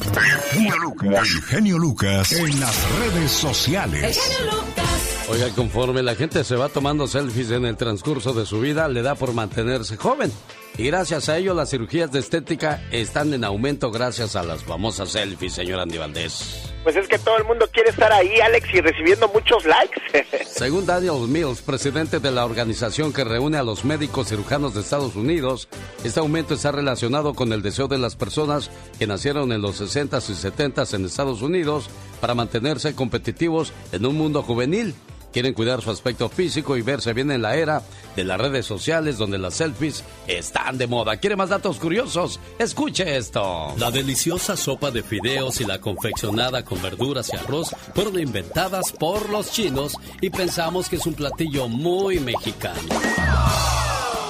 El genio Lucas en las redes sociales. El genio Lucas. Oiga, conforme la gente se va tomando selfies en el transcurso de su vida, le da por mantenerse joven. Y gracias a ello, las cirugías de estética están en aumento gracias a las famosas selfies, señor Andy Valdés. Pues es que todo el mundo quiere estar ahí, Alex, y recibiendo muchos likes. Según Daniel Mills, presidente de la organización que reúne a los médicos cirujanos de Estados Unidos, este aumento está relacionado con el deseo de las personas que nacieron en los 60s y 70s en Estados Unidos para mantenerse competitivos en un mundo juvenil quieren cuidar su aspecto físico y verse bien en la era de las redes sociales donde las selfies están de moda. ¿Quiere más datos curiosos? Escuche esto. La deliciosa sopa de fideos y la confeccionada con verduras y arroz fueron inventadas por los chinos y pensamos que es un platillo muy mexicano.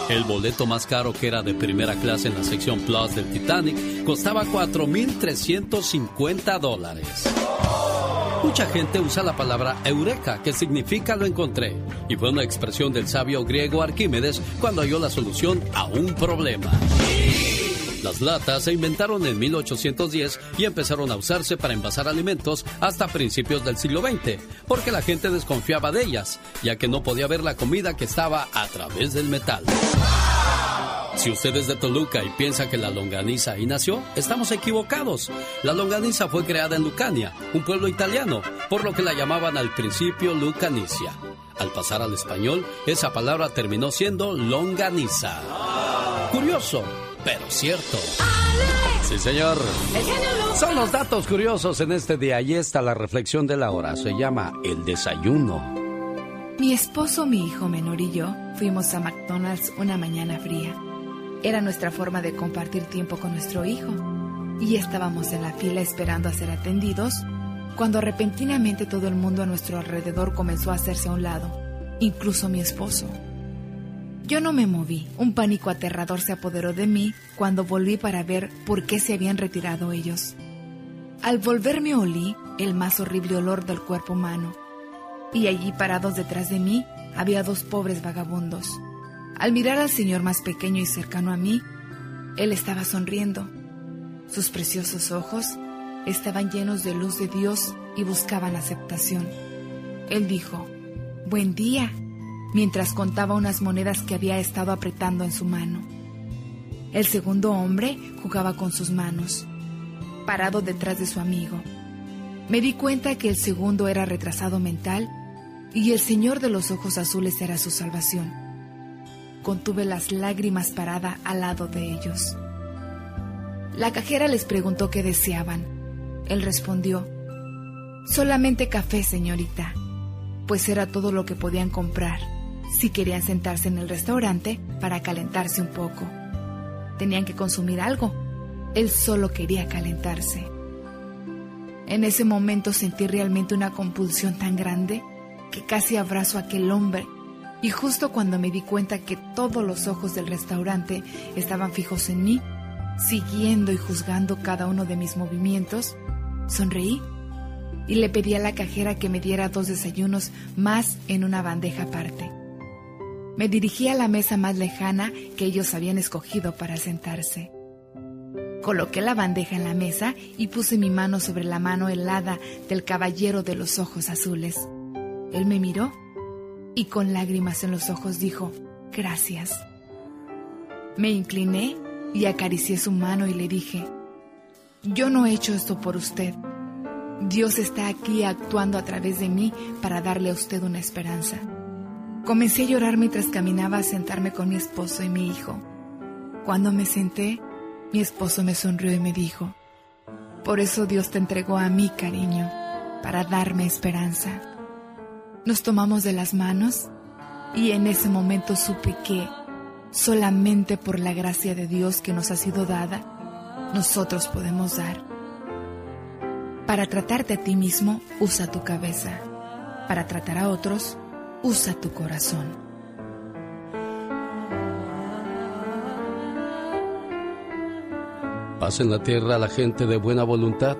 El boleto más caro que era de primera clase en la sección Plus del Titanic costaba 4.350 dólares. Mucha gente usa la palabra eureka, que significa lo encontré, y fue una expresión del sabio griego Arquímedes cuando halló la solución a un problema. Las latas se inventaron en 1810 y empezaron a usarse para envasar alimentos hasta principios del siglo XX, porque la gente desconfiaba de ellas, ya que no podía ver la comida que estaba a través del metal. Si usted es de Toluca y piensa que la longaniza ahí nació, estamos equivocados. La longaniza fue creada en Lucania, un pueblo italiano, por lo que la llamaban al principio Lucanicia. Al pasar al español, esa palabra terminó siendo longaniza. Curioso, pero cierto. Sí, señor. Son los datos curiosos en este día. Ahí está la reflexión de la hora. Se llama El desayuno. Mi esposo, mi hijo menor y yo fuimos a McDonald's una mañana fría. Era nuestra forma de compartir tiempo con nuestro hijo. Y estábamos en la fila esperando a ser atendidos cuando repentinamente todo el mundo a nuestro alrededor comenzó a hacerse a un lado, incluso mi esposo. Yo no me moví. Un pánico aterrador se apoderó de mí cuando volví para ver por qué se habían retirado ellos. Al volverme olí el más horrible olor del cuerpo humano. Y allí parados detrás de mí había dos pobres vagabundos. Al mirar al señor más pequeño y cercano a mí, él estaba sonriendo. Sus preciosos ojos estaban llenos de luz de Dios y buscaban aceptación. Él dijo, Buen día, mientras contaba unas monedas que había estado apretando en su mano. El segundo hombre jugaba con sus manos, parado detrás de su amigo. Me di cuenta que el segundo era retrasado mental y el señor de los ojos azules era su salvación contuve las lágrimas parada al lado de ellos. La cajera les preguntó qué deseaban. Él respondió, solamente café, señorita, pues era todo lo que podían comprar si querían sentarse en el restaurante para calentarse un poco. Tenían que consumir algo. Él solo quería calentarse. En ese momento sentí realmente una compulsión tan grande que casi abrazo a aquel hombre y justo cuando me di cuenta que todos los ojos del restaurante estaban fijos en mí, siguiendo y juzgando cada uno de mis movimientos, sonreí y le pedí a la cajera que me diera dos desayunos más en una bandeja aparte. Me dirigí a la mesa más lejana que ellos habían escogido para sentarse. Coloqué la bandeja en la mesa y puse mi mano sobre la mano helada del caballero de los ojos azules. Él me miró y con lágrimas en los ojos dijo, gracias. Me incliné y acaricié su mano y le dije, yo no he hecho esto por usted. Dios está aquí actuando a través de mí para darle a usted una esperanza. Comencé a llorar mientras caminaba a sentarme con mi esposo y mi hijo. Cuando me senté, mi esposo me sonrió y me dijo, por eso Dios te entregó a mí, cariño, para darme esperanza. Nos tomamos de las manos y en ese momento supe que solamente por la gracia de Dios que nos ha sido dada, nosotros podemos dar. Para tratarte a ti mismo, usa tu cabeza. Para tratar a otros, usa tu corazón. Paz en la tierra a la gente de buena voluntad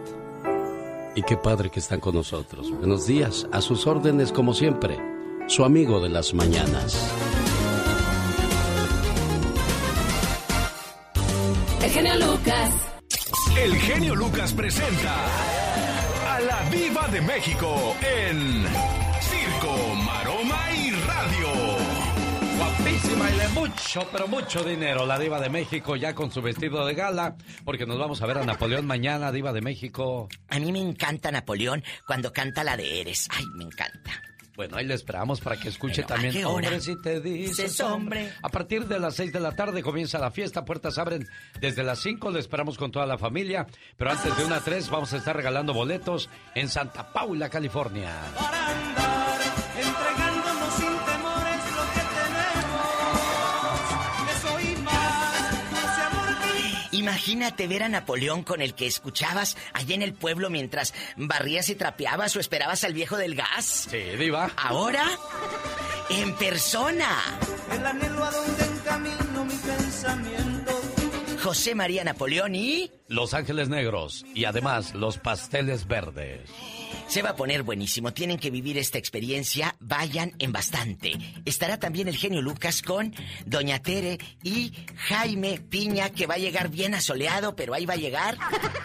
y qué padre que están con nosotros. Buenos días, a sus órdenes como siempre, su amigo de las mañanas. El genio Lucas. El genio Lucas presenta a la Viva de México en Guapísima y de mucho, pero mucho dinero. La Diva de México ya con su vestido de gala, porque nos vamos a ver a Napoleón mañana, Diva de México. A mí me encanta Napoleón cuando canta la de Eres. Ay, me encanta. Bueno, ahí le esperamos para que escuche también. qué hora? Hombre, si te dices hombre. A partir de las 6 de la tarde comienza la fiesta, puertas abren desde las 5, le esperamos con toda la familia. Pero antes de una 3 vamos a estar regalando boletos en Santa Paula, California. para Imagínate ver a Napoleón con el que escuchabas allá en el pueblo mientras barrías y trapeabas o esperabas al viejo del gas. Sí, Diva. Ahora, en persona. el anhelo a donde encamino mi pensamiento. José María Napoleón y... Los Ángeles Negros y además los pasteles verdes. Se va a poner buenísimo. Tienen que vivir esta experiencia. Vayan en bastante. Estará también el genio Lucas con Doña Tere y Jaime Piña, que va a llegar bien asoleado, pero ahí va a llegar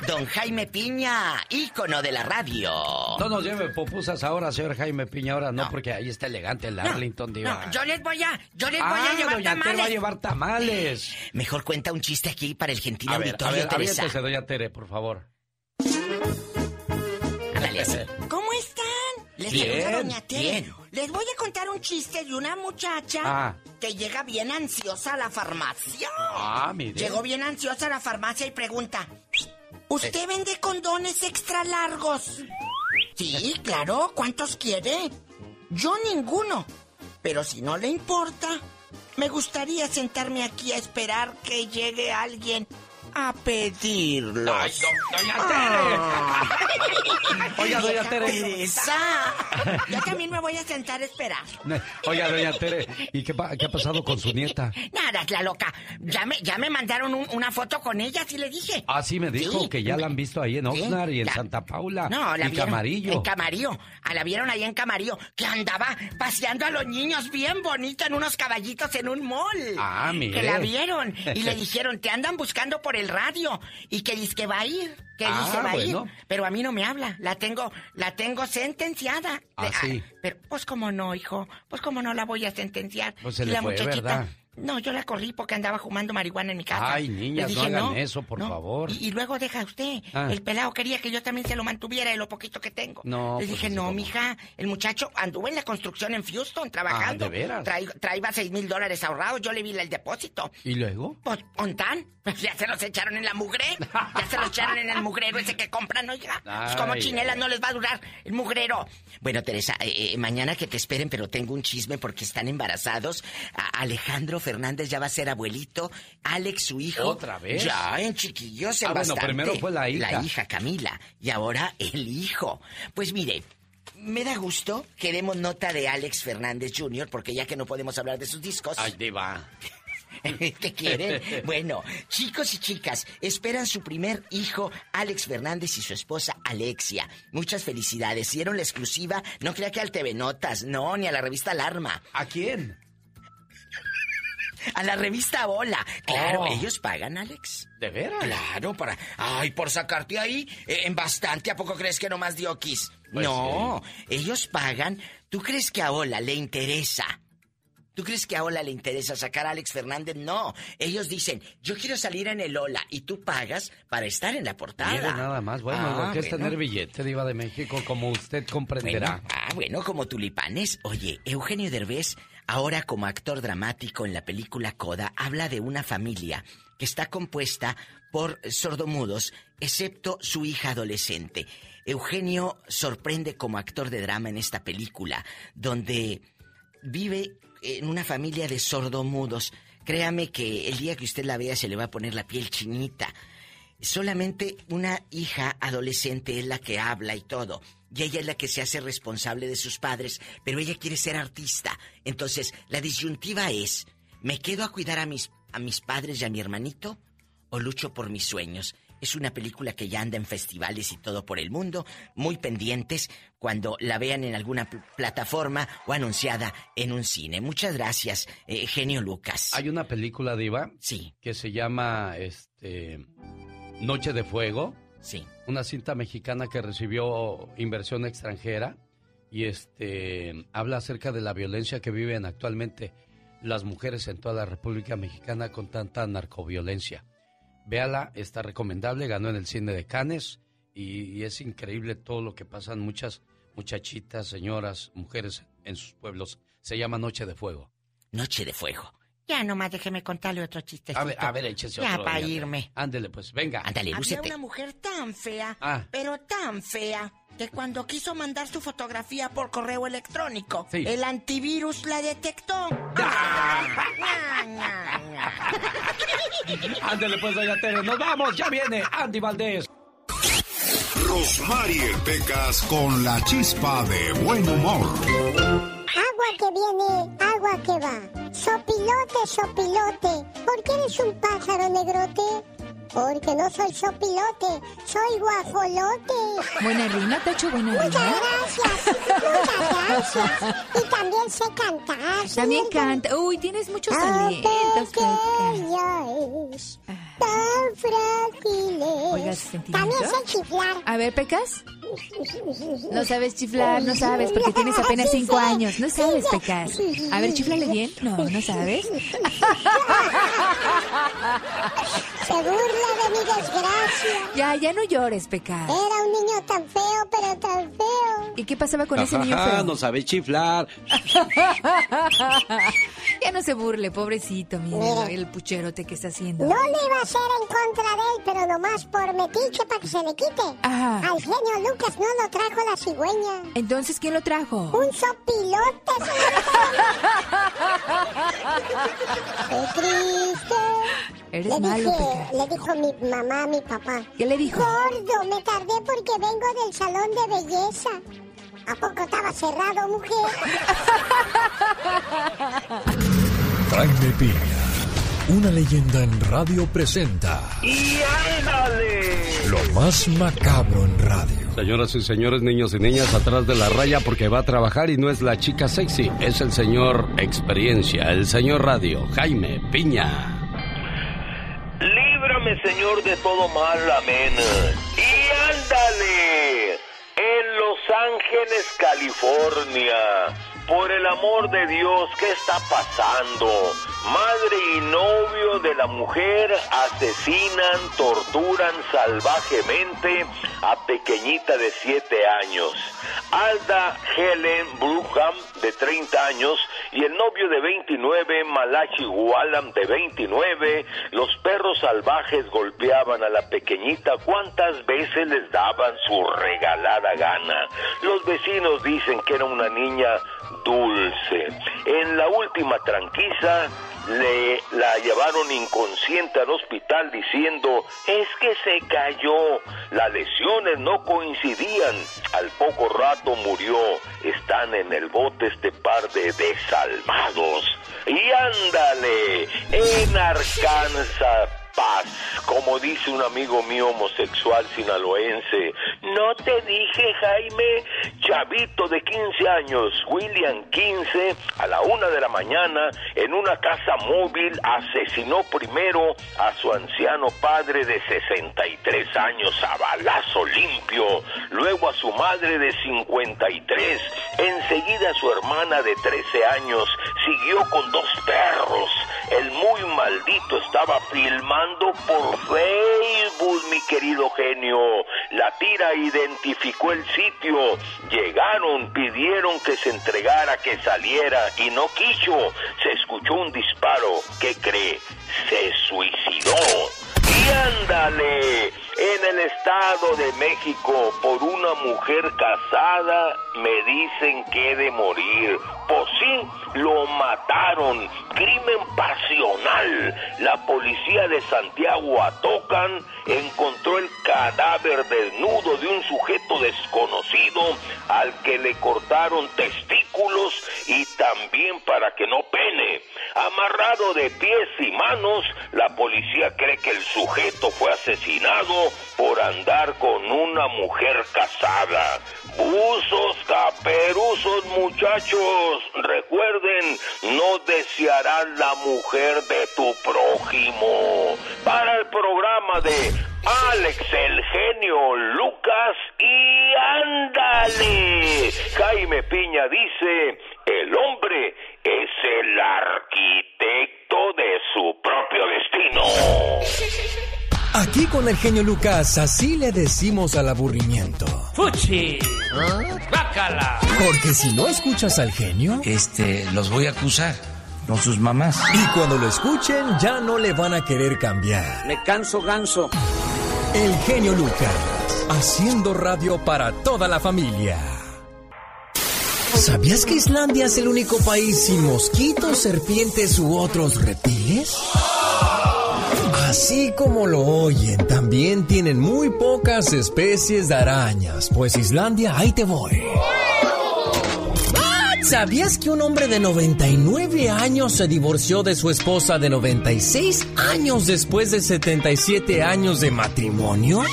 Don Jaime Piña, ícono de la radio. No nos lleve popusas ahora, señor Jaime Piña, ahora no, No. porque ahí está elegante el Arlington Diva. No, yo les voy a, yo les voy ah, a llevar Doña Tere tamales. va a llevar tamales. Mejor cuenta un chiste aquí para el gentil A ver, a auditorio, ver, Teresa. Doña Tere, por favor. Así. ¿Cómo están? Les Bien, saluda Doña Tere. Les voy a contar un chiste de una muchacha Ah. que llega bien ansiosa a la farmacia. Ah, mire. Llegó bien ansiosa a la farmacia y pregunta: Eh. ¿Usted vende condones extra largos? Sí, claro. ¿Cuántos quiere? Yo ninguno. Pero si no le importa, me gustaría sentarme aquí a esperar que llegue alguien a pedirlos. Ay, do- Doña Tere. Oiga, Doña Tere. Yo también me voy a sentar a esperar. Oiga, Doña Tere, ¿y qué, ha pasado con su nieta? Nada, la loca. Ya me, ya me mandaron un- una foto con ella, sí le dije. Ah, sí, me dijo Sí. que ya la han visto ahí en Sí, Oxnard y en la- Santa Paula. No, la y vieron Camarillo. En Camarillo. Ah, la vieron ahí en Camarillo, que andaba paseando a los niños bien bonito en unos caballitos en un mall. Ah, mire. Que la vieron y le dijeron, te andan buscando por el radio. Y que dice que va a ir, que Ah, dice va a ir. Pero a mí no me habla, la tengo, la tengo sentenciada. Ah, sí. pero, pues cómo no, hijo, pues cómo no la voy a sentenciar. Pues se Y le la fue, muchachita, ¿verdad? No, yo la corrí porque andaba fumando marihuana en mi casa. Ay, niñas, no hagan eso, por no". favor. Y, y luego deja usted. Ah. El pelado quería que yo también se lo mantuviera de lo poquito que tengo. No, Le pues dije, no, como- mija, el muchacho anduvo en la construcción en Houston trabajando. Ah, ¿de veras? Traí- traía seis mil dólares ahorrados, yo le vi el depósito. ¿Y luego? Pues, ¿ontan? Pues ya se los echaron en la mugre. Ya se los echaron en el mugrero ese que compran, oiga. Pues como chinelas no les va a durar el mugrero. Bueno, Teresa, eh, eh, mañana que te esperen, pero tengo un chisme porque están embarazados. A- Alejandro Fernández ya va a ser abuelito. Alex, su hijo. ¿Otra vez? Ya, en chiquillos, en Ah, bueno, bastante. primero fue la hija. La hija, Camila. Y ahora el hijo. Pues mire, me da gusto que demos nota de Alex Fernández Jr., porque ya que no podemos hablar de sus discos. Ay, Diva. ¿Qué quieren? Bueno, chicos y chicas, esperan su primer hijo, Alex Fernández y su esposa Alexia. Muchas felicidades. Dieron la exclusiva, no crea que al TV Notas, no, ni a la revista Alarma. ¿A quién? A la revista Hola. Claro, Oh. ellos pagan, Alex. ¿De veras? Claro, para. Ay, por sacarte ahí eh, en bastante, ¿a poco crees que nomás dio kiss? Pues no, ellos pagan. ¿Tú crees que a Hola le interesa? ¿Tú crees que a Hola le interesa sacar a Alex Fernández? No. Ellos dicen, yo quiero salir en el Hola y tú pagas para estar en la portada. Mire nada más. Bueno, Ah, lo que es bueno. tener billete, Diva de México, como usted comprenderá. Bueno, ah, bueno, como tulipanes. Oye, Eugenio Derbez, ahora como actor dramático en la película Coda, habla de una familia que está compuesta por sordomudos, excepto su hija adolescente. Eugenio sorprende como actor de drama en esta película, donde vive en una familia de sordomudos. Créame que el día que usted la vea se le va a poner la piel chinita. Solamente una hija adolescente es la que habla y todo. Y ella es la que se hace responsable de sus padres, pero ella quiere ser artista. Entonces, la disyuntiva es, ¿me quedo a cuidar a mis, a mis padres y a mi hermanito? ¿O lucho por mis sueños? Es una película que ya anda en festivales y todo por el mundo, muy pendientes cuando la vean en alguna pl- plataforma o anunciada en un cine. Muchas gracias, eh, genio Lucas. Hay una película, Diva, Sí. que se llama, este... Noche de Fuego. Sí. Una cinta mexicana que recibió inversión extranjera y este habla acerca de la violencia que viven actualmente las mujeres en toda la República Mexicana con tanta narcoviolencia. Véala, está recomendable, ganó en el cine de Cannes y, y es increíble todo lo que pasan muchas muchachitas, señoras, mujeres en sus pueblos. Se llama Noche de Fuego. Noche de Fuego. Ya nomás déjeme contarle otro chistecito. A ver, a ver, échese otro. Ya para irme. Ándele, pues, venga. Ándale, Había una mujer tan fea, Ah. pero tan fea, que cuando quiso mandar su fotografía por correo electrónico, Sí. el antivirus la detectó. Ándele, pues, doña Tere. Nos vamos, ya viene Andy Valdés. Rosmarie Pecas con la chispa de buen humor. Que viene, agua que va. Sopilote, sopilote. ¿Por qué eres un pájaro negrote? Porque no soy sopilote, soy guajolote. Buena rima, Tacho, buena Muchas rima. gracias, muchas gracias. Y también sé cantar. También canta. Uy, tienes muchos Tan talentos, pequeña es, tan frágil es. Oiga. También sé chiflar. A ver, Pecas. No sabes chiflar, no sabes, porque tienes apenas cinco años. No sabes. Pecas. A ver, chiflale bien. No, no sabes. Se burla de mi desgracia. Ya, ya no llores, Pecas. Era un niño tan feo, pero tan feo. ¿Y qué pasaba con ese niño feo? no sabe chiflar. Ya no se burle, pobrecito, mira el pucherote que está haciendo. No le iba a hacer en contra de él, pero nomás por metiche para que se le quite. Ajá. Al genio Lucas no lo trajo la cigüeña. Entonces, ¿quién lo trajo? Un sopilote, señorita. Qué triste. Eres le, malo, dije, le dijo mi mamá a mi papá. ¿Qué le dijo? Gordo, me tardé porque vengo del salón de belleza. ¿A poco estaba cerrado, mujer? Jaime Piña, una leyenda en radio presenta ¡Y ándale! lo más macabro en radio. Señoras y señores, niños y niñas, atrás de la raya porque va a trabajar y no es la chica sexy, es el señor experiencia, el señor radio, Jaime Piña. Líbrame, Señor, de todo mal, amén. Y ándale, en Los Ángeles, California. Por el amor de Dios, ¿qué está pasando? Madre y novio de la mujer asesinan, torturan salvajemente a pequeñita de 7 años. Alda Helen Bruham, de 30 años, y el novio de 29, Malachi Wallam, de 29, los perros salvajes golpeaban a la pequeñita cuantas veces les daban su regalada gana. Los vecinos dicen que era una niña dulce. En la última tranquiza le la llevaron inconsciente al hospital diciendo es que se cayó. Las lesiones no coincidían. Al poco rato murió. Están en el bote este par de desalmados. Y ándale, en Arkansas. Paz, como dice un amigo mío homosexual sinaloense. No te dije, Jaime, chavito de 15 años, William 15, a la una de la mañana, en una casa móvil, asesinó primero a su anciano padre de 63 años a balazo limpio, luego a su madre de 53, enseguida a su hermana de 13 años, siguió con dos perros. El muy maldito estaba filmando por Facebook, mi querido genio. La tira identificó el sitio. Llegaron, pidieron que se entregara, que saliera y no quiso. Se escuchó un disparo. ¿Qué cree? Se suicidó. Y ándale, en el Estado de México, por una mujer casada, me dicen que he de morir. Pues sí, lo mataron. Crimen pasional. La policía de Santiago Atocan encontró el cadáver desnudo de un sujeto desconocido al que le cortaron testículos y también para que no pene. Amarrado de pies y manos, la policía cree que el sujeto fue asesinado por andar con una mujer casada. Buzos, caperuzos, muchachos, recuerden, no desearás la mujer de tu prójimo. Para el programa de Alex el genio Lucas y ándale. Jaime Piña dice, el hombre es el arquitecto de su propio destino. Aquí con el genio Lucas, así le decimos al aburrimiento. ¡Fuchi! ¡Bácala! Porque si no escuchas al genio, Este, los voy a acusar con sus mamás. y cuando lo escuchen ya no le van a querer cambiar. Me canso ganso. El genio Lucas, haciendo radio para toda la familia. ¿Sabías que Islandia es el único país sin mosquitos, serpientes u otros reptiles? Así como lo oyen, también tienen muy pocas especies de arañas, pues Islandia, ahí te voy. ¿Sabías que un hombre de 99 años se divorció de su esposa de 96 años después de 77 años de matrimonio?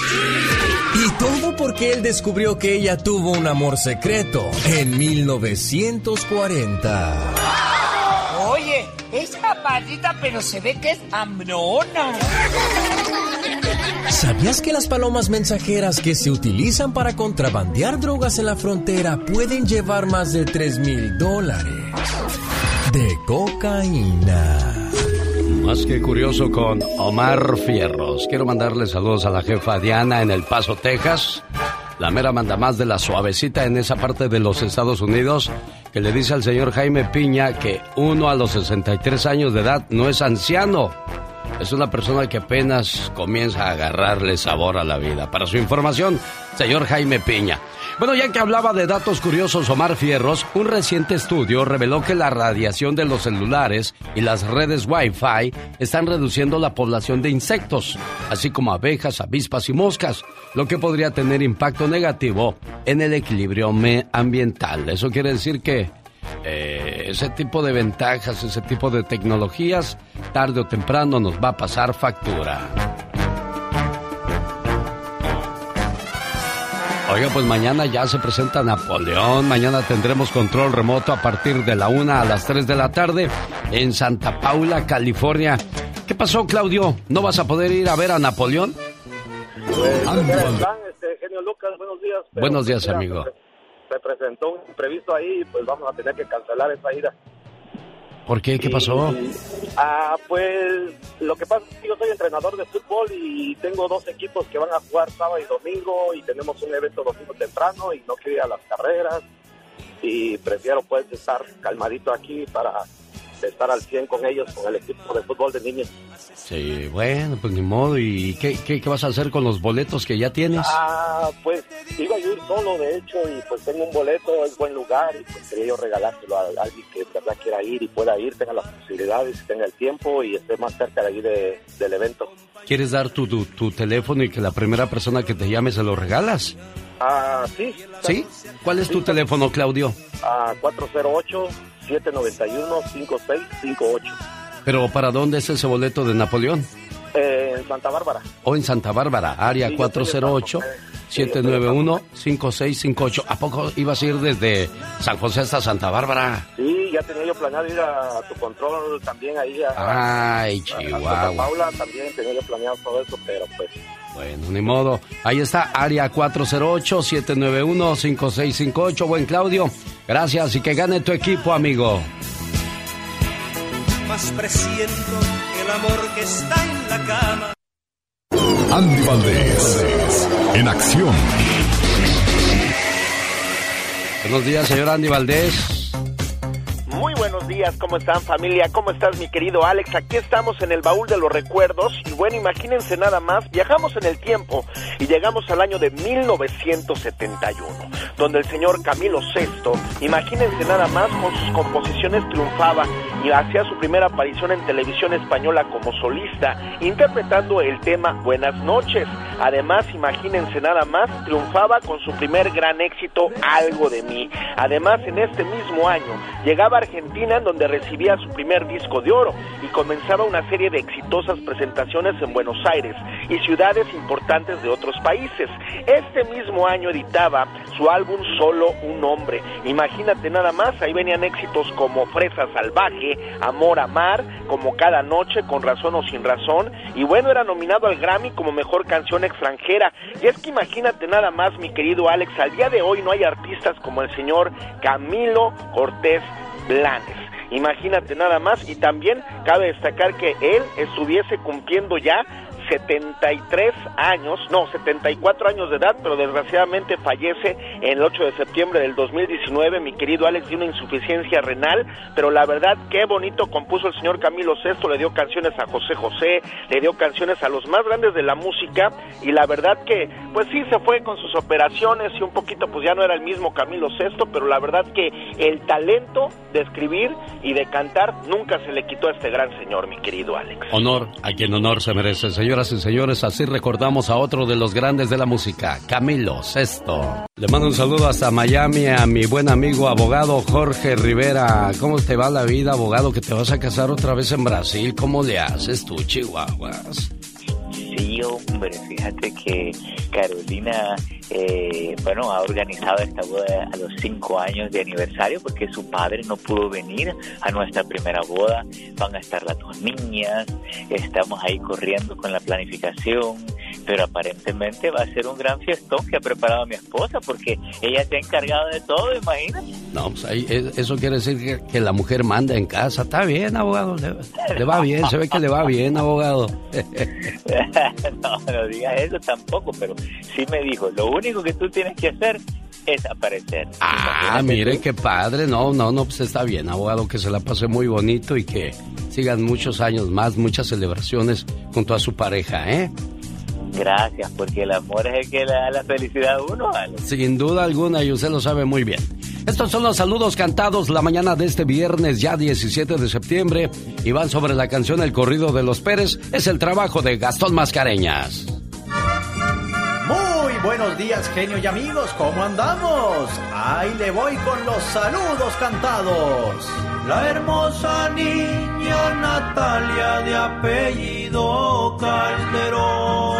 Y todo porque él descubrió que ella tuvo un amor secreto en 1940. Es chaparrita, pero se ve que es hambrona. ¿Sabías que las palomas mensajeras que se utilizan para contrabandear drogas en la frontera pueden llevar más de 3 mil dólares de cocaína? Más que curioso con Omar Fierros. Quiero mandarle saludos a la jefa Diana en El Paso, Texas. La mera manda más de la suavecita en esa parte de los Estados Unidos que le dice al señor Jaime Piña que uno a los 63 años de edad no es anciano. Es una persona que apenas comienza a agarrarle sabor a la vida. Para su información, señor Jaime Piña. Bueno, ya que hablaba de datos curiosos Omar Fierros, un reciente estudio reveló que la radiación de los celulares y las redes Wi-Fi están reduciendo la población de insectos, así como abejas, avispas y moscas, lo que podría tener impacto negativo en el equilibrio ambiental. Eso quiere decir que eh, ese tipo de ventajas, ese tipo de tecnologías, tarde o temprano nos va a pasar factura. Oiga, pues mañana ya se presenta Napoleón. Mañana tendremos control remoto a partir de la una a las 3 de la tarde en Santa Paula, California. ¿Qué pasó, Claudio? ¿No vas a poder ir a ver a Napoleón? Pues, Ande, ¿cómo ande. están, este, genio Lucas? Buenos días. Buenos días, mira, amigo. Se, se presentó un imprevisto ahí y pues vamos a tener que cancelar esa ida. ¿Por qué? ¿Qué pasó? Ah, pues lo que pasa es que yo soy entrenador de fútbol y tengo dos equipos que van a jugar sábado y domingo y tenemos un evento domingo temprano y no quiero ir a las carreras y prefiero pues estar calmadito aquí para de estar al 100 con ellos, con el equipo de fútbol de niños. Sí, bueno, pues ni modo. ¿Y qué, qué, vas a hacer con los boletos que ya tienes? Ah, pues iba a ir solo, de hecho, y pues tengo un boleto, es buen lugar, y pues quería yo regalárselo a alguien que de verdad quiera ir y pueda ir, tenga las posibilidades, tenga el tiempo y esté más cerca de ahí de, del evento. ¿Quieres dar tu, tu, tu teléfono y que la primera persona que te llame se lo regalas? Ah, sí. ¿Sí? ¿Cuál es tu teléfono, Claudio? Ah, 408 791-5658. ¿Pero para dónde es ese boleto de Napoleón? Eh, en Santa Bárbara. O en Santa Bárbara, área Sí, yo estoy en 408-791-5658. ¿A poco ibas a ir desde San José hasta Santa Bárbara? Sí, ya tenía yo planeado ir a tu control también ahí a, Ay, a Santa Chihuahua. Paula, también tenía yo planeado todo eso, pero pues Bueno, ni modo. Ahí está, área 408-791-5658. Buen Claudio, gracias y que gane tu equipo, amigo. Más presiento el amor que está en la cama. Andy Valdés, en acción. Buenos días, señor Andy Valdés. Muy buenos días, ¿cómo están familia? ¿Cómo estás mi querido Alex? Aquí estamos en el baúl de los recuerdos y bueno, imagínense nada más, viajamos en el tiempo y llegamos al año de 1971, donde el señor Camilo VI, imagínense nada más, con sus composiciones triunfaba y hacía su primera aparición en televisión española como solista, interpretando el tema Buenas noches. Además, imagínense nada más, triunfaba con su primer gran éxito, Algo de mí. Además, en este mismo año, llegaba a Argentina en donde recibía su primer disco de oro y comenzaba una serie de exitosas presentaciones en Buenos Aires y ciudades importantes de otros países. Este mismo año editaba su álbum Solo un hombre. Imagínate nada más, ahí venían éxitos como Fresa Salvaje, Amor a Mar, como Cada Noche, Con Razón o Sin Razón, y bueno, era nominado al Grammy como Mejor Canción Extranjera. Y es que imagínate nada más, mi querido Alex, al día de hoy no hay artistas como el señor Camilo Cortés Blanes. Imagínate nada más y también cabe destacar que él estuviese cumpliendo ya 73 años, no, 74 años de edad, pero desgraciadamente fallece en el 8 de septiembre del 2019, mi querido Alex, de una insuficiencia renal, pero la verdad, qué bonito compuso el señor Camilo VI, le dio canciones a José José, le dio canciones a los más grandes de la música, y la verdad que, pues sí, se fue con sus operaciones y un poquito, pues ya no era el mismo Camilo VI, pero la verdad que el talento de escribir y de cantar nunca se le quitó a este gran señor, mi querido Alex. Honor a quien honor se merece, señor Y señores, así recordamos a otro de los grandes de la música, Camilo Sesto. Le mando un saludo hasta Miami a mi buen amigo abogado Jorge Rivera. ¿Cómo te va la vida, abogado, que te vas a casar otra vez en Brasil? ¿Cómo le haces tú, Chihuahuas? Sí, hombre, fíjate que Carolina, eh, bueno, ha organizado esta boda a los cinco años de aniversario porque su padre no pudo venir a nuestra primera boda. Van a estar las dos niñas, estamos ahí corriendo con la planificación, pero aparentemente va a ser un gran fiestón que ha preparado mi esposa porque ella se ha encargado de todo, imagínate. No, pues ahí, eso quiere decir que, la mujer manda en casa. Está bien, abogado, le, le va bien, se ve que le va bien, abogado. no, no digas eso tampoco, pero sí me dijo, lo único que tú tienes que hacer es aparecer. Ah, mire qué padre. No, no, no, pues está bien, abogado, que se la pase muy bonito y que sigan muchos años más, muchas celebraciones junto a su pareja, ¿eh? Gracias, porque el amor es el que le da la felicidad a uno. Sin duda alguna, y usted lo sabe muy bien. Estos son los saludos cantados la mañana de este viernes, ya 17 de septiembre, y van sobre la canción El corrido de los Pérez. Es el trabajo de Gastón Mascareñas. Muy buenos días, genio y amigos, ¿cómo andamos? Ahí le voy con los saludos cantados. La hermosa niña Natalia de apellido Calderón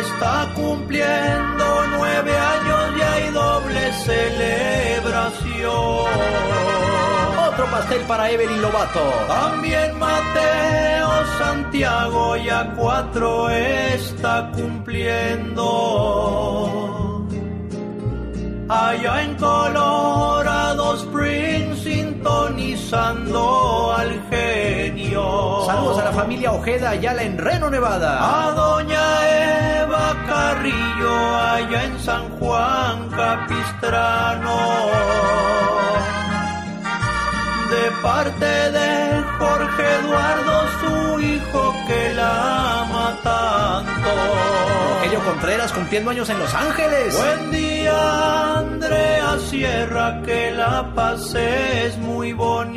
está cumpliendo nueve años y hay doble celebración. Pastel para Evelyn Lobato. También Mateo Santiago ya cuatro está cumpliendo. Allá en Colorado Springs sintonizando al genio. Saludos a la familia Ojeda Ayala en Reno, Nevada. A doña Eva Carrillo allá en San Juan Capistrano. De parte de Jorge Eduardo, su hijo que la ama tanto. Rogelio Contreras cumpliendo años en Los Ángeles. Buen día, Andrea Sierra, que la pases muy bonito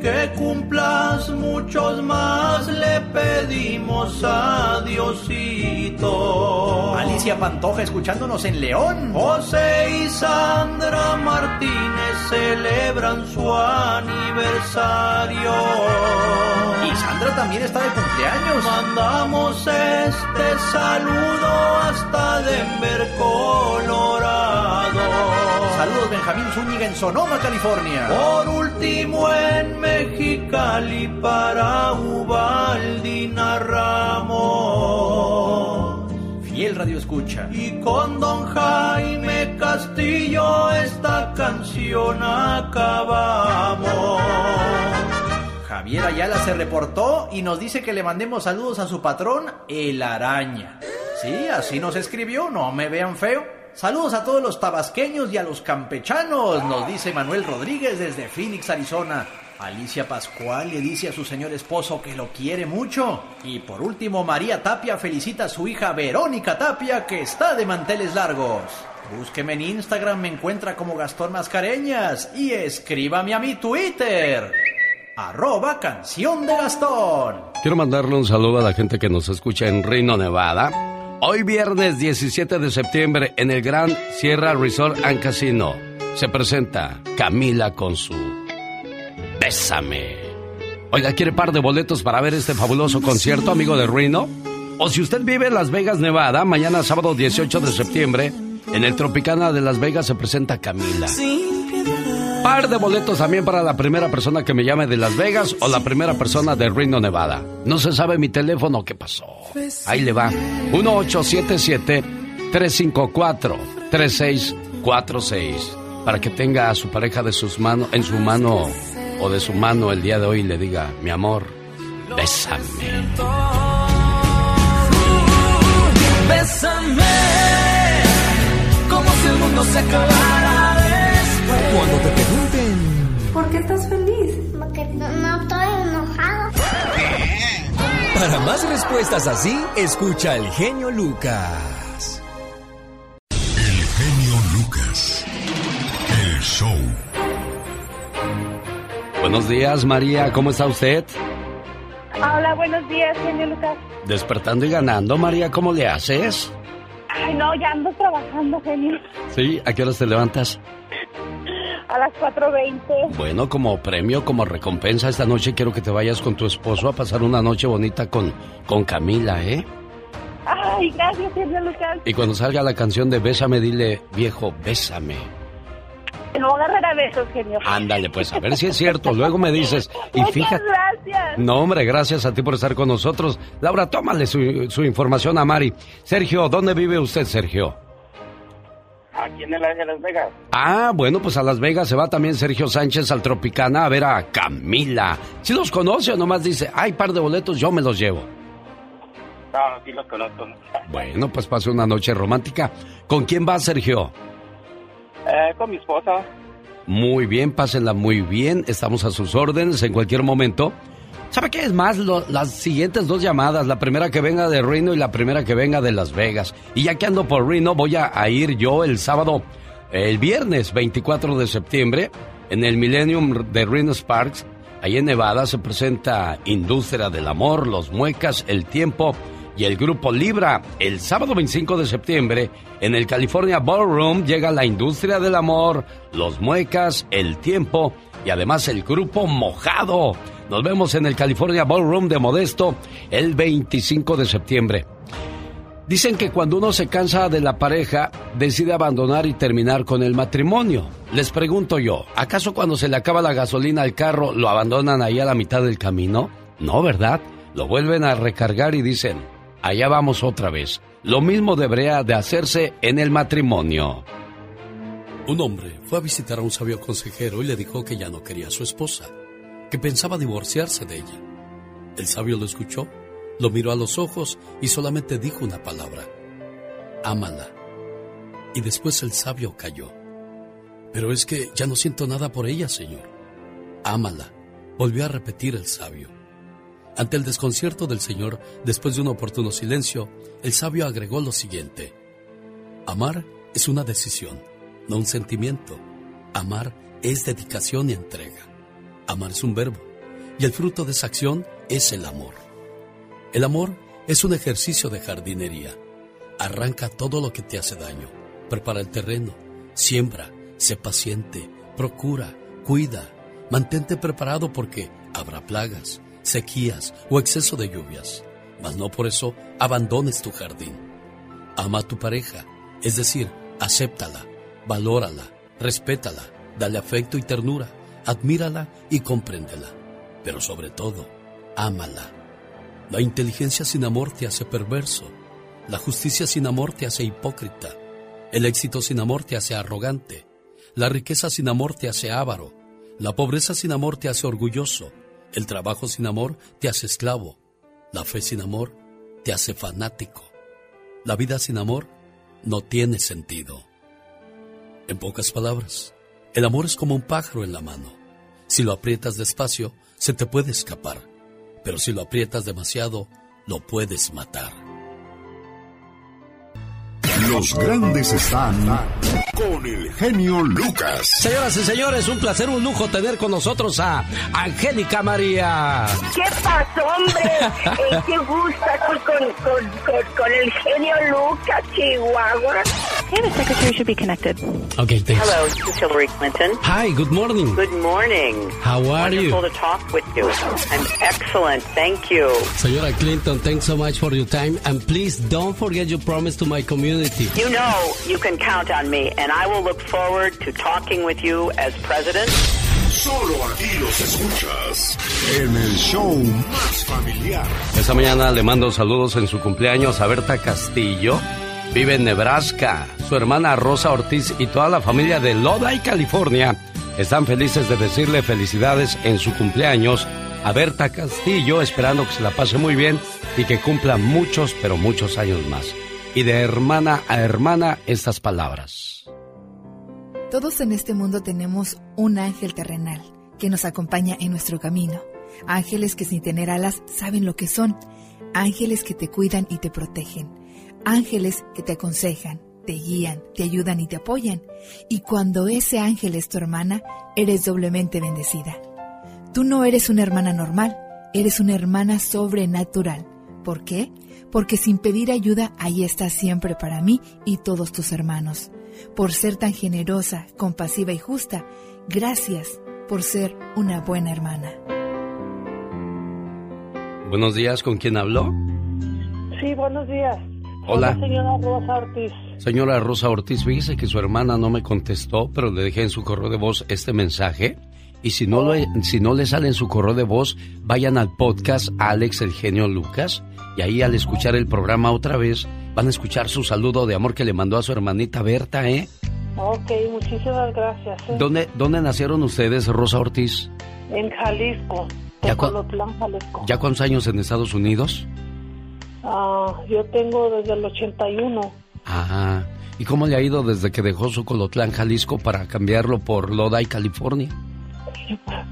que cumplas muchos más le pedimos a Diosito. Alicia Pantoja escuchándonos en León. José y Sandra Martínez celebran su aniversario. Y Sandra también está de cumpleaños. Mandamos este saludo hasta Denver, Colorado. Saludos Benjamín Zúñiga en Sonoma, California. Por último en Mexicali para Ubaldina Ramos. Fiel radio escucha. Y con don Jaime Castillo esta canción acabamos. Javier Ayala se reportó y nos dice que le mandemos saludos a su patrón, el araña. Sí, así nos escribió, no me vean feo. Saludos a todos los tabasqueños y a los campechanos, nos dice Manuel Rodríguez desde Phoenix, Arizona. Alicia Pascual le dice a su señor esposo que lo quiere mucho. Y por último, María Tapia felicita a su hija Verónica Tapia que está de manteles largos. Búsqueme en Instagram, me encuentra como Gastón Mascareñas y escríbame a mi Twitter. Arroba canción de Gastón. Quiero mandarle un saludo a la gente que nos escucha en Reino, Nevada Hoy viernes 17 de septiembre en el Gran Sierra Resort and Casino se presenta Camila con su Bésame. Oiga, ¿quiere par de boletos para ver este fabuloso concierto, amigo de Reno? O si usted vive en Las Vegas, Nevada, mañana sábado 18 de septiembre, en el Tropicana de Las Vegas se presenta Camila. Par de boletos también para la primera persona que me llame de Las Vegas o la primera persona de Reno, Nevada. No se sabe mi teléfono, ¿qué pasó? Ahí le va. 1877-354-3646. Para que tenga a su pareja de sus manos, en su mano o de su mano el día de hoy y le diga, mi amor, bésame. Bésame, como si el mundo se acabara. Cuando te pregunten, ¿Por qué estás feliz? Porque no, no estoy enojado. para más respuestas así, escucha el genio Lucas. El genio Lucas. El show. Buenos días, María, ¿cómo está usted? Hola, buenos días, genio Lucas. Despertando y ganando, María, ¿cómo le haces? Ay, no, ya ando trabajando, genio. Sí, ¿a qué horas te levantas? A las 4.20. Bueno, como premio, como recompensa esta noche quiero que te vayas con tu esposo a pasar una noche bonita con, con Camila, ¿eh? Ay, gracias, genio Lucas. Y cuando salga la canción de Bésame, dile, viejo, bésame. No agarrar a besos, genio. Ándale, pues, a ver si es cierto. Luego me dices, y Muchas fíjate... gracias. No, hombre, gracias a ti por estar con nosotros. Laura, tómale su, su información a Mari. Sergio, ¿dónde vive usted, Sergio? Aquí en el área de Las Vegas. Ah, bueno, pues a Las Vegas se va también Sergio Sánchez al Tropicana a ver a Camila. Si los conoce o nomás dice, hay par de boletos, yo me los llevo. No, sí los conozco. Bueno, pues pase una noche romántica. ¿Con quién va, Sergio? Eh, con mi esposa. Muy bien, pásenla muy bien. Estamos a sus órdenes en cualquier momento. ¿Sabe qué es más? Lo- las siguientes dos llamadas, la primera que venga de Reno y la primera que venga de Las Vegas. Y ya que ando por Reno, voy a, a ir yo el sábado, el viernes 24 de septiembre, en el Millennium de Reno Sparks. Ahí en Nevada se presenta Industria del Amor, Los Muecas, El Tiempo y el Grupo Libra. El sábado 25 de septiembre, en el California Ballroom, llega la Industria del Amor, Los Muecas, El Tiempo y además el Grupo Mojado. Nos vemos en el California Ballroom de Modesto el 25 de septiembre. Dicen que cuando uno se cansa de la pareja, decide abandonar y terminar con el matrimonio. Les pregunto yo, ¿acaso cuando se le acaba la gasolina al carro lo abandonan ahí a la mitad del camino? No, ¿verdad? Lo vuelven a recargar y dicen, allá vamos otra vez. Lo mismo debería de hacerse en el matrimonio. Un hombre fue a visitar a un sabio consejero y le dijo que ya no quería a su esposa, que pensaba divorciarse de ella. El sabio lo escuchó, lo miró a los ojos y solamente dijo una palabra, ámala. Y después el sabio cayó. Pero es que ya no siento nada por ella, señor. Ámala, volvió a repetir el sabio. Ante el desconcierto del señor, después de un oportuno silencio, el sabio agregó lo siguiente. Amar es una decisión, no un sentimiento. Amar es dedicación y entrega. Amar es un verbo, y el fruto de esa acción es el amor. El amor es un ejercicio de jardinería. Arranca todo lo que te hace daño, prepara el terreno, siembra, sé paciente, procura, cuida, mantente preparado porque habrá plagas, sequías o exceso de lluvias, mas no por eso abandones tu jardín. Ama a tu pareja, es decir, acéptala, valórala, respétala, dale afecto y ternura, admírala y compréndela, pero sobre todo, ámala. La inteligencia sin amor te hace perverso, la justicia sin amor te hace hipócrita, el éxito sin amor te hace arrogante, la riqueza sin amor te hace avaro, la pobreza sin amor te hace orgulloso, el trabajo sin amor te hace esclavo, la fe sin amor te hace fanático, la vida sin amor no tiene sentido. En pocas palabras, el amor es como un pájaro en la mano. Si lo aprietas despacio, se te puede escapar, pero si lo aprietas demasiado, lo puedes matar. Los grandes están con el genio Lucas. Señoras y señores, un placer, un lujo tener con nosotros a Angélica María. ¿Qué pasó, hombre? Qué gusto aquí con, con, con, con el genio Lucas, Chihuahua. Okay, the secretary should be connected. Okay, thanks. Hello, this is Hillary Clinton. Hi, good morning. Good morning. How are you? Wonderful to talk with you. I'm excellent. Thank you. Señora Clinton, thanks so much for your time. And please don't forget your promise to my community. You know you can count on me, and I will look forward to talking with you as president. Solo aquí los escuchas en el show más familiar. Esta mañana le mando saludos en su cumpleaños a Berta Castillo. Vive en Nebraska. Su hermana Rosa Ortiz y toda la familia de Lodi, California, están felices de decirle felicidades en su cumpleaños a Berta Castillo, esperando que se la pase muy bien y que cumpla muchos, pero muchos años más. Y de hermana a hermana estas palabras. Todos en este mundo tenemos un ángel terrenal que nos acompaña en nuestro camino. Ángeles que sin tener alas saben lo que son. Ángeles que te cuidan y te protegen. Ángeles que te aconsejan, te guían, te ayudan y te apoyan. Y cuando ese ángel es tu hermana, eres doblemente bendecida. Tú no eres una hermana normal, eres una hermana sobrenatural. ¿Por qué? Porque sin pedir ayuda, ahí estás siempre para mí y todos tus hermanos. Por ser tan generosa, compasiva y justa, gracias por ser una buena hermana. Buenos días, ¿con quién habló? Sí, buenos días. Hola. Soy la señora Rosa Ortiz. Señora Rosa Ortiz, fíjese que su hermana no me contestó, pero le dejé en su correo de voz este mensaje. Y si no, lo- si no le sale en su correo de voz, vayan al podcast Alex el genio Lucas. Y ahí al escuchar el programa otra vez, van a escuchar su saludo de amor que le mandó a su hermanita Berta, ¿eh? Ok, muchísimas gracias. ¿eh? ¿Dónde, dónde nacieron ustedes, Rosa Ortiz? En Jalisco, Ya cua- Jalisco. ¿Ya cuántos años en Estados Unidos? Ah, yo tengo desde el 81. Ajá. ¿Y cómo le ha ido desde que dejó su Colotlán, Jalisco, para cambiarlo por Lodi, California?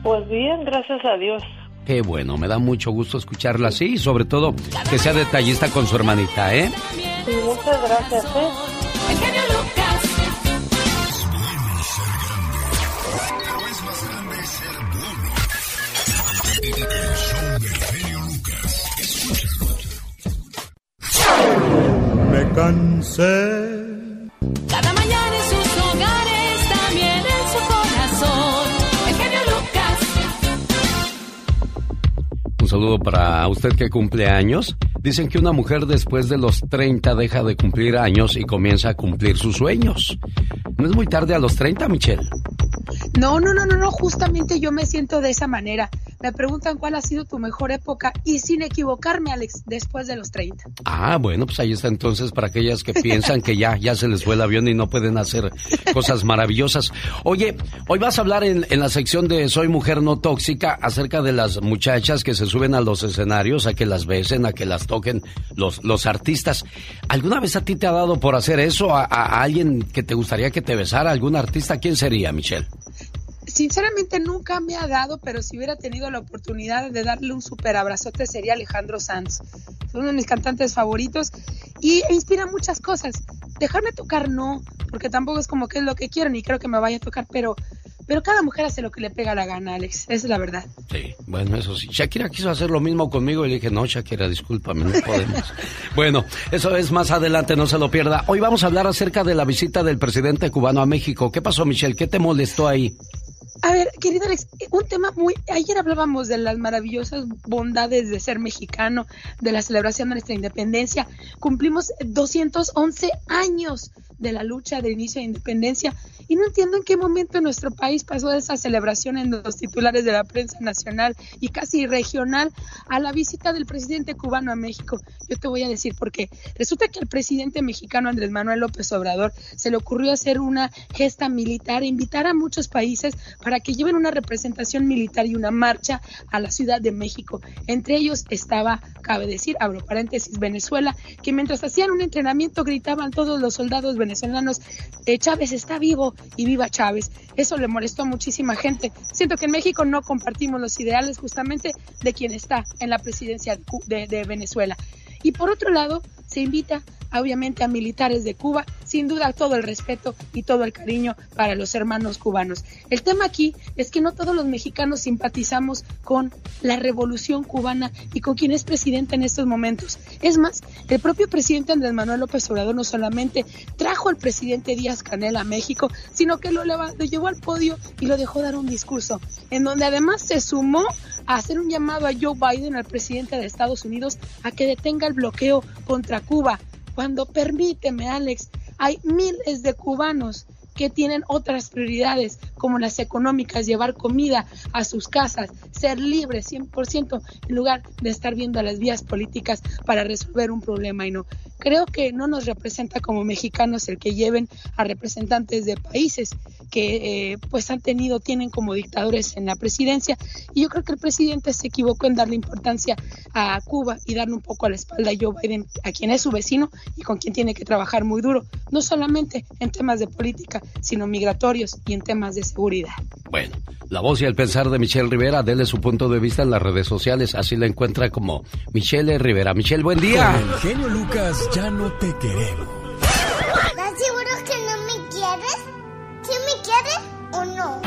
Pues bien, gracias a Dios. Qué bueno, me da mucho gusto escucharla así y sobre todo que sea detallista con su hermanita, ¿eh? Sí, muchas gracias. ¿eh? Me cansé. Cada Un saludo para usted que cumple años. Dicen que una mujer después de los 30 deja de cumplir años y comienza a cumplir sus sueños. ¿No es muy tarde a los 30, Michelle? No, no, no, no, no, justamente yo me siento de esa manera. Me preguntan cuál ha sido tu mejor época y sin equivocarme, Alex, después de los 30. Ah, bueno, pues ahí está entonces para aquellas que piensan que ya, ya se les fue el avión y no pueden hacer cosas maravillosas. Oye, hoy vas a hablar en, en la sección de Soy Mujer No Tóxica acerca de las muchachas que se suben a los escenarios a que las besen, a que las toquen los, los artistas. ¿Alguna vez a ti te ha dado por hacer eso? ¿A, alguien que te gustaría que te besara? ¿Algún artista? ¿Quién sería, Michelle? Sinceramente nunca me ha dado, pero si hubiera tenido la oportunidad de darle un super abrazote sería Alejandro Sanz. Es uno de mis cantantes favoritos y e inspira muchas cosas. Dejarme tocar no, porque tampoco es como que es lo que quiero ni creo que me vaya a tocar, pero pero cada mujer hace lo que le pega la gana, Alex. Esa es la verdad. Sí, bueno, eso sí. Shakira quiso hacer lo mismo conmigo y le dije, no, Shakira, discúlpame, no podemos. bueno, eso es más adelante, no se lo pierda. Hoy vamos a hablar acerca de la visita del presidente cubano a México. ¿Qué pasó, Michelle? ¿Qué te molestó ahí? A ver, querido Alex, un tema muy... Ayer hablábamos de las maravillosas bondades de ser mexicano, de la celebración de nuestra independencia. Cumplimos 211 años de la lucha de inicio de independencia y no entiendo en qué momento en nuestro país pasó de esa celebración en los titulares de la prensa nacional y casi regional a la visita del presidente cubano a México. Yo te voy a decir por qué. Resulta que al presidente mexicano Andrés Manuel López Obrador se le ocurrió hacer una gesta militar e invitar a muchos países para que lleven una representación militar y una marcha a la Ciudad de México. Entre ellos estaba, cabe decir, abro paréntesis, Venezuela, que mientras hacían un entrenamiento gritaban todos los soldados venezolanos, eh, Chávez está vivo y viva Chávez. Eso le molestó a muchísima gente. Siento que en México no compartimos los ideales justamente de quien está en la presidencia de Venezuela. Y por otro lado, se invita obviamente a militares de Cuba sin duda todo el respeto y todo el cariño para los hermanos cubanos. El tema aquí es que no todos los mexicanos simpatizamos con la revolución cubana y con quien es presidente en estos momentos. Es más, el propio presidente Andrés Manuel López Obrador no solamente trajo al presidente Díaz Canel a México, sino que lo, lo llevó al podio y lo dejó dar un discurso, en donde además se sumó a hacer un llamado a Joe Biden, al presidente de Estados Unidos, a que detenga el bloqueo contra Cuba. Cuando permíteme, Alex, hay miles de cubanos que tienen otras prioridades como las económicas, llevar comida a sus casas, ser libres 100% en lugar de estar viendo las vías políticas para resolver un problema y no. Creo que no nos representa como mexicanos el que lleven a representantes de países que eh, pues han tenido, tienen como dictadores en la presidencia y yo creo que el presidente se equivocó en darle importancia a Cuba y darle un poco a la espalda a Joe Biden, a quien es su vecino y con quien tiene que trabajar muy duro, no solamente en temas de política, sino migratorios y en temas de seguridad. Bueno, la voz y el pensar de Michelle Rivera, dele su punto de vista en las redes sociales, así la encuentra como Michelle Rivera. Michelle, buen día. Con el genio Lucas ya no te queremos. ¿Estás seguro que no me quieres? ¿Sí me quieres o no?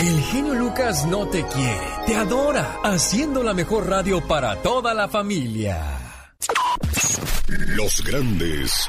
El genio Lucas no te quiere, te adora, haciendo la mejor radio para toda la familia. Los grandes.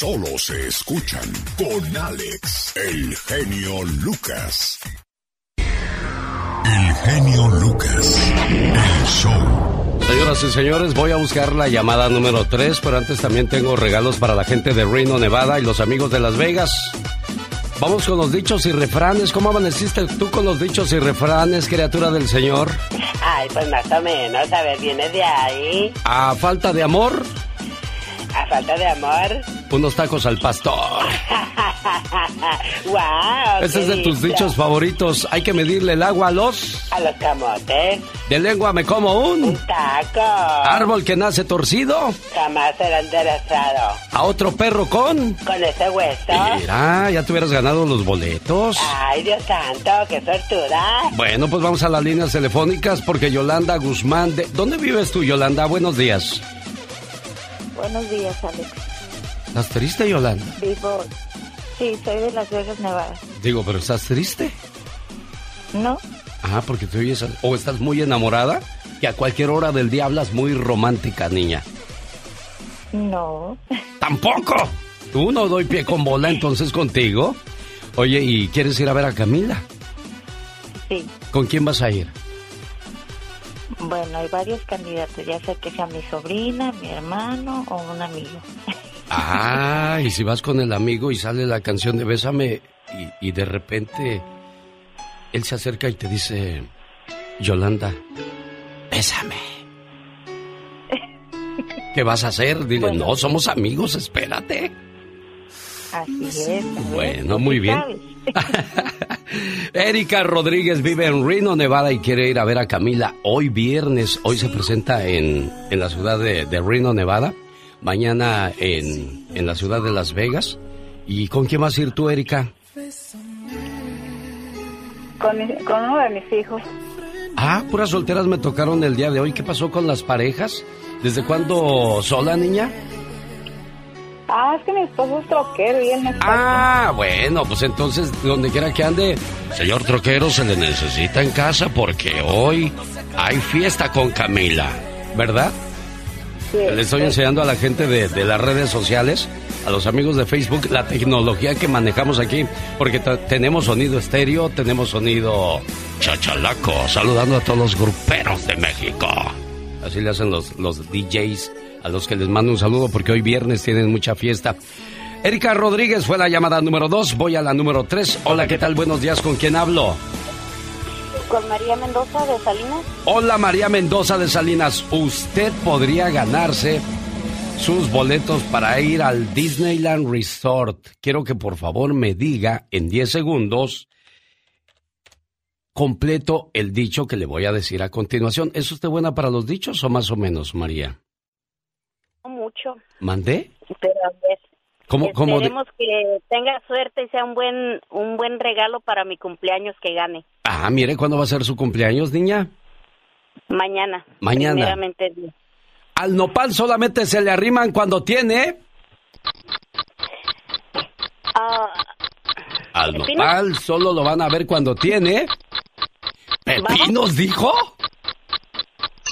Solo se escuchan con Alex, el genio Lucas. El genio Lucas, el show. Señoras y señores, voy a buscar la llamada número 3, pero antes también tengo regalos para la gente de Reno, Nevada y los amigos de Las Vegas. Vamos con los dichos y refranes. ¿Cómo amaneciste tú con los dichos y refranes, criatura del Señor? Ay, pues más o menos, a ver, vienes de ahí. A falta de amor, A falta de amor. Unos tacos al pastor. ¡Wow! Ese es de tus dichos favoritos. Hay que medirle el agua a los... A los camotes. De lengua me como un... Taco. Árbol que nace torcido. Jamás será enderezado. A otro perro con... Con ese hueso. Mira, ya te hubieras ganado los boletos. Ay, Dios santo, qué sortura. Bueno, pues vamos a las líneas telefónicas porque Yolanda Guzmán de... ¿Dónde vives tú, Yolanda? Buenos días. Buenos días, Alex. ¿Estás triste, Yolanda? Vivo. Sí, soy de Las Vegas, Nevada. Digo, pero ¿estás triste? ¿No? Ah, porque te oyes... ¿O estás muy enamorada? Que a cualquier hora del día hablas muy romántica, niña. No. ¡Tampoco! Tú no doy pie con bola entonces contigo. Oye, ¿y quieres ir a ver a Camila? Sí. ¿Con quién vas a ir? Bueno, hay varios candidatos, ya sea que sea mi sobrina, mi hermano o un amigo. Ah, y si vas con el amigo y sale la canción de Bésame y, y de repente él se acerca y te dice, Yolanda, bésame. ¿Qué vas a hacer? Dile, no, somos amigos, espérate. Así es. Bueno, muy bien. Erika Rodríguez vive en Reno, Nevada y quiere ir a ver a Camila hoy viernes. Hoy se presenta en, en la ciudad de, de Reno, Nevada. Mañana en, en la ciudad de Las Vegas. ¿Y con quién vas a ir tú, Erika? Con, mi- con uno de mis hijos. Ah, puras solteras me tocaron el día de hoy. ¿Qué pasó con las parejas? ¿Desde cuándo sola, niña? Ah, es que mi esposo es troquero y él está Ah, bueno, pues entonces, donde quiera que ande, señor troquero, se le necesita en casa porque hoy hay fiesta con Camila, ¿verdad? Le estoy enseñando a la gente de, de las redes sociales, a los amigos de Facebook, la tecnología que manejamos aquí, porque tenemos sonido estéreo, tenemos sonido chachalaco, saludando a todos los gruperos de México. Así le hacen los, los DJs, a los que les mando un saludo porque hoy viernes tienen mucha fiesta. Erika Rodríguez fue la llamada número dos, voy a la número tres. Hola, ¿qué tal? Buenos días, ¿con quién hablo? Con María Mendoza de Salinas. Hola María Mendoza de Salinas, usted podría ganarse sus boletos para ir al Disneyland Resort. Quiero que por favor me diga en 10 segundos completo el dicho que le voy a decir a continuación. ¿Es usted buena para los dichos o más o menos, María? No mucho. ¿Mandé? Pero a ver. ¿Cómo, cómo de- Esperemos que tenga suerte y sea un buen un buen regalo para mi cumpleaños que gane Ah, mire, ¿cuándo va a ser su cumpleaños, niña? mañana. Mañana. Al nopal solamente se le arriman cuando tiene. Ah, Al nopal solo lo van a ver cuando tiene. ¿Pepinos dijo?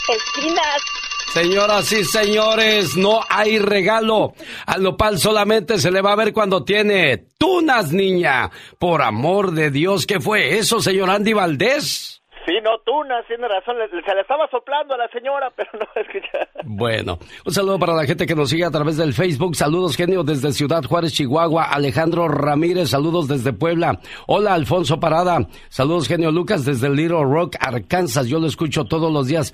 espinas. Señoras y señores, no hay regalo. Al nopal solamente se le va a ver cuando tiene tunas, niña. Por amor de Dios, ¿qué fue eso, señor Andy Valdés? Sí, no, tunas, tiene razón. se le estaba soplando a la señora, pero no escucha. Bueno, un saludo para la gente que nos sigue a través del Facebook. Saludos, genio, desde Ciudad Juárez, Chihuahua. Alejandro Ramírez, saludos desde Puebla. Hola, Alfonso Parada. Saludos, genio Lucas, desde Little Rock, Arkansas. Yo lo escucho todos los días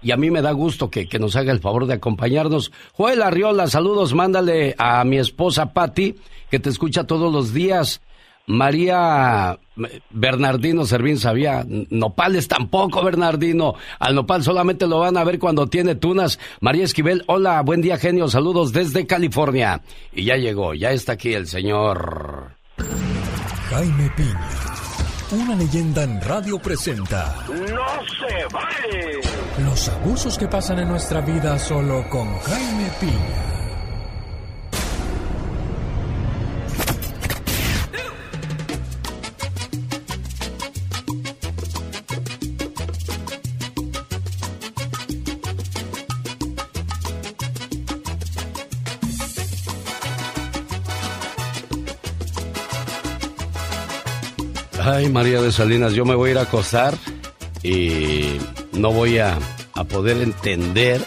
y a mí me da gusto que, que nos haga el favor de acompañarnos. Joel Arriola, saludos, mándale a mi esposa Patti, que te escucha todos los días. María Bernardino Servín sabía, nopales tampoco, Bernardino. Al nopal solamente lo van a ver cuando tiene tunas. María Esquivel, hola, buen día, genio, saludos desde California. Y ya llegó, ya está aquí el señor. Jaime Piña, una leyenda en radio presenta ¡No se vale! los abusos que pasan en nuestra vida solo con Jaime Piña. Ay, María de Salinas, yo me voy a ir a acostar y no voy a, a poder entender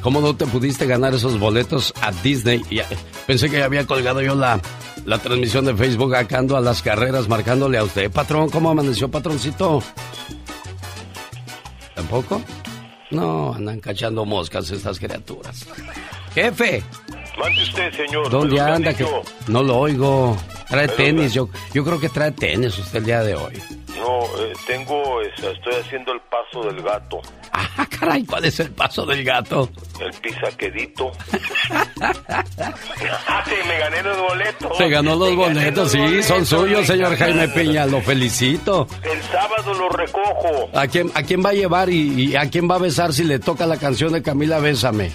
cómo no te pudiste ganar esos boletos a Disney. Y, pensé que había colgado yo la, la transmisión de Facebook acá ando a las carreras marcándole a usted. Patrón, ¿cómo amaneció, patroncito? ¿Tampoco? No, andan cachando moscas estas criaturas. Jefe, Mande usted, señor. ¿dónde ¿Me lo anda? Que no lo oigo. Trae tenis, yo, yo creo que trae tenis usted el día de hoy. No, eh, tengo, esa, estoy haciendo el paso del gato. Ah, caray, ¿cuál es el paso del gato? El pisaquedito. ah, sí, me gané los boletos. Se ganó los boletos, sí, son suyos, señor. Jaime Piña, lo felicito. El sábado lo recojo. ¿A quién, ¿A quién va a llevar y, y a quién va a besar si le toca la canción de Camila Bésame?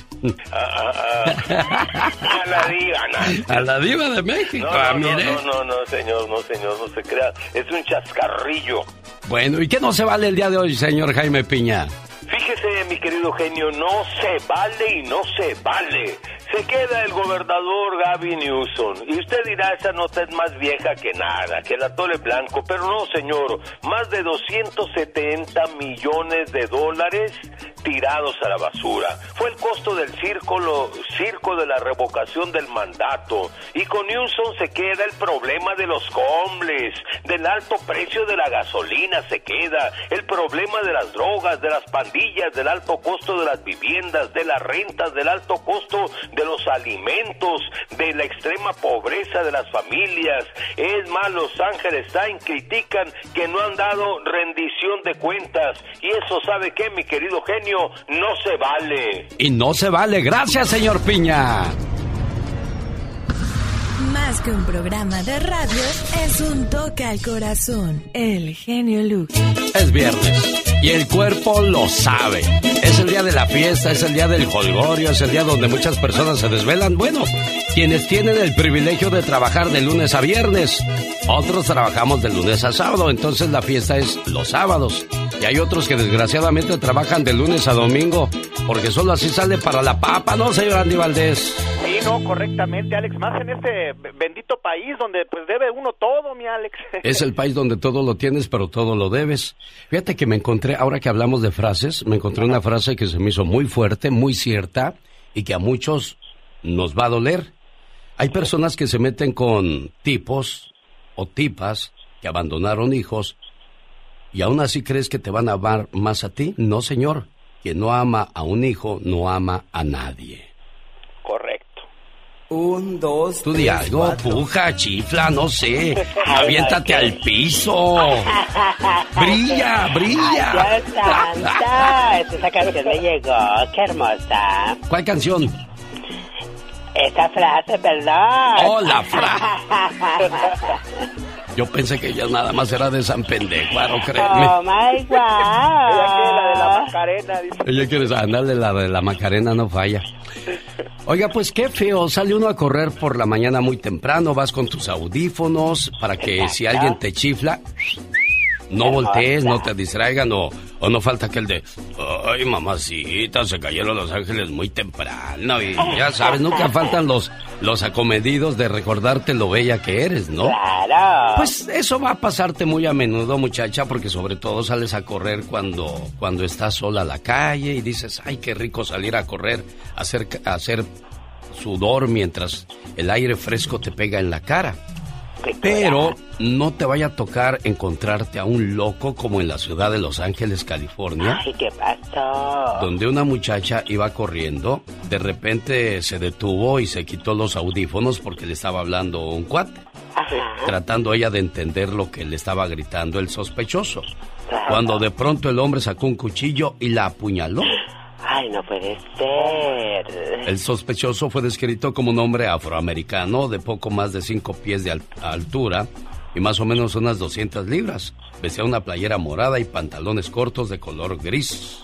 A, a- a- a la diva, no. A la diva de México, No, ah, no, mire. no, no, no, señor, no, señor, no se crea. Es un chascarrillo. Bueno, ¿y qué no se vale el día de hoy, señor Jaime Piña? Fíjese, mi querido genio, no se vale y no se vale. Se queda el gobernador Gavin Newsom. Y usted dirá, esa nota es más vieja que nada, que el atole blanco. Pero no, señor, más de 270 millones de dólares tirados a la basura. Fue el costo del circo, lo- circo de la revocación del mandato. Y con Newsom se queda el problema de los homeless, del alto precio de la gasolina se queda, el problema de las drogas, de las pandillas, del alto costo de las viviendas, de las rentas, del alto costo de los alimentos, de la extrema pobreza de las familias. Es más, Los Ángeles Times critican que no han dado rendición de cuentas. Y eso, ¿sabe qué, mi querido genio? No se vale. Y no se vale. Gracias, señor Piña. Más que un programa de radio, es un toque al corazón. El genio Lucas. Es viernes y el cuerpo lo sabe. Es el día de la fiesta, es el día del holgorio, es el día donde muchas personas se desvelan. Bueno, quienes tienen el privilegio de trabajar de lunes a viernes, otros trabajamos de lunes a sábado, entonces la fiesta es los sábados. Y hay otros que desgraciadamente trabajan de lunes a domingo, porque solo así sale para la papa, ¿no, señor Andy Valdés? Sí, no, correctamente, Alex. Más en este bendito país donde pues debe uno todo, mi Alex. Es el país donde todo lo tienes, pero todo lo debes. Fíjate que me encontré, ahora que hablamos de frases, me encontré una frase que se me hizo muy fuerte, muy cierta, y que a muchos nos va a doler. Hay personas que se meten con tipos o tipas que abandonaron hijos y aún así crees que te van a amar más a ti. No, señor. Quien no ama a un hijo no ama a nadie. Un, dos, Tú di algo, puja, chifla, no sé. Aviéntate al piso. Brilla, brilla. Dios esa canción me llegó, qué hermosa. ¿Cuál canción? Esa frase, perdón. Oh, la frase. Yo pensé que ella nada más era de San Pendecuaro, créeme. Oh my god. Ella quiere la de la Macarena, dice. Ella quiere andarle la de la Macarena, no falla. Oiga, pues qué feo, sale uno a correr por la mañana muy temprano, vas con tus audífonos para que si alguien te chifla, no voltees, no te distraigan o, o no falta aquel de, ay mamacita, se cayeron los ángeles muy temprano y ya sabes, nunca faltan los, los acomedidos de recordarte lo bella que eres, ¿no? Claro. Pues eso va a pasarte muy a menudo, muchacha, porque sobre todo sales a correr cuando, cuando estás sola a la calle y dices, ay, qué rico salir a correr, hacer, hacer sudor mientras el aire fresco te pega en la cara. Pero no te vaya a tocar encontrarte a un loco como en la ciudad de Los Ángeles, California, Ay, ¿qué pasó? donde una muchacha iba corriendo, de repente se detuvo y se quitó los audífonos porque le estaba hablando un cuate, tratando ella de entender lo que le estaba gritando el sospechoso. Cuando de pronto el hombre sacó un cuchillo y la apuñaló. Ay, no puede ser. El sospechoso fue descrito como un hombre afroamericano de poco más de 5 pies de al- altura y más o menos unas 200 libras. Vestía una playera morada y pantalones cortos de color gris.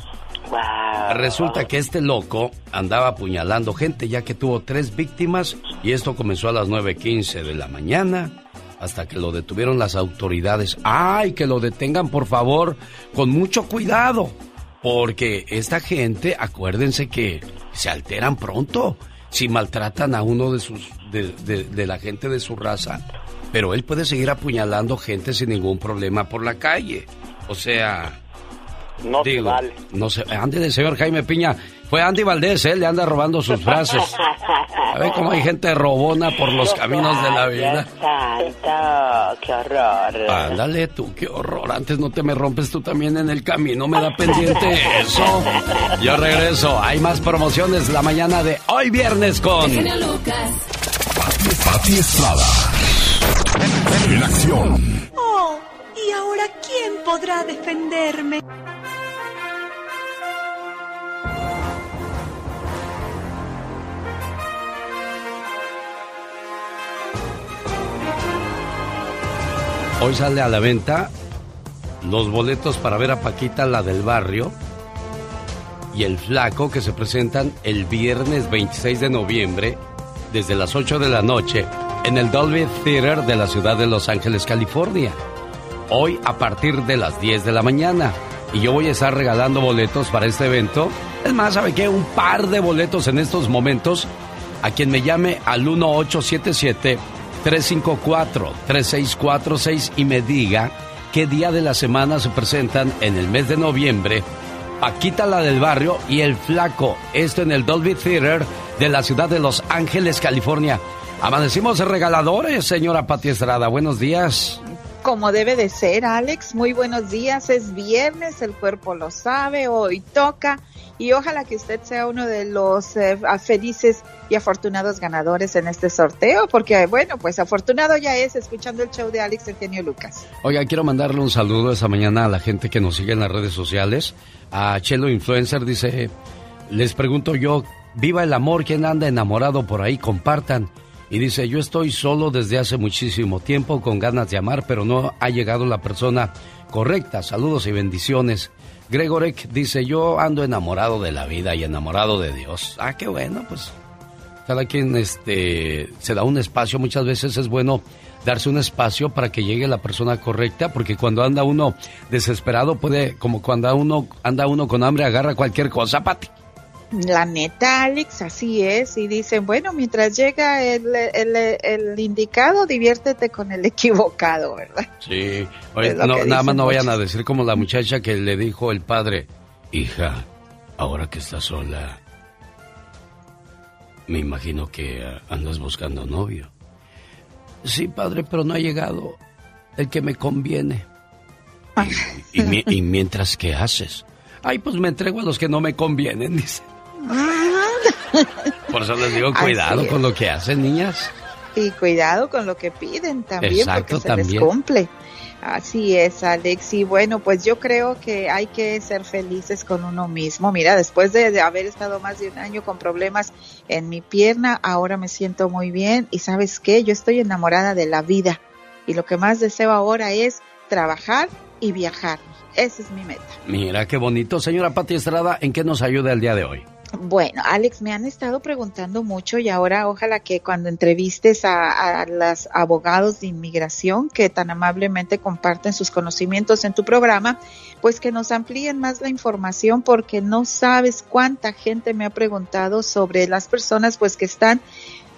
Resulta que este loco andaba apuñalando gente ya que tuvo tres víctimas y esto comenzó a las 9.15 de la mañana hasta que lo detuvieron las autoridades. ¡Ay, que lo detengan por favor! Con mucho cuidado. Porque esta gente, acuérdense que se alteran pronto si maltratan a uno de sus de, de- de la gente de su raza. Pero él puede seguir apuñalando gente sin ningún problema por la calle. O sea, No se digo, vale. no sé, ande del señor Jaime Piña. Fue Andy Valdés, él le anda robando sus frases. A ver cómo hay gente robona por los caminos de la vida. Santo, qué horror. Ándale tú, qué horror. Antes no te me rompes tú también en el camino, me da pendiente eso. Yo regreso, hay más promociones la mañana de hoy viernes con... Lucas. Pati Estrada. En acción. Oh, ¿y ahora quién podrá defenderme? Hoy sale a la venta los boletos para ver a Paquita, la del barrio, y el flaco que se presentan el viernes 26 de noviembre desde las 8 de la noche en el Dolby Theater de la ciudad de Los Ángeles, California. Hoy a partir de las 10 de la mañana. Y yo voy a estar regalando boletos para este evento. Es más, ¿sabe qué? Un par de boletos en estos momentos a quien me llame al 1877-354-3646 y me diga qué día de la semana se presentan en el mes de noviembre Paquita la del barrio y el flaco. Esto en el Dolby Theater de la ciudad de Los Ángeles, California. Amanecimos regaladores, señora Pati Estrada. Buenos días. Como debe de ser, Alex. Muy buenos días. Es viernes, el cuerpo lo sabe, hoy toca. Y ojalá que usted sea uno de los eh, felices y afortunados ganadores en este sorteo, porque bueno, pues afortunado ya es escuchando el show de Alex Eugenio Lucas. Oiga, quiero mandarle un saludo esa mañana a la gente que nos sigue en las redes sociales. A Chelo Influencer dice, les pregunto yo, viva el amor, ¿quién anda enamorado por ahí? Compartan. Y dice, yo estoy solo desde hace muchísimo tiempo con ganas de amar, pero no ha llegado la persona correcta. Saludos y bendiciones. Gregorek dice, yo ando enamorado de la vida y enamorado de Dios. Ah, qué bueno, pues cada quien este, se da un espacio. Muchas veces es bueno darse un espacio para que llegue la persona correcta, porque cuando anda uno desesperado puede, como cuando uno anda uno con hambre, agarra cualquier cosa, Pati. La neta, Alex, así es. Y dicen, bueno, mientras llega el, el, el indicado, diviértete con el equivocado, ¿verdad? Sí. Oye, no, nada más no vayan a decir como la muchacha que le dijo el padre, hija, ahora que estás sola, me imagino que ah, andas buscando novio. Sí, padre, pero no ha llegado el que me conviene. Y, y mientras, ¿qué haces? Ay, pues me entrego a los que no me convienen, dice. Por eso les digo, cuidado con lo que hacen, niñas. Y cuidado con lo que piden también, porque se les cumple. Así es, Alex. Y bueno, pues yo creo que hay que ser felices con uno mismo. Mira, después de, haber estado más de un año con problemas en mi pierna, ahora me siento muy bien. Y sabes qué, yo estoy enamorada de la vida. Y lo que más deseo ahora es trabajar y viajar. Esa es mi meta. Mira qué bonito. Señora Pati Estrada, ¿en qué nos ayuda el día de hoy? Bueno, Alex, me han estado preguntando mucho y ahora ojalá que cuando entrevistes a, a los abogados de inmigración que tan amablemente comparten sus conocimientos en tu programa, pues que nos amplíen más la información porque no sabes cuánta gente me ha preguntado sobre las personas pues que están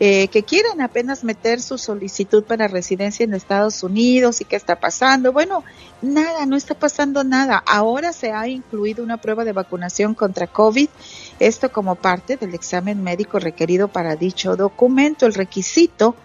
eh, que quieren apenas meter su solicitud para residencia en Estados Unidos y qué está pasando. Bueno, nada, no está pasando nada. Ahora se ha incluido una prueba de vacunación contra COVID, esto como parte del examen médico requerido para dicho documento. El requisito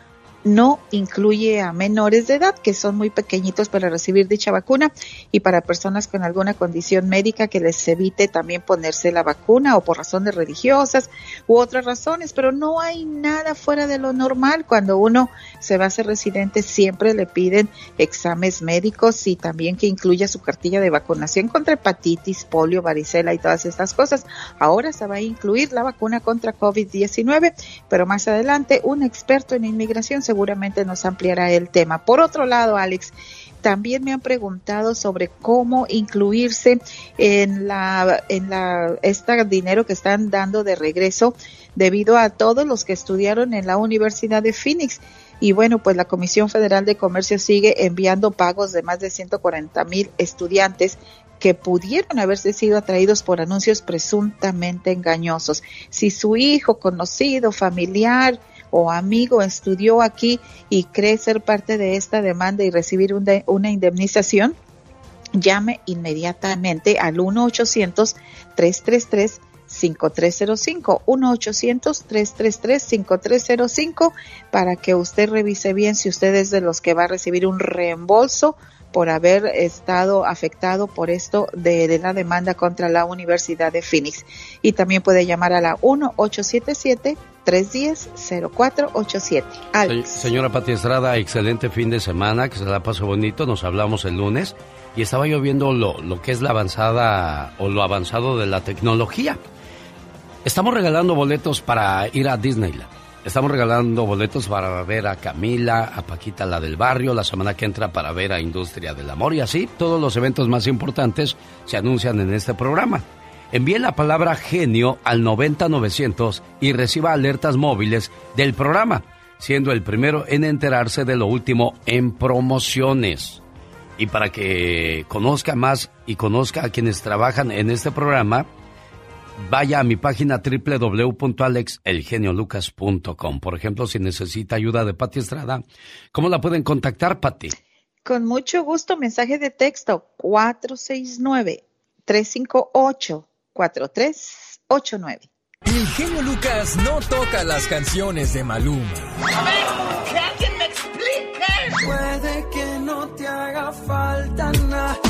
no incluye a menores de edad que son muy pequeñitos para recibir dicha vacuna y para personas con alguna condición médica que les evite también ponerse la vacuna o por razones religiosas u otras razones, pero no hay nada fuera de lo normal. Cuando uno se va a ser residente siempre le piden exámenes médicos y también que incluya su cartilla de vacunación contra hepatitis, polio, varicela y todas estas cosas. Ahora se va a incluir la vacuna contra COVID-19, pero más adelante un experto en inmigración se seguramente nos ampliará el tema. Por otro lado, Alex, también me han preguntado sobre cómo incluirse en la en la este dinero que están dando de regreso debido a todos los que estudiaron en la Universidad de Phoenix. Y bueno, pues la Comisión Federal de Comercio sigue enviando pagos de más de 140 mil estudiantes que pudieron haberse sido atraídos por anuncios presuntamente engañosos. Si su hijo, conocido, familiar, o amigo estudió aquí y cree ser parte de esta demanda y recibir una indemnización, llame inmediatamente al 1-800-333. 5305 1-800-333-5305 para que usted revise bien si usted es de los que va a recibir un reembolso por haber estado afectado por esto de, la demanda contra la Universidad de Phoenix. Y también puede llamar a la 1-877-310-0487. señora Pati Estrada, excelente fin de semana, que se la pasó bonito. Nos hablamos el lunes y estaba yo viendo lo, lo que es la avanzada o lo avanzado de la tecnología. Estamos regalando boletos para ir a Disneyland. Estamos regalando boletos para ver a Camila, a Paquita la del barrio, la semana que entra para ver a Industria del Amor y así todos los eventos más importantes se anuncian en este programa. Envíe la palabra genio al 90900 y reciba alertas móviles del programa, siendo el primero en enterarse de lo último en promociones. Y para que conozca más y conozca a quienes trabajan en este programa, vaya a mi página www.alexelgeniolucas.com. Por ejemplo, si necesita ayuda de Pati Estrada, ¿cómo la pueden contactar, Pati? Con mucho gusto, mensaje de texto 469-358-4389. El genio Lucas no toca las canciones de Maluma. A ver, que alguien me explique. Puede que no te haga falta nada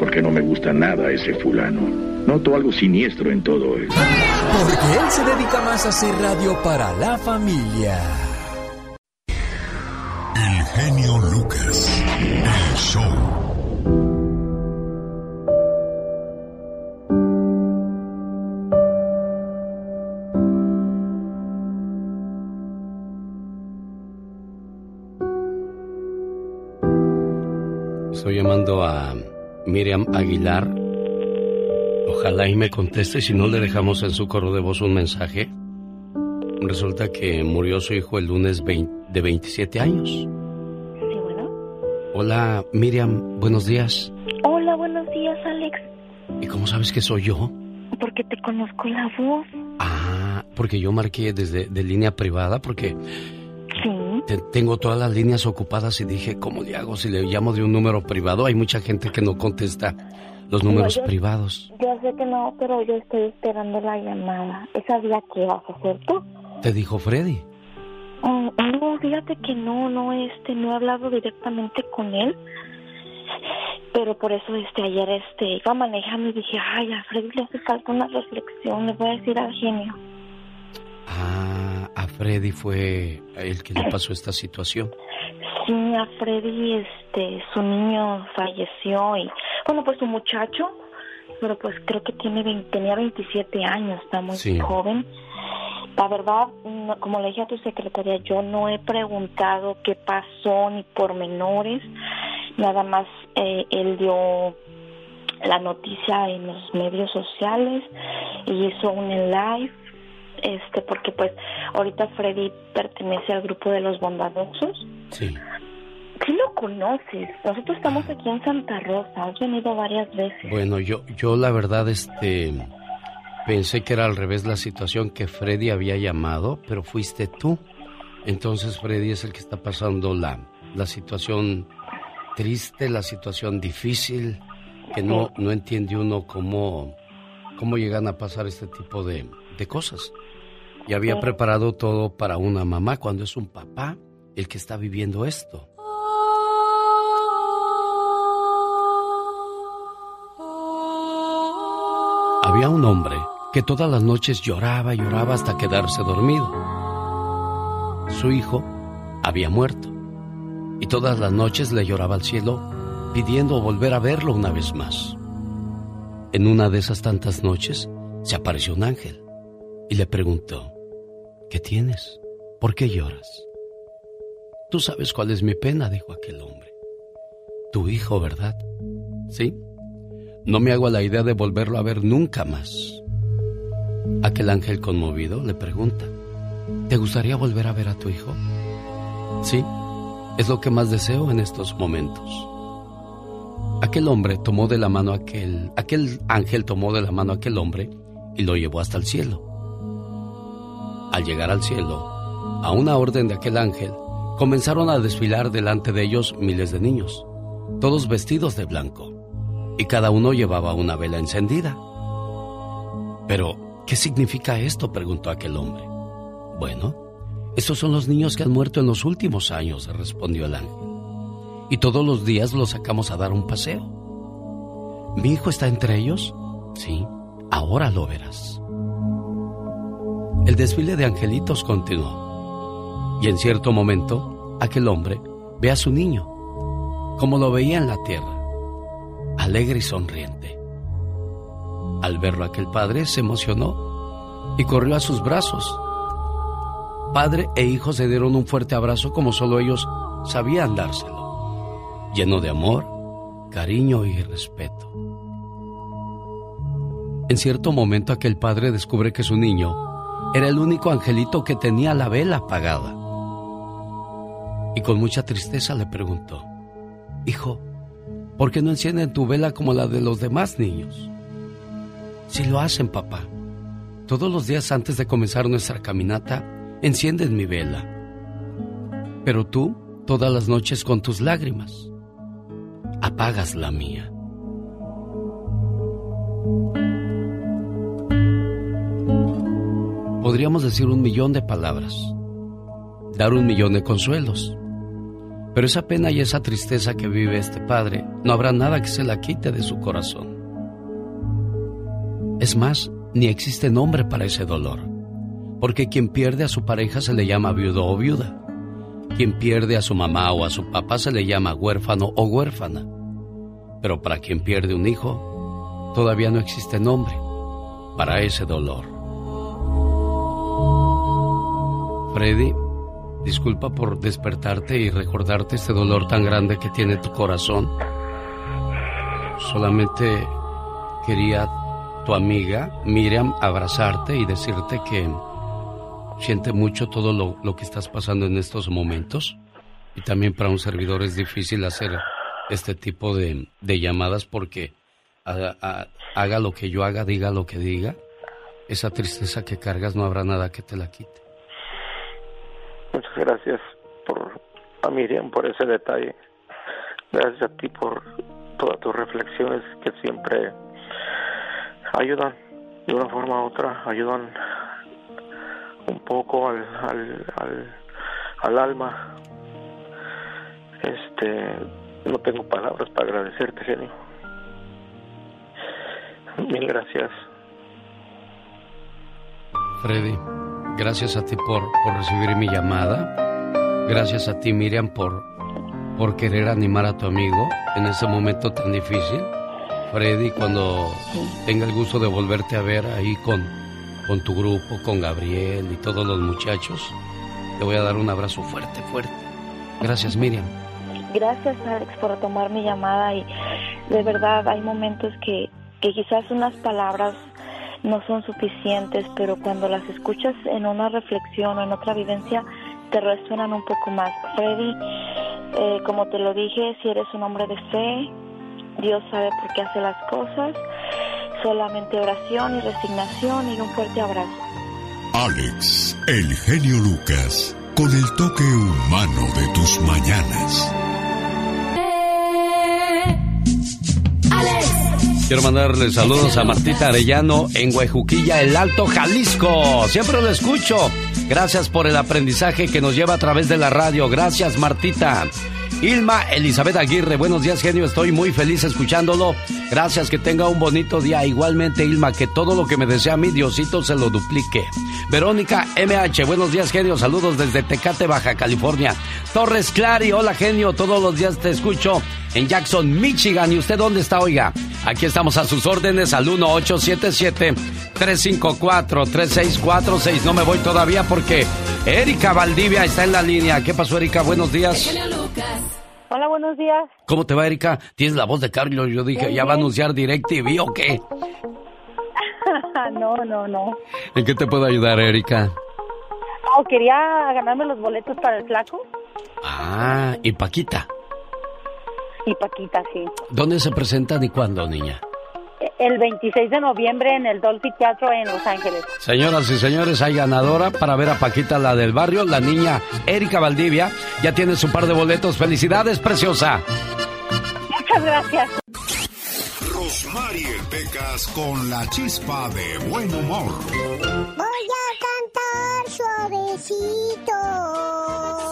sé por qué no me gusta nada ese fulano. Noto algo siniestro en todo esto. Porque él se dedica más a hacer radio para la familia. El genio Lucas. El show. Estoy llamando a Miriam Aguilar. Ojalá y me conteste si no le dejamos en su correo de voz un mensaje. Resulta que murió su hijo el lunes de 27 años. Sí, bueno. Hola, Miriam, buenos días. Hola, buenos días, Alex. ¿Y cómo sabes que soy yo? Porque te conozco la voz. Ah, porque yo marqué desde de línea privada porque tengo todas las líneas ocupadas y dije, ¿cómo le hago si le llamo de un número privado? Hay mucha gente que no contesta los números privados. Yo sé que no, pero yo estoy esperando la llamada. ¿Esa día qué vas a hacer tú? ¿Te dijo Freddy? Oh, no, fíjate que no, no, este, no he hablado directamente con él. Pero por eso, este, ayer, este, iba manejando y dije, ay, a Freddy le hace falta una reflexión, le voy a decir al genio. Ah, a Freddy fue el que le pasó esta situación. Sí, a Freddy, este, su niño falleció y, bueno, pues su muchacho, pero pues creo que tiene 20 tenía 27 años, está muy Sí. joven. La verdad, no- como le dije a tu secretaria, yo no he preguntado qué pasó ni pormenores, nada más eh, él dio la noticia en los medios sociales y hizo un en live, este, porque pues ahorita Freddy pertenece al grupo de los bondadosos. Sí. Sí lo conoces, nosotros estamos aquí en Santa Rosa, has venido varias veces. Bueno, yo, yo la verdad, este, pensé que era al revés la situación que Freddy había llamado, pero fuiste tú. Entonces Freddy es el que está pasando la, la situación triste, la situación difícil, que no, no entiende uno cómo, cómo llegan a pasar este tipo de, de cosas. Y había Sí. preparado todo para una mamá cuando es un papá el que está viviendo esto. Había un hombre que todas las noches lloraba y lloraba hasta quedarse dormido. Su hijo había muerto y todas las noches le lloraba al cielo pidiendo volver a verlo una vez más. En una de esas tantas noches se apareció un ángel y le preguntó, ¿qué tienes? ¿Por qué lloras? Tú sabes cuál es mi pena, dijo aquel hombre. Tu hijo, ¿verdad? Sí. No me hago la idea de volverlo a ver nunca más. Aquel ángel conmovido le pregunta, ¿te gustaría volver a ver a tu hijo? Sí, es lo que más deseo en estos momentos. Aquel hombre tomó de la mano aquel, aquel ángel tomó de la mano a aquel hombre y lo llevó hasta el cielo. Al llegar al cielo, a una orden de aquel ángel, comenzaron a desfilar delante de ellos miles de niños, todos vestidos de blanco, y cada uno llevaba una vela encendida. Pero, ¿qué significa esto? preguntó aquel hombre. Bueno, estos son los niños que han muerto en los últimos años, respondió el ángel. Y todos los días los sacamos a dar un paseo. ¿Mi hijo está entre ellos? Sí, ahora lo verás. El desfile de angelitos continuó. Y en cierto momento, aquel hombre ve a su niño, como lo veía en la tierra, alegre y sonriente. Al verlo aquel padre se emocionó y corrió a sus brazos. Padre e hijo se dieron un fuerte abrazo como solo ellos sabían dárselo, lleno de amor, cariño y respeto. En cierto momento aquel padre descubre que su niño era el único angelito que tenía la vela apagada. Y con mucha tristeza le preguntó, Hijo, ¿por qué no encienden tu vela como la de los demás niños? Si lo hacen, papá. Todos los días antes de comenzar nuestra caminata, encienden mi vela. Pero tú, todas las noches con tus lágrimas, apagas la mía. Podríamos decir un millón de palabras, dar un millón de consuelos. Pero esa pena y esa tristeza que vive este padre, no habrá nada que se la quite de su corazón. Es más, ni existe nombre para ese dolor, porque quien pierde a su pareja se le llama viudo o viuda. Quien pierde a su mamá o a su papá se le llama huérfano o huérfana. Pero para quien pierde un hijo, todavía no existe nombre para ese dolor. Freddy, disculpa por despertarte y recordarte este dolor tan grande que tiene tu corazón. Solamente quería tu amiga Miriam abrazarte y decirte que siente mucho todo lo, lo que estás pasando en estos momentos. Y también para un servidor es difícil hacer este tipo de, de llamadas porque haga, lo que yo haga, diga lo que diga, esa tristeza que cargas no habrá nada que te la quite. Muchas gracias por a Miriam por ese detalle. Gracias a ti por todas tus reflexiones que siempre ayudan de una forma u otra, ayudan un poco al, al, al, al alma. Este, no tengo palabras para agradecerte, genio. Mil gracias. Freddy, gracias a ti por, por recibir mi llamada. Gracias a ti, Miriam, por, por querer animar a tu amigo en ese momento tan difícil. Freddy, cuando tenga el gusto de volverte a ver ahí con, con tu grupo, con Gabriel y todos los muchachos, te voy a dar un abrazo fuerte, fuerte. Gracias, Miriam. Gracias, Alex, por tomar mi llamada y de verdad hay momentos que, que quizás unas palabras no son suficientes, pero cuando las escuchas en una reflexión o en otra vivencia, te resuenan un poco más. Freddy, eh, como te lo dije, si eres un hombre de fe, Dios sabe por qué hace las cosas. Solamente oración y resignación y un fuerte abrazo. Alex, el genio Lucas, con el toque humano de tus mañanas. Quiero mandarle saludos a Martita Arellano en Huejuquilla, el Alto Jalisco. Siempre lo escucho. Gracias por el aprendizaje que nos lleva a través de la radio. Gracias, Martita. Ilma Elizabeth Aguirre, buenos días genio, estoy muy feliz escuchándolo. Gracias, que tenga un bonito día. Igualmente Ilma, que todo lo que me desea mi Diosito se lo duplique. Verónica MH, buenos días genio, saludos desde Tecate, Baja California. Torres Clary, hola genio, todos los días te escucho en Jackson, Michigan. ¿Y usted dónde está, oiga? Aquí estamos a sus órdenes al 1877-354-3646. No me voy todavía porque Erika Valdivia está en la línea. ¿Qué pasó, Erika? Buenos días. Hola, buenos días. ¿Cómo te va, Erika? Tienes la voz de Carlos. Yo dije, ¿ya va a anunciar DirecTV o qué? no, no, no. ¿En qué te puedo ayudar, Erika? Oh, quería ganarme los boletos para el flaco. Ah, y Paquita. Y Paquita, sí. ¿Dónde se presentan y cuándo, niña? El 26 de noviembre en el Dolphy Teatro en Los Ángeles. Señoras y señores, hay ganadora para ver a Paquita, la del barrio, la niña Erika Valdivia. Ya tiene su par de boletos. ¡Felicidades, preciosa! Muchas gracias. Rosmarie Pecas con la chispa de buen humor. Voy a cantar suavecito.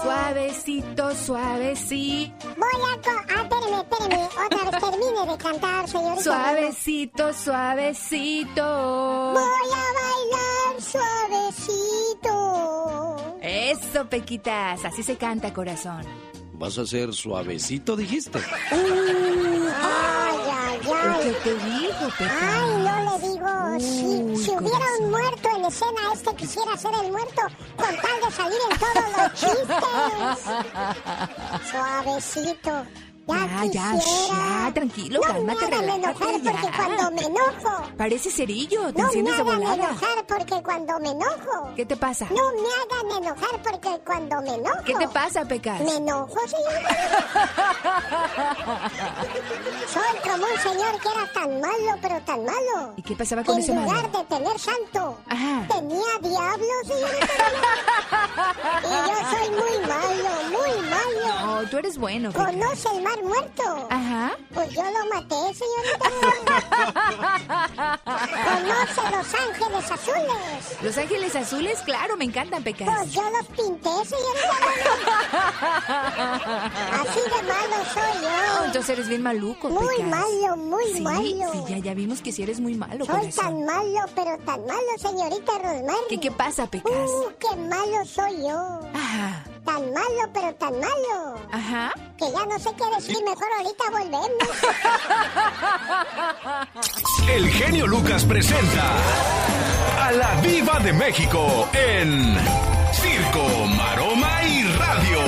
Suavecito, suavecito. Voy a... Ah, espéreme, espéreme. Otra vez termine de cantar, señorita. Suavecito, suavecito. Voy a bailar suavecito. Eso, Pequitas. Así se canta, corazón. ¿Vas a ser suavecito, dijiste? Ay, ay, ay. ¿Qué te digo, Pecas? Ay, no le digo. si, si hubiera un muerto en escena, este quisiera ser el muerto con tal de salir en todos los chistes. Suavecito. Ya, Ya, ya, tranquilo, no cálmate, me hagan enojar porque cuando me enojo. Parece cerillo, te No me enciendes de hagan volada. enojar porque cuando me enojo. ¿Qué te pasa? No me hagan enojar porque cuando me enojo. ¿Qué te pasa, Pecas? Me enojo, señorita. Soy como un señor que era tan malo, pero tan malo. ¿Y qué pasaba con en ese lugar malo? de tener santo, Ajá. tenía diablo, señorita. y yo soy muy malo, muy malo. Oh, tú eres bueno, Pecas. ¿Conoce el mar muerto? Ajá. Pues yo lo maté, señorita. ¿Conoce Los Ángeles Azules? Los ángeles azules, claro, me encantan, Pecas. Pues yo los pinté, señorita. Así de malo soy Oh, yo. entonces eres bien maluco, Muy Pecas. malo, muy sí, malo. Sí, ya, ya vimos que sí eres muy malo, Soy corazón. tan malo, pero tan malo, señorita Rosmar. ¿Qué, qué pasa, Pecas? Uh, qué malo soy yo. Ajá. Tan malo, pero tan malo. Ajá. Que ya no sé qué decir. Mejor ahorita volvemos. El genio Lucas presenta a la Viva de México en Circo, Maroma y Radio.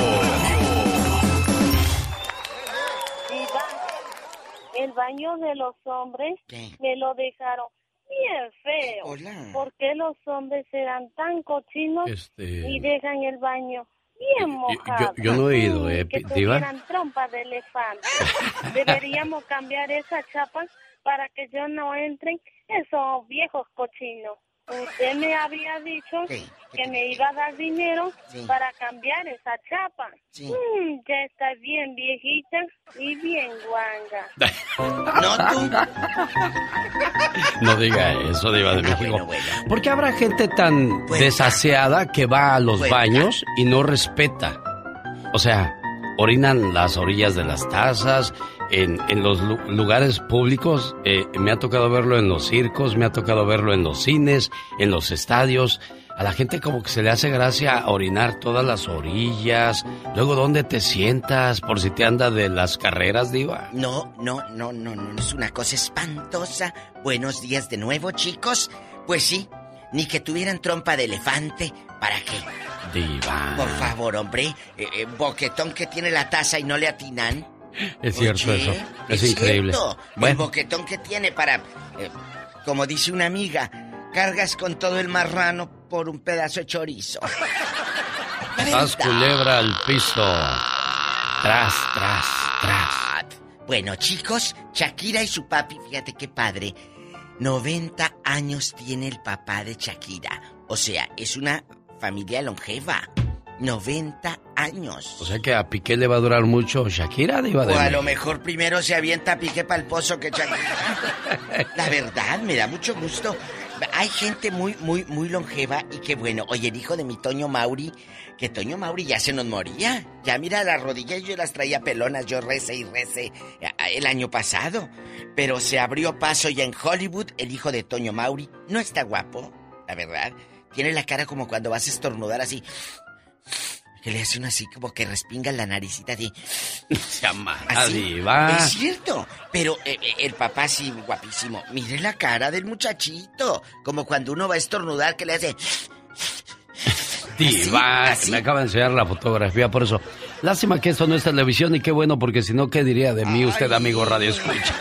El baño de los hombres me lo dejaron bien feo. ¿Por qué los hombres serán tan cochinos Este- y dejan el baño bien mojado? yo no he ido, eh, Que tuvieran de elefante. Deberíamos cambiar esa chapa para que yo no entren esos viejos cochinos. Usted me había dicho que me iba a dar dinero para cambiar esa chapa. Mm, ya está bien viejita y bien guanga. no tú. No diga eso, Diva de México. ¿Por qué habrá gente tan pues, desaseada que va a los baños y no respeta? O sea, orinan las orillas de las tazas, en, en los lugares públicos. Eh, me ha tocado verlo en los circos, me ha tocado verlo en los cines, en los estadios. A la gente como que se le hace gracia orinar todas las orillas. Luego, ¿dónde te sientas? Por si te anda de las carreras, diva. No, no, no, no, no, es una cosa espantosa. Buenos días de nuevo, chicos. Pues sí, ni que tuvieran trompa de elefante. ¿Para qué? Diva. Por favor, hombre. Eh, eh, boquetón que tiene la taza y no le atinan. Es cierto eso. Es, increíble. El boquetón que tiene para. Eh, como dice una amiga, cargas con todo el marrano por un pedazo de chorizo. Haz culebra al piso. Tras, tras, tras. Bueno, chicos, Shakira y su papi, fíjate qué padre. 90 años tiene el papá de Shakira. O sea, es una familia longeva. 90 años. O sea que a Piqué le va a durar mucho Shakira, iba O a lo mejor primero se avienta Piqué para el pozo que Shakira. La verdad, me da mucho gusto. Hay gente muy, muy, muy longeva y qué bueno. Oye, el hijo de mi Toño Mauri, que Toño Mauri ya se nos moría. Ya mira las rodillas, yo las traía pelonas, yo recé y recé el año pasado. Pero se abrió paso ya en Hollywood, el hijo de Toño Mauri. No está guapo, la verdad. Tiene la cara como cuando vas a estornudar así. Que le hace uno así como que respinga la naricita así. Se así. va. Es cierto. Pero eh, eh, el papá sí, guapísimo. Mire la cara del muchachito. Como cuando uno va a estornudar que le hace. Diva, me acaba de enseñar la fotografía, por eso. Lástima que esto no es televisión y qué bueno, porque si no, ¿qué diría de mí usted, amigo Radio Escucha?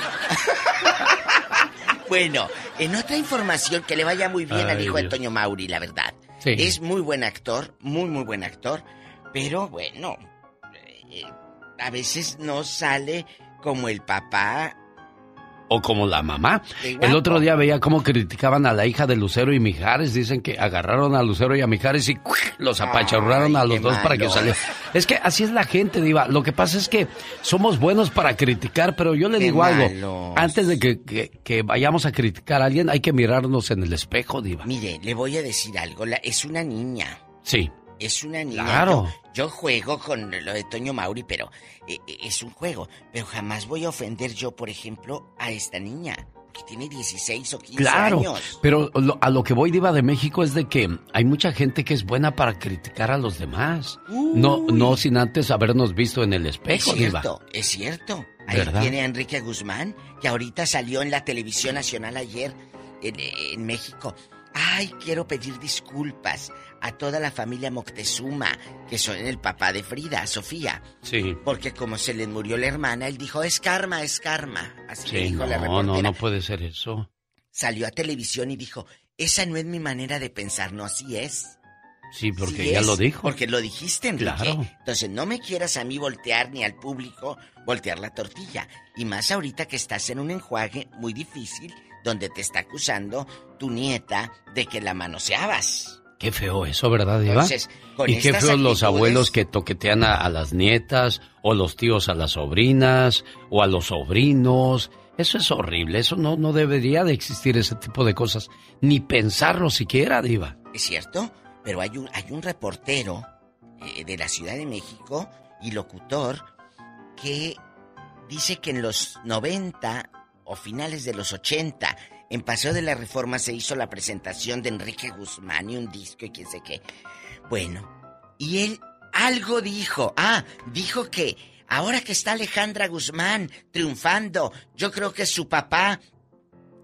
bueno, en otra información que le vaya muy bien al hijo de Antonio Mauri, la verdad. Es muy buen actor, muy, muy buen actor. Pero bueno, eh, a veces no sale como el papá o como la mamá. El otro día veía cómo criticaban a la hija de Lucero y Mijares. Dicen que agarraron a Lucero y a Mijares y los apachurraron a los dos para que salieran. Es que así es la gente, Diva. Lo que pasa es que somos buenos para criticar, pero yo le digo algo. Antes de que, que, vayamos a criticar a alguien, hay que mirarnos en el espejo, Diva. Mire, le voy a decir algo. es una niña. Sí. Es una niña. Claro. Yo, juego con lo de Toño Mauri, pero eh, eh, es un juego. Pero jamás voy a ofender yo, por ejemplo, a esta niña. Que tiene 16 o 15 claro, años. Pero a lo que voy, Diva de México, es de que hay mucha gente que es buena para criticar a los demás. No, no sin antes habernos visto en el espejo, Es cierto, es cierto. Ahí tiene a Enrique Guzmán, que ahorita salió en la televisión nacional ayer en, en México. Ay, quiero pedir disculpas a toda la familia Moctezuma, que son el papá de Frida, Sofía. Sí. Porque como se le murió la hermana, él dijo, es karma, es karma. Así sí, dijo no, la reportera. No, no puede ser eso. Salió a televisión y dijo, esa no es mi manera de pensar, no, así es. Sí, porque ya lo dijo. Porque lo dijiste, Enrique. Entonces no me quieras a mí voltear ni al público voltear la tortilla. Y más ahorita que estás en un enjuague muy difícil donde te está acusando tu nieta de que la manoseabas. Qué feo eso, ¿verdad, Eva? y qué feo los abuelos que toquetean a, las nietas, o los tíos a las sobrinas, o a los sobrinos. Eso es horrible, eso no, no debería de existir ese tipo de cosas, ni pensarlo siquiera, Diva. Es cierto, pero hay un, hay un reportero eh, de la Ciudad de México y locutor que dice que en los 90 o finales de los 80 en Paseo de la Reforma se hizo la presentación de Enrique Guzmán y un disco y quién sé qué. Bueno, y él algo dijo. Ah, dijo que ahora que está Alejandra Guzmán triunfando, yo creo que su papá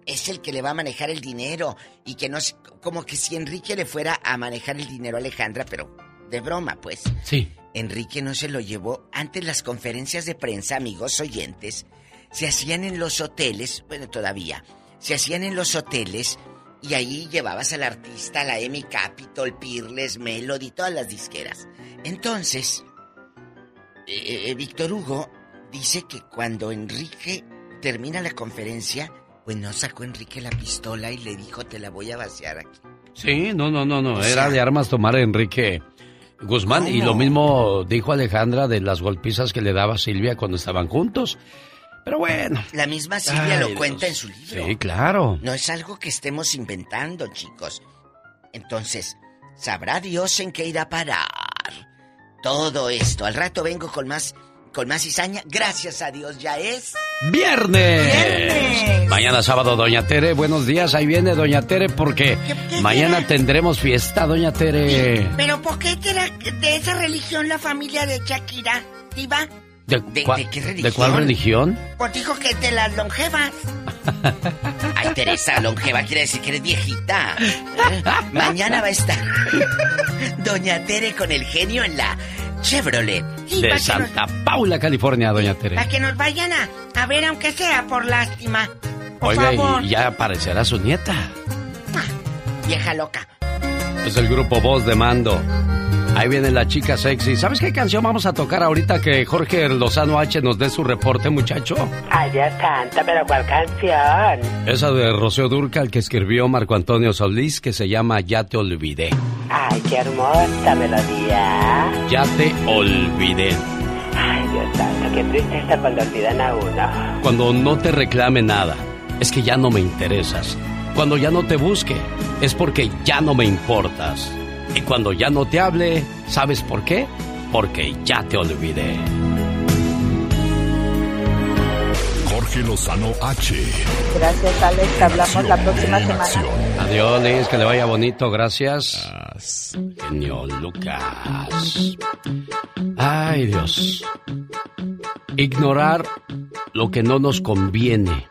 es el que le va a manejar el dinero y que no es como que si Enrique le fuera a manejar el dinero a Alejandra, pero de broma, pues. Sí. Enrique no se lo llevó. Antes las conferencias de prensa, amigos oyentes, se hacían en los hoteles, bueno, todavía se hacían en los hoteles y ahí llevabas al artista, la Emmy Capitol, Peerless, Melody, todas las disqueras. Entonces, eh, eh, Víctor Hugo dice que cuando Enrique termina la conferencia, pues no sacó Enrique la pistola y le dijo, te la voy a vaciar aquí. Sí, no, no, no, no. Era de armas tomar a Enrique Guzmán. Y lo mismo dijo Alejandra de las golpizas que le daba Silvia cuando estaban juntos. Pero bueno. La misma Silvia lo cuenta en su libro. Sí, claro. No es algo que estemos inventando, chicos. Entonces, sabrá Dios en qué irá a parar todo esto. Al rato vengo con más con más cizaña. Gracias a Dios, ya es. ¡Viernes! ¡Viernes! Mañana sábado, Doña Tere. Buenos días, ahí viene Doña Tere porque mañana tendremos fiesta, Doña Tere. ¿Pero por qué era de esa religión la familia de Shakira, Diva? ¿De, qué religión? ¿De cuál religión? Pues dijo que de las longevas. Ay, Teresa, longeva quiere decir que eres viejita. Mañana va a estar Doña Tere con el genio en la Chevrolet. de Santa Paula, California, doña Tere. Para que nos vayan a, ver, aunque sea por lástima. Por Oiga, favor. y ya aparecerá su nieta. Ah, vieja loca. Es el grupo Voz de Mando. Ahí viene la chica sexy. ¿Sabes qué canción vamos a tocar ahorita que Jorge Lozano H nos dé su reporte, muchacho? Ay, Dios santo, pero ¿cuál canción? Esa de Rocío Durcal que escribió Marco Antonio Solís que se llama Ya te olvidé. Ay, qué hermosa melodía. Ya te olvidé. Ay, Dios santo, qué tristeza cuando olvidan a uno. Cuando no te reclame nada, es que ya no me interesas. Cuando ya no te busque, es porque ya no me importas. Y cuando ya no te hable, ¿sabes por qué? Porque ya te olvidé. Jorge Lozano H. Gracias, Alex. Hablamos la próxima semana. Adiós, Liz. Que le vaya bonito. Gracias. Genio Lucas. Ay, Dios. Ignorar lo que no nos conviene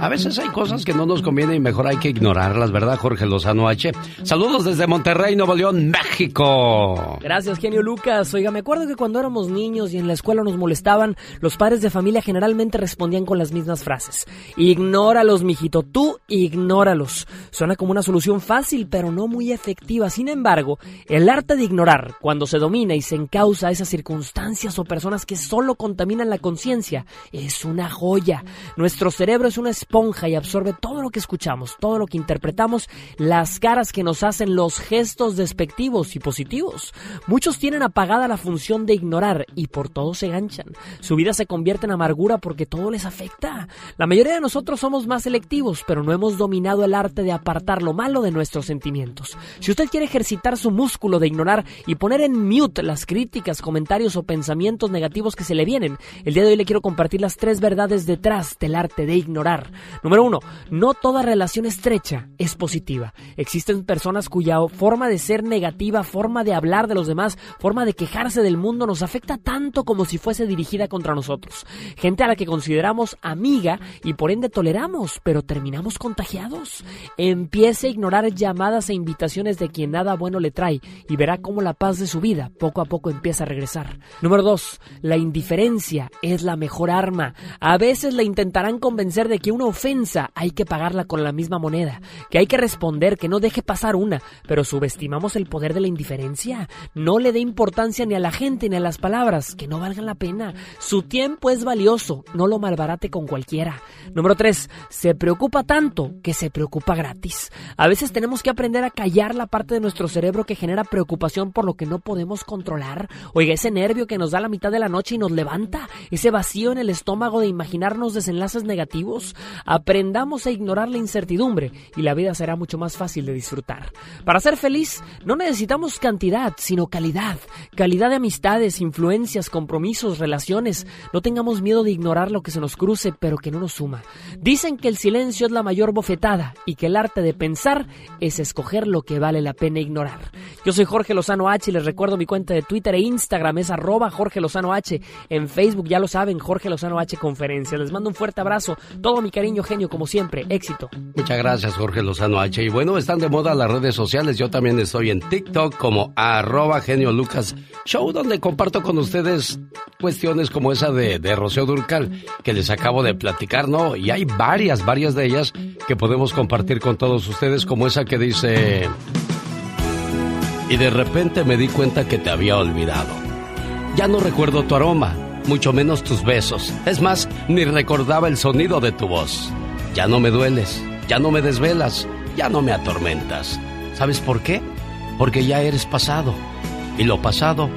a veces hay cosas que no nos convienen y mejor hay que ignorarlas, ¿verdad, Jorge Lozano H? Saludos desde Monterrey, Nuevo León, México. Gracias, genio Lucas. Oiga, me acuerdo que cuando éramos niños y en la escuela nos molestaban, los padres de familia generalmente respondían con las mismas frases. Ignóralos, mijito, tú ignóralos. Suena como una solución fácil, pero no muy efectiva. Sin embargo, el arte de ignorar, cuando se domina y se encausa esas circunstancias o personas que solo contaminan la conciencia, es una joya. Nuestro cerebro es una esponja y absorbe todo lo que escuchamos, todo lo que interpretamos, las caras que nos hacen, los gestos despectivos y positivos. Muchos tienen apagada la función de ignorar y por todo se ganchan. Su vida se convierte en amargura porque todo les afecta. La mayoría de nosotros somos más selectivos, pero no hemos dominado el arte de apartar lo malo de nuestros sentimientos. Si usted quiere ejercitar su músculo de ignorar y poner en mute las críticas, comentarios o pensamientos negativos que se le vienen, el día de hoy le quiero compartir las tres verdades detrás del arte de ignorar. Número uno, no toda relación estrecha es positiva. Existen personas cuya forma de ser negativa, forma de hablar de los demás, forma de quejarse del mundo nos afecta tanto como si fuese dirigida contra nosotros. Gente a la que consideramos amiga y por ende toleramos, pero terminamos contagiados. Empiece a ignorar llamadas e invitaciones de quien nada bueno le trae y verá cómo la paz de su vida poco a poco empieza a regresar. Número dos, la indiferencia es la mejor arma. A veces le intentarán convencer de que una ofensa hay que pagarla con la misma moneda, que hay que responder, que no deje pasar una, pero subestimamos el poder de la indiferencia. No le dé importancia ni a la gente ni a las palabras, que no valgan la pena. Su tiempo es valioso, no lo malbarate con cualquiera. Número 3. Se preocupa tanto que se preocupa gratis. A veces tenemos que aprender a callar la parte de nuestro cerebro que genera preocupación por lo que no podemos controlar. Oiga, ese nervio que nos da la mitad de la noche y nos levanta, ese vacío en el estómago de imaginarnos desenlaces negativos. Aprendamos a ignorar la incertidumbre y la vida será mucho más fácil de disfrutar. Para ser feliz no necesitamos cantidad, sino calidad. Calidad de amistades, influencias, compromisos, relaciones. No tengamos miedo de ignorar lo que se nos cruce, pero que no nos suma. Dicen que el silencio es la mayor bofetada y que el arte de pensar es escoger lo que vale la pena ignorar. Yo soy Jorge Lozano H y les recuerdo mi cuenta de Twitter e Instagram es arroba Jorge Lozano H. En Facebook ya lo saben, Jorge Lozano H Conferencias. Les mando un fuerte abrazo. Todo mi cariño genio, como siempre. Éxito. Muchas gracias, Jorge Lozano H. Y bueno, están de moda las redes sociales. Yo también estoy en TikTok como arroba genio Lucas Show, donde comparto con ustedes cuestiones como esa de, de Rocío Durcal, que les acabo de platicar, ¿no? Y hay varias, varias de ellas que podemos compartir con todos ustedes, como esa que dice... Y de repente me di cuenta que te había olvidado. Ya no recuerdo tu aroma mucho menos tus besos. Es más, ni recordaba el sonido de tu voz. Ya no me dueles, ya no me desvelas, ya no me atormentas. ¿Sabes por qué? Porque ya eres pasado y lo pasado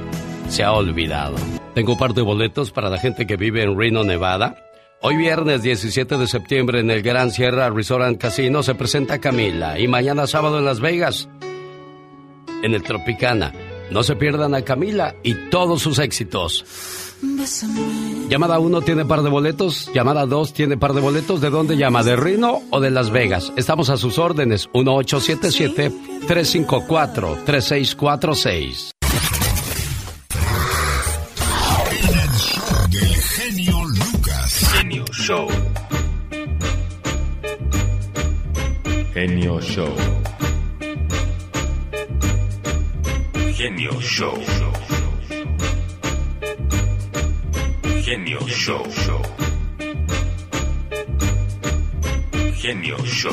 se ha olvidado. Tengo un par de boletos para la gente que vive en Reno, Nevada. Hoy viernes 17 de septiembre en el Gran Sierra Resort and Casino se presenta Camila y mañana sábado en Las Vegas en el Tropicana. No se pierdan a Camila y todos sus éxitos. Llamada 1 tiene par de boletos, llamada 2 tiene par de boletos. ¿De dónde llama? ¿De Reno o de Las Vegas? Estamos a sus órdenes. 1877-354-3646. Del genio Lucas. Genio Show. Genio Show. Genio Show. Genio Show. Genio Show.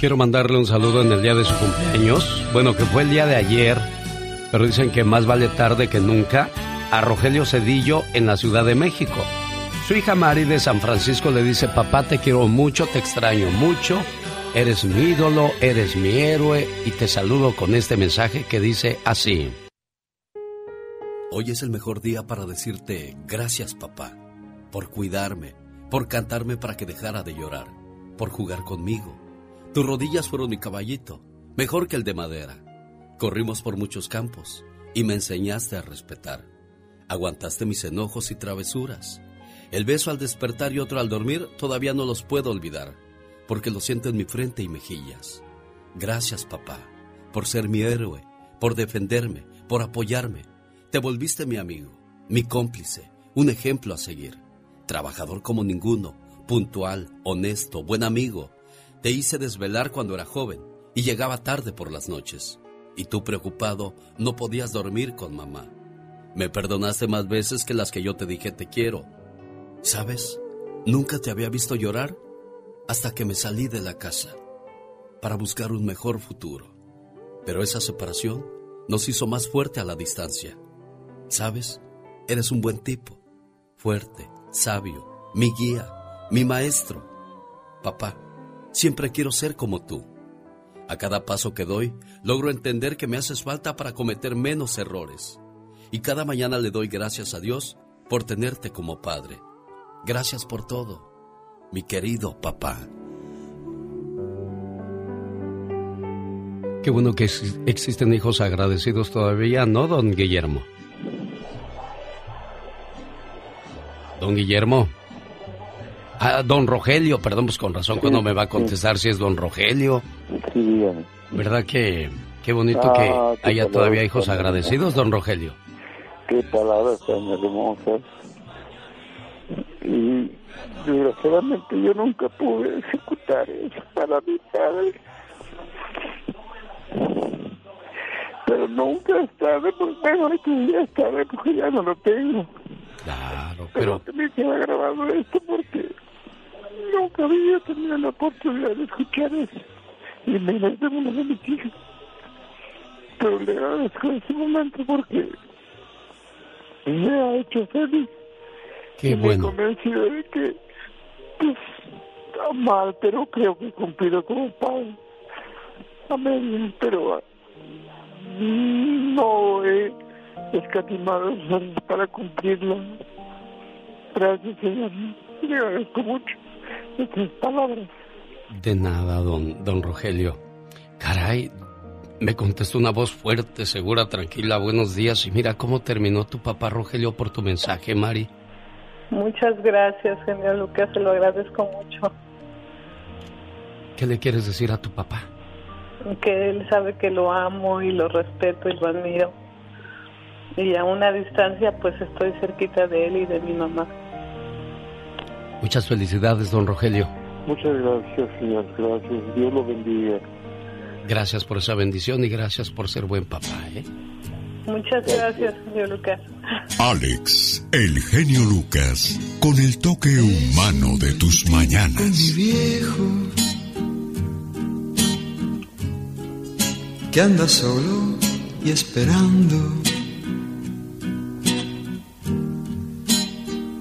Quiero mandarle un saludo en el día de su cumpleaños. Bueno, que fue el día de ayer, pero dicen que más vale tarde que nunca. A Rogelio Cedillo en la Ciudad de México. Su hija Mari de San Francisco le dice, papá, te quiero mucho, te extraño mucho, eres mi ídolo, eres mi héroe y te saludo con este mensaje que dice así. Hoy es el mejor día para decirte gracias papá, por cuidarme, por cantarme para que dejara de llorar, por jugar conmigo. Tus rodillas fueron mi caballito, mejor que el de madera. Corrimos por muchos campos y me enseñaste a respetar. Aguantaste mis enojos y travesuras. El beso al despertar y otro al dormir todavía no los puedo olvidar, porque lo siento en mi frente y mejillas. Gracias papá, por ser mi héroe, por defenderme, por apoyarme te volviste mi amigo, mi cómplice, un ejemplo a seguir. Trabajador como ninguno, puntual, honesto, buen amigo. Te hice desvelar cuando era joven y llegaba tarde por las noches. Y tú preocupado no podías dormir con mamá. Me perdonaste más veces que las que yo te dije te quiero. ¿Sabes? Nunca te había visto llorar hasta que me salí de la casa para buscar un mejor futuro. Pero esa separación nos hizo más fuerte a la distancia. ¿Sabes? Eres un buen tipo, fuerte, sabio, mi guía, mi maestro. Papá, siempre quiero ser como tú. A cada paso que doy, logro entender que me haces falta para cometer menos errores. Y cada mañana le doy gracias a Dios por tenerte como padre. Gracias por todo, mi querido papá. Qué bueno que existen hijos agradecidos todavía, ¿no, don Guillermo? Don Guillermo. Ah, don Rogelio, perdón, pues con razón cuando me va a contestar si es don Rogelio. Sí, ¿Verdad que qué bonito que Ah, qué haya todavía hijos agradecidos, don Rogelio? Qué palabras tan hermosas. Y desgraciadamente yo nunca pude ejecutar eso para mi padre. Pero nunca es tarde, pues bueno, que ya es tarde porque ya no lo tengo. Claro, Pero también queda grabado esto porque nunca había tenido la oportunidad de escuchar eso. Y menos de una de mis hijas. Pero le agradezco ese momento porque me ha hecho feliz. Qué y Me bueno. convencido de que pues, está mal, pero creo que he cumplido como padre. A medias, pero ah, no he esfuerzos para cumplirlo. Gracias, Señor. Le agradezco mucho estas palabras. De nada, don, don Rogelio. Caray, me contestó una voz fuerte, segura, tranquila, buenos días. Y mira cómo terminó tu papá Rogelio por tu mensaje, Mari. Muchas gracias, señor Lucas, se lo agradezco mucho. ¿Qué le quieres decir a tu papá? Que él sabe que lo amo y lo respeto y lo admiro. Y a una distancia, pues estoy cerquita de él y de mi mamá. Muchas felicidades, don Rogelio. Muchas gracias, señor. Gracias. Dios lo bendiga. Gracias por esa bendición y gracias por ser buen papá, ¿eh? Muchas gracias, señor Lucas. Alex, el genio Lucas, con el toque humano de tus mañanas. viejo que anda solo y esperando.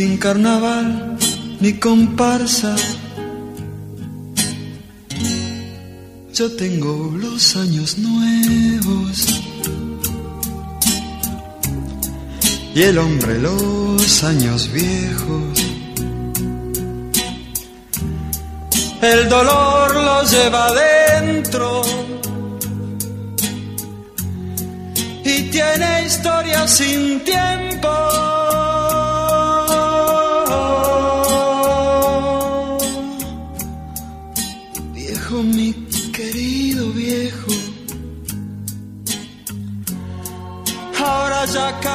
sin carnaval ni comparsa. Yo tengo los años nuevos y el hombre los años viejos. El dolor lo lleva dentro y tiene historia sin tiempo.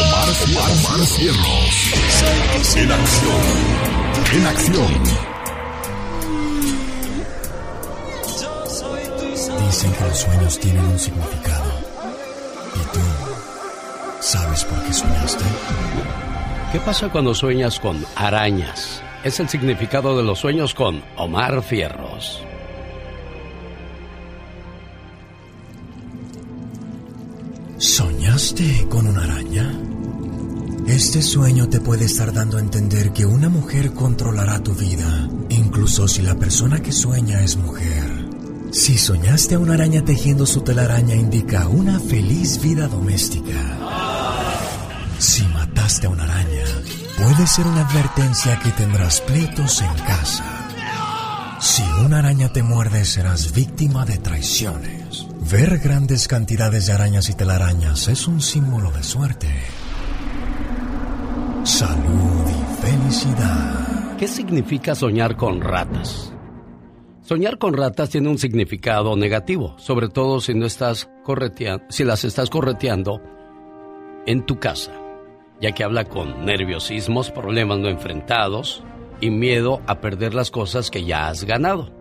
Omar, Omar Cierros. En acción. En acción. Dicen que los sueños tienen un significado. ¿Y tú sabes por qué soñaste? ¿Qué pasa cuando sueñas con arañas? Es el significado de los sueños con Omar Fierros. ¿Soñaste con una araña? Este sueño te puede estar dando a entender que una mujer controlará tu vida, incluso si la persona que sueña es mujer. Si soñaste a una araña tejiendo su telaraña indica una feliz vida doméstica. Si mataste a una araña, puede ser una advertencia que tendrás pleitos en casa. Si una araña te muerde, serás víctima de traiciones. Ver grandes cantidades de arañas y telarañas es un símbolo de suerte. Salud y felicidad. ¿Qué significa soñar con ratas? Soñar con ratas tiene un significado negativo, sobre todo si no estás correteando, si las estás correteando en tu casa, ya que habla con nerviosismos, problemas no enfrentados y miedo a perder las cosas que ya has ganado.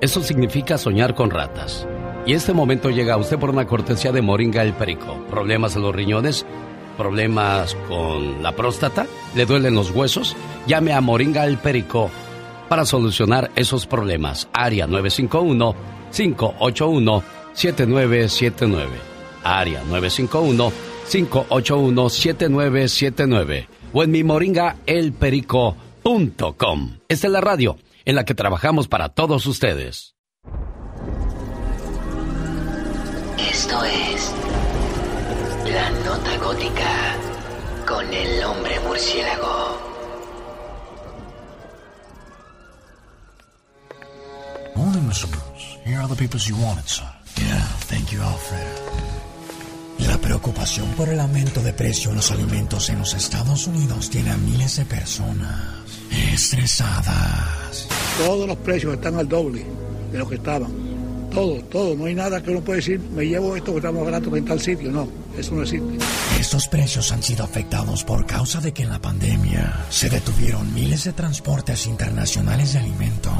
Eso significa soñar con ratas. Y este momento llega a usted por una cortesía de Moringa el Perico. Problemas en los riñones, problemas con la próstata, le duelen los huesos, llame a Moringa el Perico para solucionar esos problemas. Área 951-581-7979. Área 951-581-7979. O en mi moringa elperico.com. Esta es la radio en la que trabajamos para todos ustedes. Esto es La Nota Gótica con el hombre murciélago. Morning, Mr. Bruce. Here are the papers you wanted, sir. Yeah, thank you, Alfred. La preocupación por el aumento de precio en los alimentos en los Estados Unidos tiene a miles de personas estresadas. Todos los precios están al doble. de lo que estaban. Todo, todo, no hay nada que uno pueda decir, me llevo esto que está más barato que en tal sitio, no, eso no existe. Estos precios han sido afectados por causa de que en la pandemia se detuvieron miles de transportes internacionales de alimentos.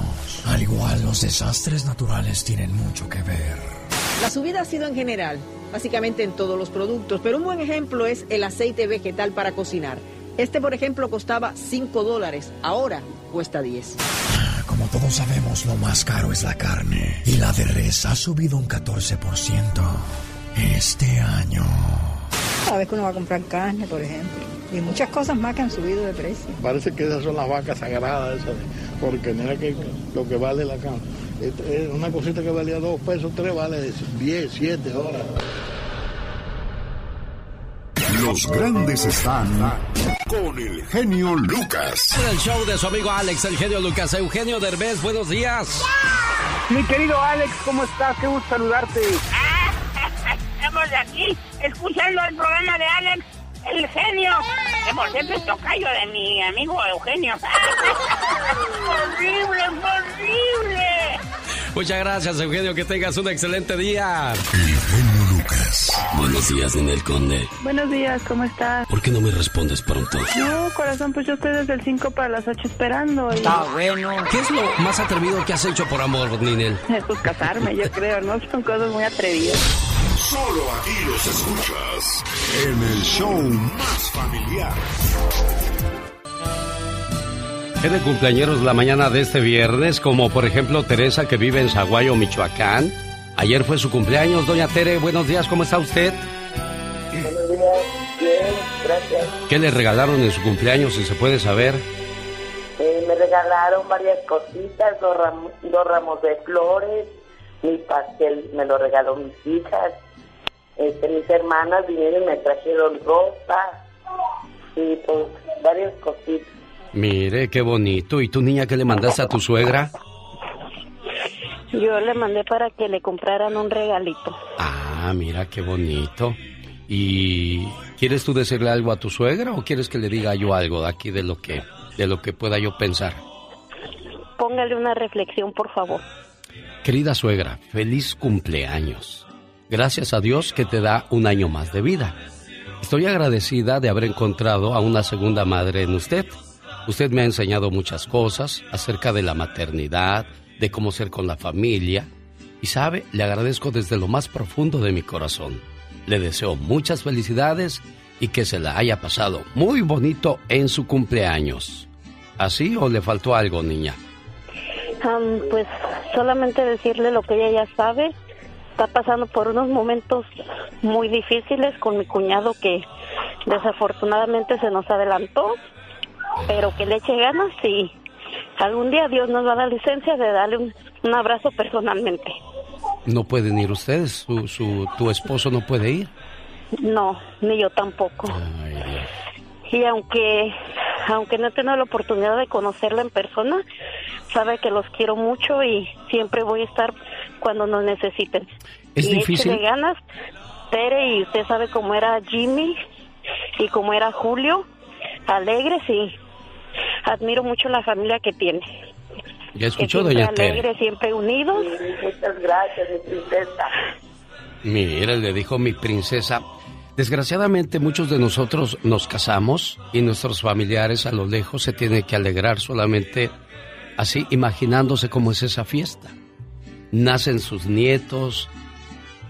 Al igual, los desastres naturales tienen mucho que ver. La subida ha sido en general, básicamente en todos los productos, pero un buen ejemplo es el aceite vegetal para cocinar. Este, por ejemplo, costaba 5 dólares, ahora cuesta 10. Como todos sabemos, lo más caro es la carne. Y la de res ha subido un 14% este año. Cada vez que uno va a comprar carne, por ejemplo. Y muchas cosas más que han subido de precio. Parece que esas son las vacas sagradas, esas, porque es que lo que vale la carne. Es una cosita que valía dos pesos, tres vale 10, 7 horas. Los grandes están con el genio Lucas. En el show de su amigo Alex, el genio Lucas. Eugenio Derbez, buenos días. Mi querido Alex, ¿cómo estás? Qué gusto saludarte. Estamos aquí escuchando el programa de Alex, el genio. Que por cierto es tocayo de mi amigo Eugenio. ¡Horrible, horrible! Muchas gracias, Eugenio. Que tengas un excelente día. El genio Buenos días, Ninel Conde. Buenos días, ¿cómo estás? ¿Por qué no me respondes pronto? No, corazón, pues yo estoy desde el 5 para las 8 esperando. Y... Está bueno. ¿Qué es lo más atrevido que has hecho por amor, Ninel? Pues casarme, yo creo, ¿no? Son cosas muy atrevidas. Solo aquí los escuchas en el show más familiar. ¿Qué de cumpleañeros la mañana de este viernes? Como por ejemplo Teresa que vive en Zaguayo, Michoacán. Ayer fue su cumpleaños. Doña Tere, buenos días, ¿cómo está usted? Buenos días, bien, gracias. ¿Qué le regalaron en su cumpleaños, si se puede saber? Eh, me regalaron varias cositas, dos, ram- dos ramos de flores, mi pastel me lo regaló mis hijas, este, mis hermanas vinieron y me trajeron ropa y pues varias cositas. Mire, qué bonito. ¿Y tu niña qué le mandaste a tu suegra? Yo le mandé para que le compraran un regalito. Ah, mira, qué bonito. ¿Y quieres tú decirle algo a tu suegra o quieres que le diga yo algo de aquí de lo que de lo que pueda yo pensar? Póngale una reflexión, por favor. Querida suegra, feliz cumpleaños. Gracias a Dios que te da un año más de vida. Estoy agradecida de haber encontrado a una segunda madre en usted. Usted me ha enseñado muchas cosas acerca de la maternidad, de cómo ser con la familia. Y sabe, le agradezco desde lo más profundo de mi corazón. Le deseo muchas felicidades y que se la haya pasado muy bonito en su cumpleaños. ¿Así o le faltó algo, niña? Am, pues solamente decirle lo que ella ya sabe. Está pasando por unos momentos muy difíciles con mi cuñado que desafortunadamente se nos adelantó, pero que le eche ganas y algún día Dios nos va a dar licencia de darle un, un abrazo personalmente. No pueden ir ustedes, su, su, tu esposo no puede ir. No, ni yo tampoco. Y aunque aunque no he tenido la oportunidad de conocerla en persona, sabe que los quiero mucho y siempre voy a estar cuando nos necesiten. Es y difícil. ganas, Tere, y usted sabe cómo era Jimmy y cómo era Julio, alegres y admiro mucho la familia que tiene. Ya escuchó, siempre doña Tere. alegres, siempre unidos. Muchas gracias, mi princesa. Mira, le dijo mi princesa. Desgraciadamente muchos de nosotros nos casamos y nuestros familiares a lo lejos se tienen que alegrar solamente así imaginándose cómo es esa fiesta. Nacen sus nietos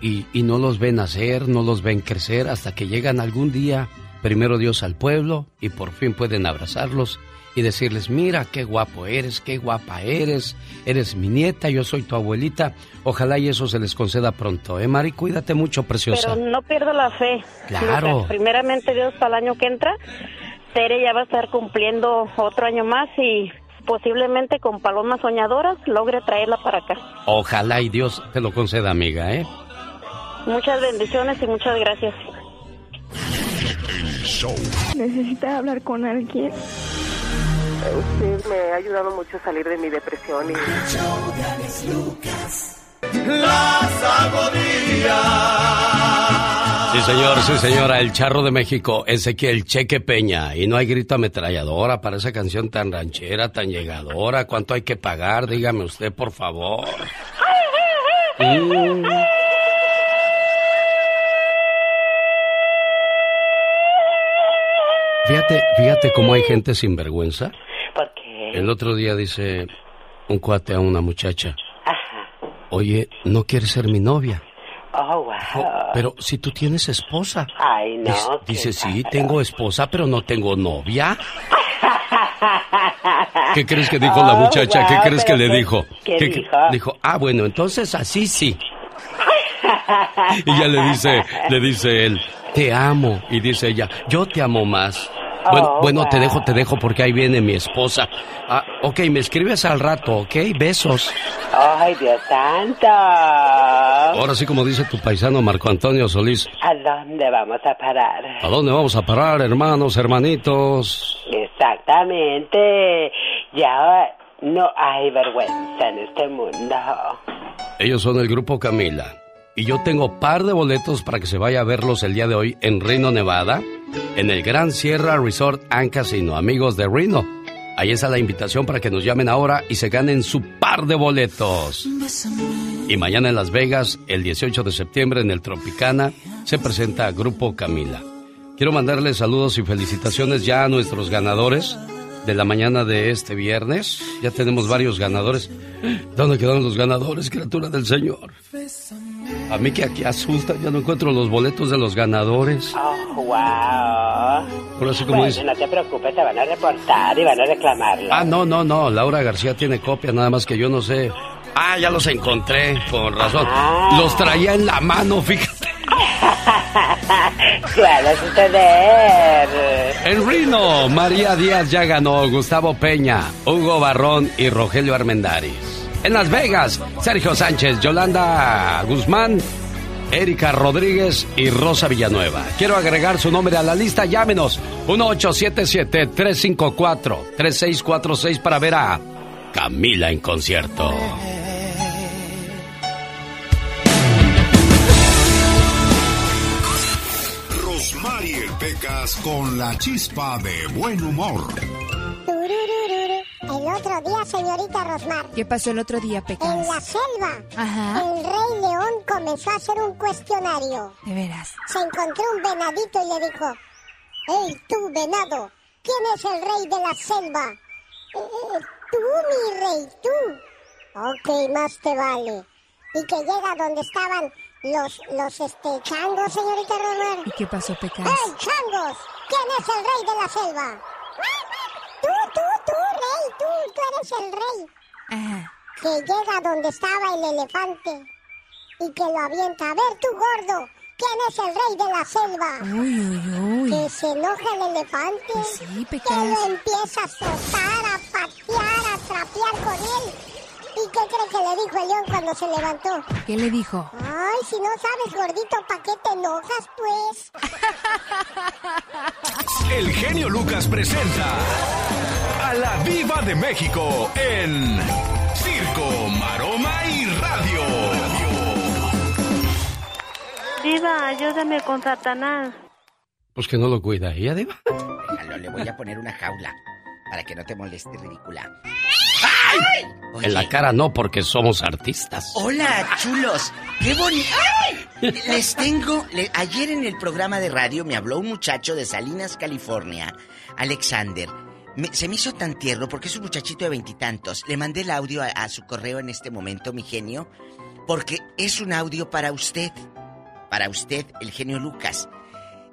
y, y no los ven nacer, no los ven crecer hasta que llegan algún día, primero Dios al pueblo y por fin pueden abrazarlos y decirles, mira qué guapo eres, qué guapa eres, eres mi nieta, yo soy tu abuelita. Ojalá y eso se les conceda pronto, ¿eh, Mari? Cuídate mucho, preciosa. Pero no pierdo la fe. Claro. Primeramente Dios para el año que entra, Tere ya va a estar cumpliendo otro año más y posiblemente con palomas soñadoras logre traerla para acá. Ojalá y Dios te lo conceda, amiga, ¿eh? Muchas bendiciones y muchas gracias. ¿Necesitas hablar con alguien? Usted me ha ayudado mucho a salir de mi depresión y... Sí, señor, sí, señora. El charro de México, Ezequiel Cheque Peña. Y no hay grito ametralladora para esa canción tan ranchera, tan llegadora. ¿Cuánto hay que pagar? Dígame usted, por favor. Mm. Fíjate, fíjate cómo hay gente sin vergüenza. El otro día dice un cuate a una muchacha. Oye, ¿no quieres ser mi novia? Oh, wow. Pero si tú tienes esposa. Ay, no. Dice, dice, sí, tengo esposa, pero no tengo novia. ¿Qué crees que dijo la Oh, muchacha? ¿Qué crees que le qué- dijo? qué ¿Qué- dijo? Dijo, ah, bueno, entonces así sí. Y ya le dice, le dice él, te amo. Y dice ella, yo te amo más. Bueno, Oh, bueno, te dejo, te dejo porque ahí viene mi esposa. Ah, ok, me escribes al rato, ok, besos. Ay, Dios santo. Ahora sí, como dice tu paisano Marco Antonio Solís, ¿A dónde vamos a parar? ¿a dónde vamos a parar, hermanos, hermanitos? Exactamente. Ya no hay vergüenza en este mundo. Ellos son el grupo Camila. Y yo tengo par de boletos para que se vaya a verlos el día de hoy en Reno, Nevada, en el Gran Sierra Resort and Casino. Amigos de Reno, ahí está la invitación para que nos llamen ahora y se ganen su par de boletos. Y mañana en Las Vegas, el 18 de septiembre en el Tropicana, se presenta Grupo Camila. Quiero mandarles saludos y felicitaciones ya a nuestros ganadores de la mañana de este viernes. Ya tenemos varios ganadores. ¿Dónde quedaron los ganadores, criatura del Señor? A mí que aquí asusta, ya no encuentro los boletos de los ganadores. Oh, wow. Por así como bueno, dice. no te preocupes, te van a reportar y van a reclamarlo. Ah, no, no, no. Laura García tiene copia, nada más que yo no sé. Ah, ya los encontré, con razón. Los traía en la mano, fíjate. Suele suceder. En Reno, María Díaz ya ganó, Gustavo Peña, Hugo Barrón y Rogelio Armendáriz. En Las Vegas, Sergio Sánchez, Yolanda Guzmán, Erika Rodríguez y Rosa Villanueva. Quiero agregar su nombre a la lista, llámenos 1877-354-3646 para ver a Camila en concierto. Con la chispa de buen humor. El otro día, señorita Rosmar. ¿Qué pasó el otro día, En Pecas? la selva, Ajá. el rey león comenzó a hacer un cuestionario. De veras. Se encontró un venadito y le dijo, ¡Hey, tú, venado! ¿Quién es el rey de la selva? "Eh, eh, tú, mi rey, tú. Ok, más te vale. Y que llega donde estaban los, los, este, changos, señorita Rosmar. ¿Y qué pasó, Pecas? ¡Hey, changos! ¿Quién es el rey de la selva? Tú, tú, tú, rey, tú, tú eres el rey. Ajá. Que llega donde estaba el elefante y que lo avienta. A ver, tú, gordo, ¿quién es el rey de la selva? Uy, uy, uy. Que se enoja el elefante. sí, que Pecas. lo empieza a azotar, a patear, a trapear con él. ¿Y qué cree que le dijo el león cuando se levantó? ¿Qué le dijo? Ay, si no sabes, gordito, ¿para qué te enojas, pues? El genio Lucas presenta a la Viva de México en Circo, Maroma y Radio. Diva, ayúdame con Satanás. Pues que no lo cuida ella, Diva. Déjalo, le voy a poner una jaula para que no te moleste, ridícula. En la cara no, porque somos artistas. Hola, chulos. Qué bonito. Les tengo. le- ayer en el programa de radio me habló un muchacho de Salinas, California, Alexander. Me- se me hizo tan tierno porque es un muchachito de veintitantos. Le mandé el audio a, a su correo en este momento, mi genio, porque es un audio para usted. Para usted, el genio Lucas.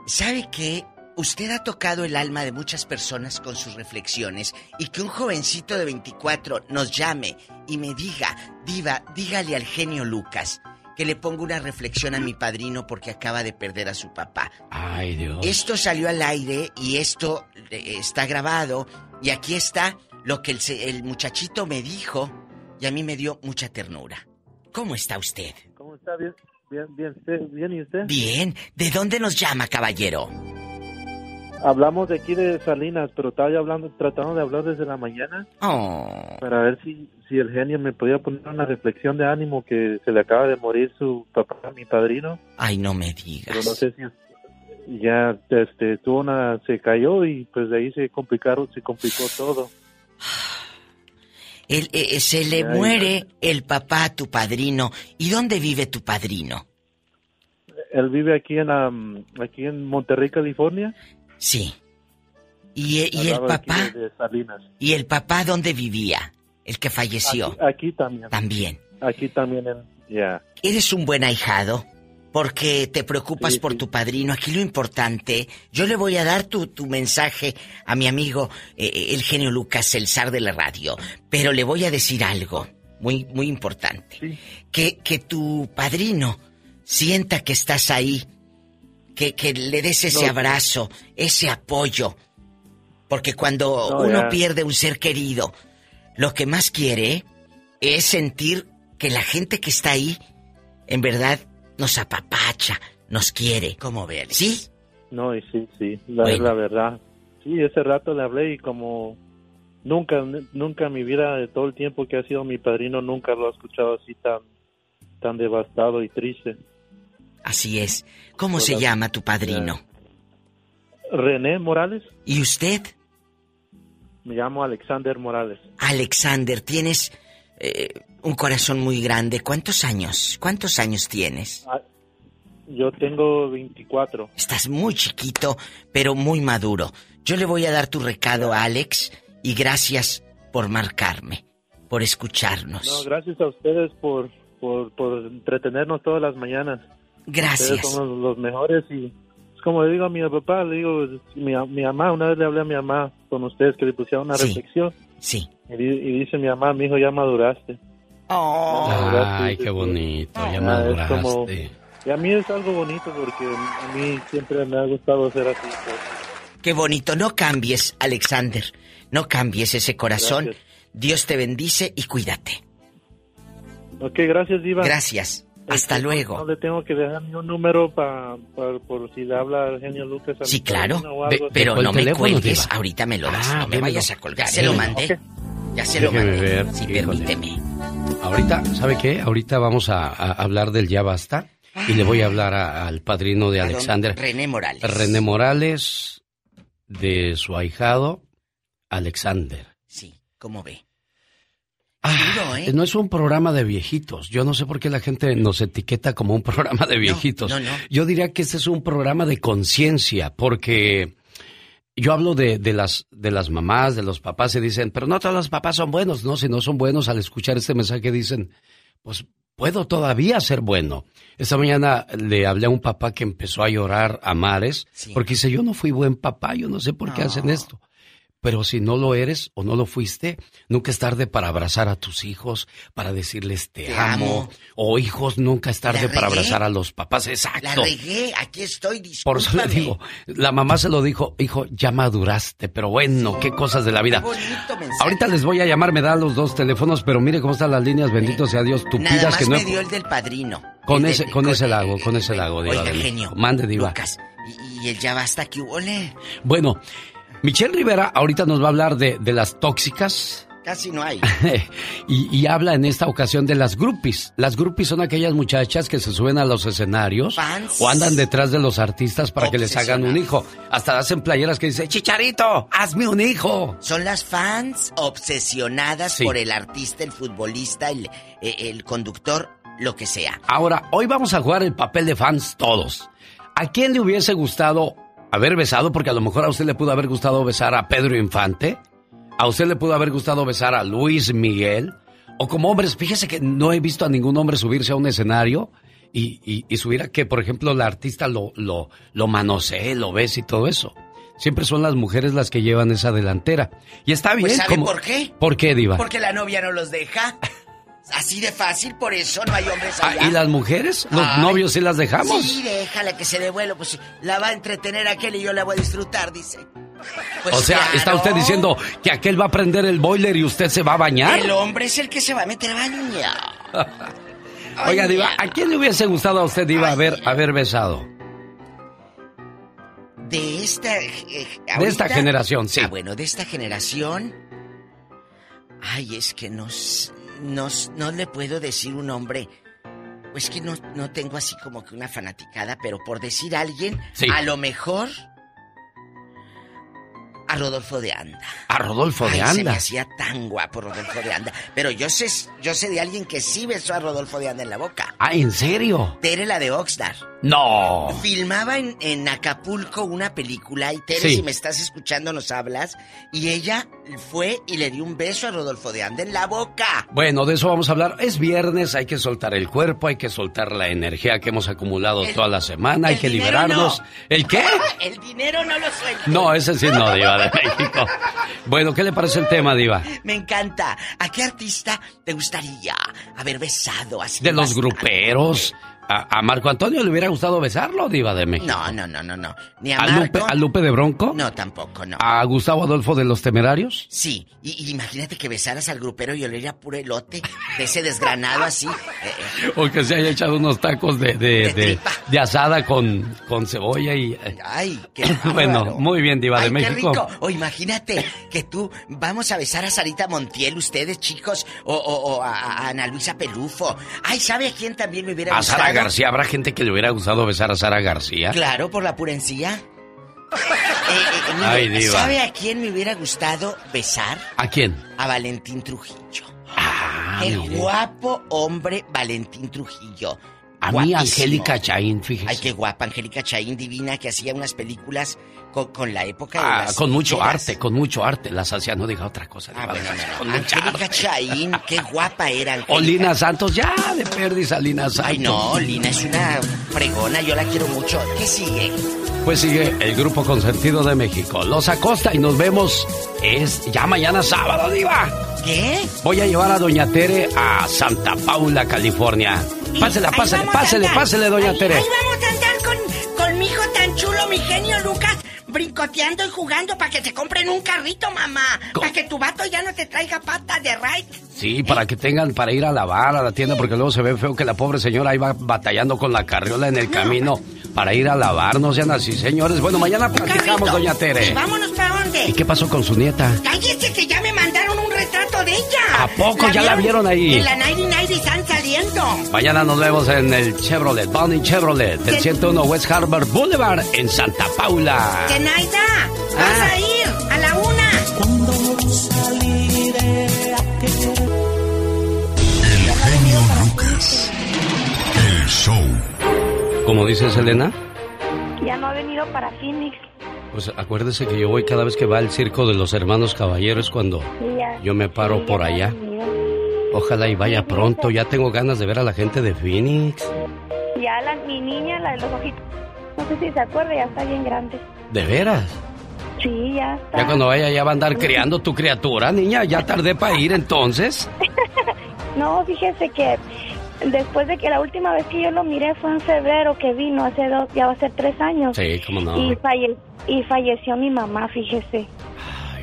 ¿Sabe qué? Usted ha tocado el alma de muchas personas con sus reflexiones y que un jovencito de 24 nos llame y me diga, diva, dígale al genio Lucas que le ponga una reflexión a mi padrino porque acaba de perder a su papá. Ay, Dios. Esto salió al aire y esto eh, está grabado y aquí está lo que el, muchachito me dijo y a mí me dio mucha ternura. ¿Cómo está usted? ¿Cómo está? Bien, bien, bien, usted- bien, ¿y usted? Bien. ¿De dónde nos llama, caballero? Hablamos de aquí de Salinas, pero estaba yo hablando, tratando de hablar desde la mañana Oh. para ver si, si el genio me podía poner una reflexión de ánimo que se le acaba de morir su papá, mi padrino. Ay, no me digas. Pero no sé si ya este tuvo una se cayó y pues de ahí se complicaron, se complicó todo. El, eh, eh, se le muere el papá a tu padrino. ¿Y dónde vive tu padrino? Él vive aquí en am, aquí en Monterrey, California. Sí. ¿Y, e- y el papá? de- de Salinas. ¿Y el papá dónde vivía? El que falleció. Aquí, aquí también. También. Aquí también, en- ya. Eres un buen ahijado porque te preocupas por tu padrino. Aquí lo importante, yo le voy a dar tu, tu mensaje a mi amigo eh, el genio Lucas, el zar de la radio, pero le voy a decir algo muy, muy importante. Que, que tu padrino sienta que estás ahí, que, que le des ese No. abrazo, ese apoyo. Porque cuando No, uno ya. pierde un ser querido, lo que más quiere es sentir que la gente que está ahí, en verdad, nos apapacha, nos quiere. ¿Cómo ve, Alex? ¿Sí? No, y sí, sí, la, Bueno. la verdad. Sí, ese rato le hablé y como nunca, nunca en mi vida, de todo el tiempo que ha sido mi padrino, nunca lo he escuchado así tan, tan devastado y triste. Así es. ¿Cómo se llama tu padrino? René Morales, ¿Y usted? me llamo Alexander Morales. Alexander, tienes eh, un corazón muy grande. ¿Cuántos años? ¿Cuántos años tienes? Ah, Yo tengo 24. Estás muy chiquito, pero muy maduro. Yo le voy a dar tu recado a Alex y gracias por marcarme, por escucharnos. No, gracias a ustedes por, por, por entretenernos todas las mañanas. Gracias. Ustedes son los, los mejores y es como le digo a mi papá, le digo, mi, mi mamá, una vez le hablé a mi mamá con ustedes que le pusieron una Sí. reflexión. Sí. Y, y dice mi mamá, mi hijo, ya maduraste. Oh. Ya maduraste", Ay, qué bonito, ya Ah, es maduraste. como- y a mí es algo bonito porque a mí siempre me ha gustado ser así. pues. Qué bonito. No cambies, Alexander. No cambies ese corazón. Gracias. Dios te bendice y cuídate. Ok, gracias, Diva. Gracias. Hasta luego. No le tengo que dejar ni un número pa, pa- por si le habla al genio Lucas. a Sí, claro. pero no me cuelgues. Diva. Ahorita me lo das. Ah, no me vayas a colgar. Ya se lo mandé. Ya se lo Déjeme mandé. ver, Sí, híjole. permíteme. Ahorita, ¿sabe qué? Ahorita vamos a, a hablar del ya basta y le voy a hablar a- al padrino de. Alexander. René Morales. René Morales, de su ahijado, Alexander. Sí, ¿cómo ve? Ah, ¿eh? No es un programa de viejitos. Yo no sé por qué la gente nos etiqueta como un programa de viejitos. no, no. Yo diría que este es un programa de conciencia, porque yo hablo de, de las, de las mamás, de los papás, y dicen, pero no todos los papás son buenos. No, si no son buenos, al escuchar este mensaje dicen, pues puedo todavía ser bueno. Esta mañana le hablé a un papá que empezó a llorar a mares, porque dice, yo no fui buen papá, yo no sé por qué hacen esto. Pero si no lo eres o no lo fuiste, nunca es tarde para abrazar a tus hijos, para decirles te, Te amo. amo. O hijos, nunca es tarde La para abrazar a los papás. La Exacto. regué. Aquí estoy. Por eso le discúlpame. digo, la mamá se lo dijo, hijo, ya maduraste, pero bueno, qué cosas de la vida. Qué bonito mensaje. Ahorita les voy a llamar, me da los dos teléfonos, pero mire cómo están las líneas, bendito sea Dios, Nada tupidas más que no me dio el del padrino. Con ese, con ese lago, con ese lago, Diva Oiga, de genio. Mande, Diva. Lucas, y, y el ya basta que ole. Bueno, Michelle Rivera ahorita nos va a hablar de, de las tóxicas. Casi no hay. y, y habla en esta ocasión de las groupies. Las groupies son aquellas muchachas que se suben a los escenarios o andan detrás de los artistas para que les hagan un hijo. Hasta hacen playeras que dicen, Chicharito, hazme un hijo. Son las fans obsesionadas Sí. por el artista, el futbolista, el, eh, el conductor, lo que sea. Ahora, hoy vamos a jugar el papel de fans todos. ¿A quién le hubiese gustado haber besado? Porque a lo mejor a usted le pudo haber gustado besar a Pedro Infante. A usted le pudo haber gustado besar a Luis Miguel. O como hombres, fíjese que no he visto a ningún hombre subirse a un escenario y, y, y subir a que, por ejemplo, la artista lo, lo, lo manosee, lo bese y todo eso. Siempre son las mujeres las que llevan esa delantera. Y está bien. Pues ¿sabe como- por qué? ¿Por qué, Diva? Porque la novia no los deja. Así de fácil, por eso no hay hombres Ah, allá. ¿Y las mujeres? ¿Los Ay. novios sí las dejamos? Sí, déjala que se dé vuelo, pues la va a entretener aquel y yo la voy a disfrutar, dice. Pues o sea, claro. está usted diciendo que aquel va a prender el boiler y usted se va a bañar. El hombre es el que se va a meter a bañar. Oiga, Ay, Diva. ¿a quién le hubiese gustado a usted, Diva, haber, haber besado? De esta... eh, De ahorita- esta generación, sí. Ah, bueno, de esta generación... Ay, es que no, s- no, no le puedo decir un hombre... Pues que no, no tengo así como que una fanaticada, pero por decir a alguien, Sí. a lo mejor... Rodolfo de Anda. A Rodolfo de Ay, Anda. Se me hacía tan guapo Rodolfo de Anda. Pero yo sé, yo sé de alguien que sí besó a Rodolfo de Anda en la boca. Ah, ¿en serio? Tere, la de Oxnard. No. Filmaba en, en Acapulco una película y Tere, Sí. si me estás escuchando, nos hablas. Y ella fue y le dio un beso a Rodolfo de Anda en la boca. Bueno, de eso vamos a hablar. Es viernes, hay que soltar el cuerpo, hay que soltar la energía que hemos acumulado toda la semana, hay que liberarnos. no. ¿El qué? El dinero no lo suelto. No, ese sí no, Diva de México. Bueno, ¿qué le parece el tema, Diva? Me encanta. ¿A qué artista te gustaría haber besado así? De los gruperos. A, a Marco Antonio le hubiera gustado besarlo, Diva de México. No, no, no, no, no. Ni a, ¿A Lupe, Marco. ¿A Lupe de Bronco? No, tampoco, no. ¿A Gustavo Adolfo de los Temerarios? Sí, y, y imagínate que besaras al grupero y oliera puro elote de ese desgranado así. Eh, eh, O que se haya echado unos tacos de, de, de- de asada con, con cebolla y... eh, Ay, qué bueno, muy bien, Diva de Ay, qué México. rico. O imagínate que tú vamos a besar a Sarita Montiel, ustedes chicos, o, o- o a, Ana Luisa Pelufo. Ay, ¿sabe a quién también me hubiera A gustado? García, ¿habrá gente que le hubiera gustado besar a Sara García? Claro, por la purencia. Eh, eh, mire, Ay, diva. ¿Sabe a quién me hubiera gustado besar? ¿A quién? A Valentín Trujillo. Ah, El mire. guapo hombre Valentín Trujillo. A mí. Angélica Chaín, fíjese. Ay, qué guapa, Angélica Chaín, divina, que hacía unas películas con, con la época de Ah, las con mucho arte, con mucho arte. Las hacía, no diga otra cosa. Ah, bueno, no, Angélica. Chaín, qué guapa era. Angélica. O Lina Santos, ya de perdis a Lina Santos. Ay, no, Lina es una fregona, yo la quiero mucho. ¿Qué sigue? Pues sigue el grupo consentido de México. Los Acosta y nos vemos. Es ya mañana sábado, Diva. ¿Qué? Voy a llevar a Doña Tere a Santa Paula, California. Pásele, pásele, pásele, pásele, Doña Ahí- Tere. Ahí vamos a andar con, con mi hijo tan chulo, mi genio Lucas, brincoteando y jugando para que te compren un carrito, mamá. Para que tu vato ya no te traiga patas de ride. Sí, para que tengan para ir a lavar a la tienda, porque luego se ve feo que la pobre señora iba batallando con la carriola en el camino para ir a lavar. No sean así, señores. Bueno, mañana platicamos, Doña Tere. ¿Y vámonos para dónde? ¿Y qué pasó con su nieta? Cállese que ya me retrato de ella. ¿A poco? ¿Ya la vieron ahí? En la 99 están saliendo. Mañana nos vemos en el Chevrolet, Bonnie Chevrolet, del 101 West Harbor Boulevard en Santa Paula. Zenaida, vas Ah. a ir a la una. El genio Lucas. El show. Como dice Selena, Ya no ha venido para Phoenix. Pues acuérdese que yo voy cada vez que va al circo de los hermanos caballeros cuando yo me paro por allá. Ojalá y vaya pronto, ya tengo ganas de ver a la gente de Phoenix. Ya la, mi niña, la de los ojitos, no sé si se acuerda, ya está bien grande. ¿De veras? Sí, ya está. Ya cuando vaya ya va a andar criando tu criatura, niña. Ya tardé para ir entonces. No, fíjese que después de que la última vez que yo lo miré fue en febrero que vino, hace dos, ya va a ser tres años. Sí, cómo no. Y, falle- y falleció mi mamá, fíjese.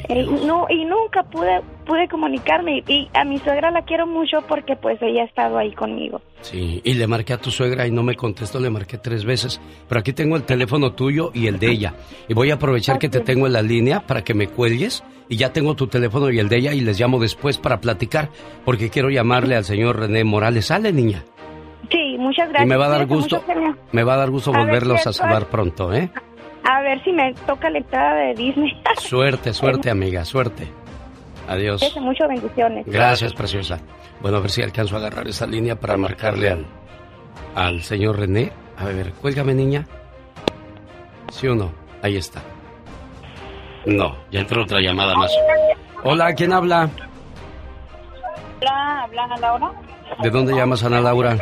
Eh, no, y nunca pude pude comunicarme y, a mi suegra la quiero mucho porque pues ella ha estado ahí conmigo. Sí, y le marqué a tu suegra y no me contestó, le marqué tres veces. Pero aquí tengo el teléfono tuyo y el de ella. Y voy a aprovechar que te tengo en la línea para que me cuelgues. Y ya tengo tu teléfono y el de ella y les llamo después para platicar. Porque quiero llamarle al señor René Morales. Sale, niña. Sí, muchas gracias. Y me va a dar gusto, mucho, me va a dar gusto A volverlos a salvar pronto, ¿eh? A ver si me toca la entrada de Disney. Suerte, suerte, amiga, suerte. Adiós. Cuídese mucho, bendiciones. Gracias, preciosa. Bueno, a ver si alcanzo a agarrar esa línea para marcarle al, al señor René. A ver, cuélgame, niña. ¿Sí o no? Ahí está. No, ya entró otra llamada más. Hola, ¿quién habla? Hola, habla Ana Laura ¿De dónde llamas, Ana Laura?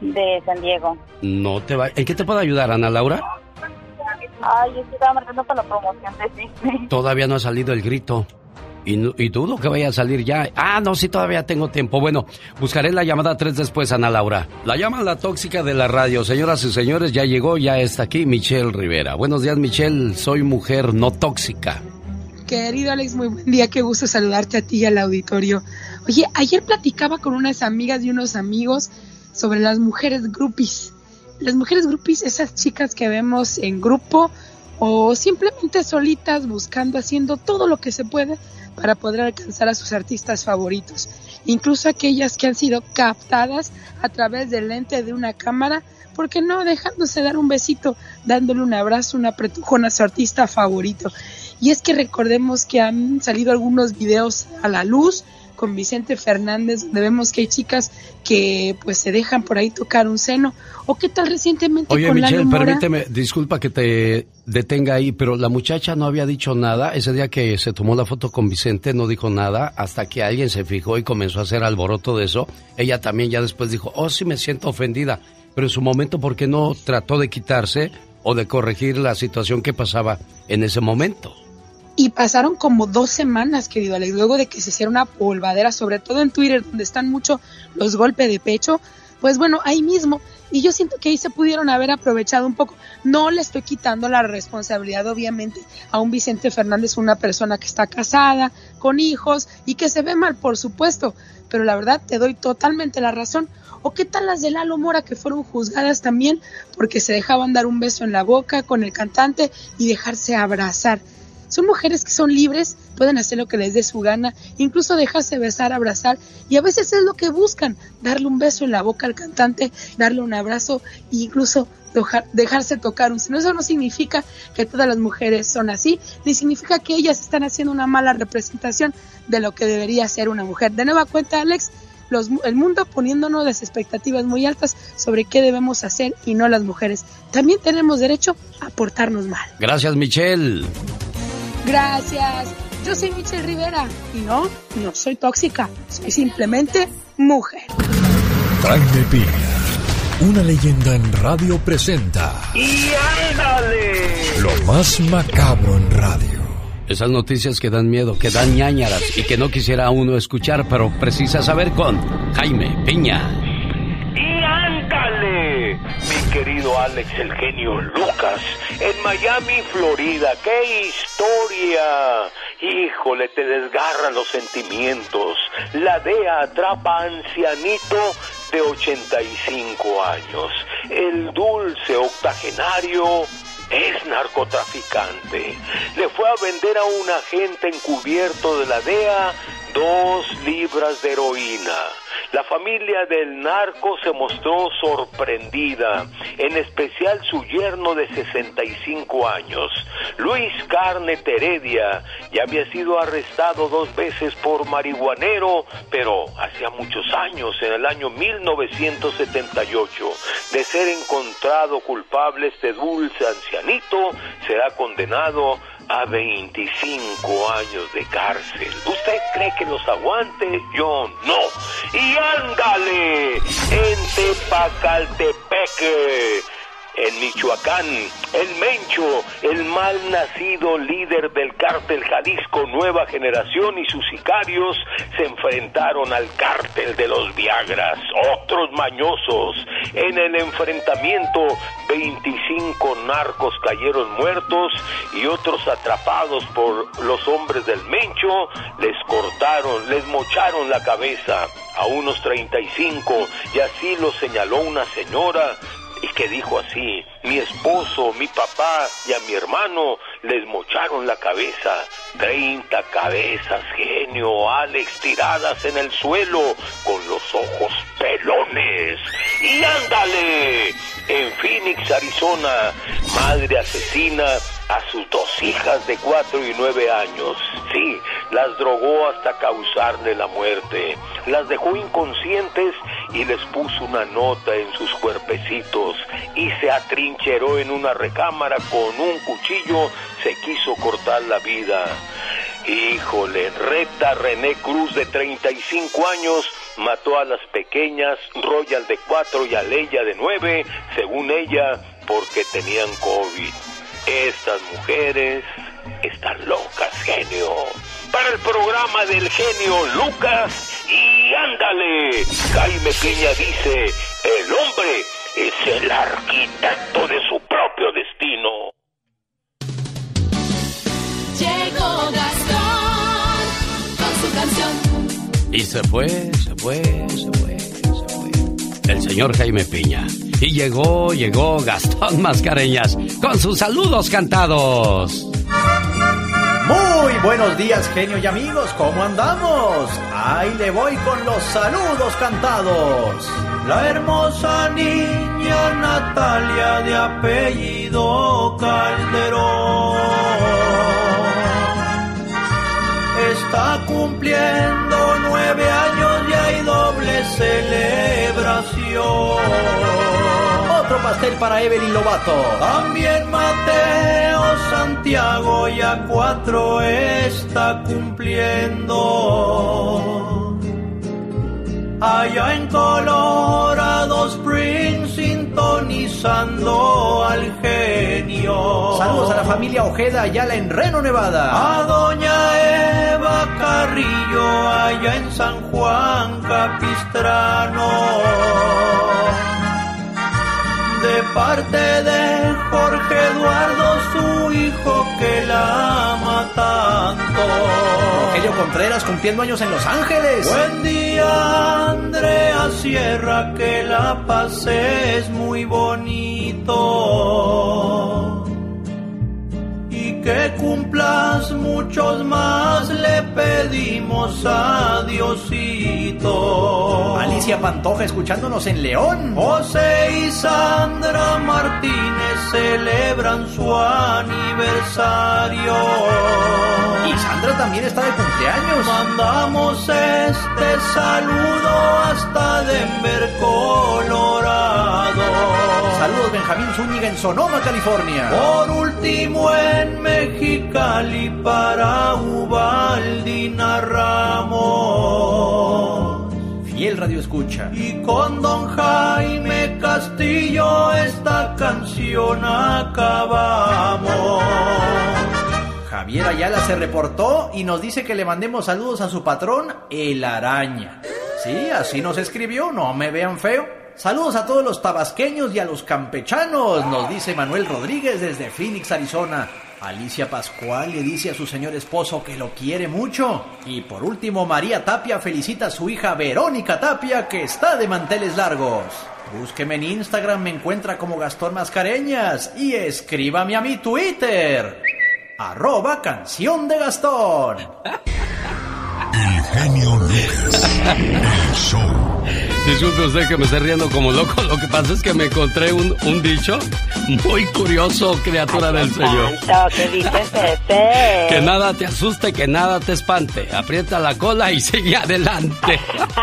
de San Diego. No te va. ¿En qué te puedo ayudar, Ana Laura? Ay, yo estaba marcando para la promoción de Disney. Todavía no ha salido el grito. Y, no- y dudo que vaya a salir ya. Ah, no, sí, todavía tengo tiempo. Bueno, buscaré la llamada tres después, Ana Laura. La llama la tóxica de la radio. Señoras y señores, ya llegó, ya está aquí Michelle Rivera. Buenos días, Michelle. Soy mujer no tóxica. Querido Alex, muy buen día, qué gusto saludarte a ti y al auditorio. Oye, ayer platicaba con unas amigas y unos amigos sobre las mujeres groupies. Las mujeres groupies, esas chicas que vemos en grupo o simplemente solitas buscando, haciendo todo lo que se puede para poder alcanzar a sus artistas favoritos. Incluso aquellas que han sido captadas a través del lente de una cámara, porque no dejándose dar un besito, dándole un abrazo, un apretujón a su artista favorito. Y es que recordemos que han salido algunos videos a la luz con Vicente Fernández, donde vemos que hay chicas que pues se dejan por ahí tocar un seno. ¿O qué tal recientemente Oye, con Michelle, Lalo Mora? permíteme, disculpa que te detenga ahí, pero la muchacha no había dicho nada. Ese día que se tomó la foto con Vicente no dijo nada hasta que alguien se fijó y comenzó a hacer alboroto de eso. Ella también ya después dijo, oh, sí me siento ofendida. Pero en su momento, ¿por qué no trató de quitarse o de corregir la situación que pasaba en ese momento? Y pasaron como dos semanas, querido Alex, luego de que se hiciera una polvadera, sobre todo en Twitter, donde están mucho los golpes de pecho, pues bueno, ahí mismo. Y yo siento que ahí se pudieron haber aprovechado un poco. No le estoy quitando la responsabilidad, obviamente, a un Vicente Fernández, una persona que está casada, con hijos y que se ve mal, por supuesto. Pero la verdad, te doy totalmente la razón. ¿O qué tal las de Lalo Mora que fueron juzgadas también porque se dejaban dar un beso en la boca con el cantante y dejarse abrazar? Son mujeres que son libres, pueden hacer lo que les dé su gana, incluso dejarse besar, abrazar, y a veces es lo que buscan, darle un beso en la boca al cantante, darle un abrazo e incluso dejar- dejarse tocar un. Eso no significa que todas las mujeres son así, ni significa que ellas están haciendo una mala representación de lo que debería ser una mujer. De nueva cuenta, Alex, el mundo poniéndonos las expectativas muy altas sobre qué debemos hacer y no las mujeres. También tenemos derecho a portarnos mal. Gracias, Michelle. Gracias. Yo soy Michelle Rivera y no, no soy tóxica, soy simplemente mujer. Jaime Piña, una leyenda en radio presenta ¡Y ándale! lo más macabro en radio. Esas noticias que dan miedo, que dan ñañaras y que no quisiera uno escuchar, pero precisa saber con Jaime Piña. Querido Alex, el genio Lucas, en Miami, Florida. ¡Qué historia! Híjole, te desgarran los sentimientos. La DEA atrapa a ancianito de 85 años. El dulce octogenario es narcotraficante. Le fue a vender a un agente encubierto de la DEA dos libras de heroína. La familia del narco se mostró sorprendida, en especial su yerno de 65 años. Luis Carne Heredia ya había sido arrestado dos veces por marihuanero, pero hacía muchos años, en el año 1978, de ser encontrado culpable este dulce ancianito, será condenado a 25 años de cárcel. ¿Usted cree que los aguante? Yo no. Y ándale, en Tepacaltepeque. En Michoacán, el Mencho, el mal nacido líder del cártel Jalisco Nueva Generación y sus sicarios se enfrentaron al cártel de los Viagras, otros mañosos. En el enfrentamiento, 25 narcos cayeron muertos y otros atrapados por los hombres del Mencho les cortaron, les mocharon la cabeza a unos 35 y así lo señaló una señora y que dijo así, mi esposo, mi papá y a mi hermano les mocharon la cabeza. Treinta cabezas, genio, Alex, tiradas en el suelo con los ojos pelones. Y ándale, en Phoenix, Arizona, madre asesina a sus dos hijas de cuatro y nueve años. Sí, las drogó hasta causarle la muerte. Las dejó inconscientes y les puso una nota en sus cuerpecitos y se atrincheró en una recámara con un cuchillo, se quiso cortar la vida. Híjole, Reta René Cruz de 35 años mató a las pequeñas Royal de 4 y a Leia de 9, según ella, porque tenían COVID. Estas mujeres están locas, genio. Para el programa del genio Lucas y ándale, Jaime Peña dice, el hombre es el arquitecto de su propio destino. Llegó Gastón con su canción. Y se fue, se fue, se fue, se fue. El señor Jaime Piña. Y llegó, llegó Gastón Mascareñas con sus saludos cantados. Muy buenos días, genio y amigos, ¿cómo andamos? Ahí le voy con los saludos cantados. La hermosa niña Natalia de apellido Calderón está cumpliendo nueve años y hay doble celebración. Otro pastel para Evelyn Lobato. También Mateo Santiago ya cuatro está cumpliendo. Allá en Colorado Springs sintonizando al genio. Saludos a la familia Ojeda Ayala en Reno, Nevada. A doña Eva Carrillo allá en San Juan Capistrano de parte de Jorge Eduardo, su hijo que la ama tanto. Rogelio Contreras cumpliendo años en Los Ángeles. Buen día, Andrea Sierra, que la pases muy bonito. Que cumplas muchos más, le pedimos a Diosito. Alicia Pantoja escuchándonos en León. José y Sandra Martínez celebran su aniversario. Y Sandra también está de cumpleaños. Mandamos este saludo hasta Denver, Colorado. Saludos Benjamín Zúñiga en Sonoma, California. Por último en Mexicali para Ubaldina Ramos. Fiel radio escucha. Y con don Jaime Castillo esta canción acabamos. Javier Ayala se reportó y nos dice que le mandemos saludos a su patrón, el araña. Sí, así nos escribió, no me vean feo. Saludos a todos los tabasqueños y a los campechanos, nos dice Manuel Rodríguez desde Phoenix, Arizona. Alicia Pascual le dice a su señor esposo que lo quiere mucho. Y por último, María Tapia felicita a su hija Verónica Tapia que está de manteles largos. Búsqueme en Instagram, me encuentra como Gastón Mascareñas y escríbame a mi Twitter. Arroba canción de Gastón. El genio Lucas. El show. Disculpe usted que me esté riendo como loco. Lo que pasa es que me encontré un, un dicho muy curioso, criatura del Señor. ¿Qué dices ese? Que nada te asuste, que nada te espante. Aprieta la cola y sigue adelante.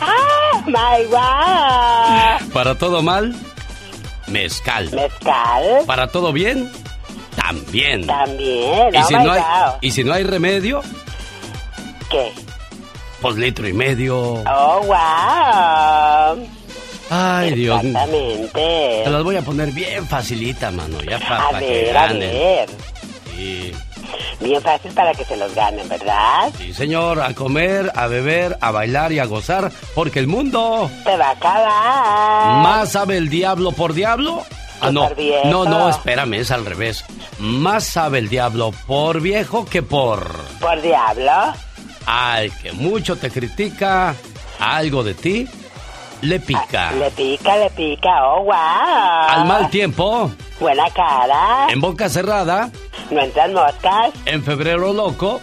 ¡Ah, my God! Para todo mal, mezcal. ¿Mezcal? Para todo bien, también. También, Y oh si, no hay, y si no hay remedio, ¿Qué? pues litro y medio. Oh, wow. Ay, Dios. Exactamente. Te las voy a poner bien facilita, mano, ya A para que ver, a ganen. ver. Sí. Bien fácil para que se los ganen, ¿verdad? Sí, señor, a comer, a beber, a bailar y a gozar, porque el mundo Te va a acabar. más sabe el diablo por diablo. Ah, no, viejo. no, no, espérame, es al revés. Más sabe el diablo por viejo que por... ¿Por diablo? Al que mucho te critica, algo de ti le pica. Le pica, le pica, oh, wow. Al mal tiempo, Buena cara. en boca cerrada, No entran moscas. en febrero loco.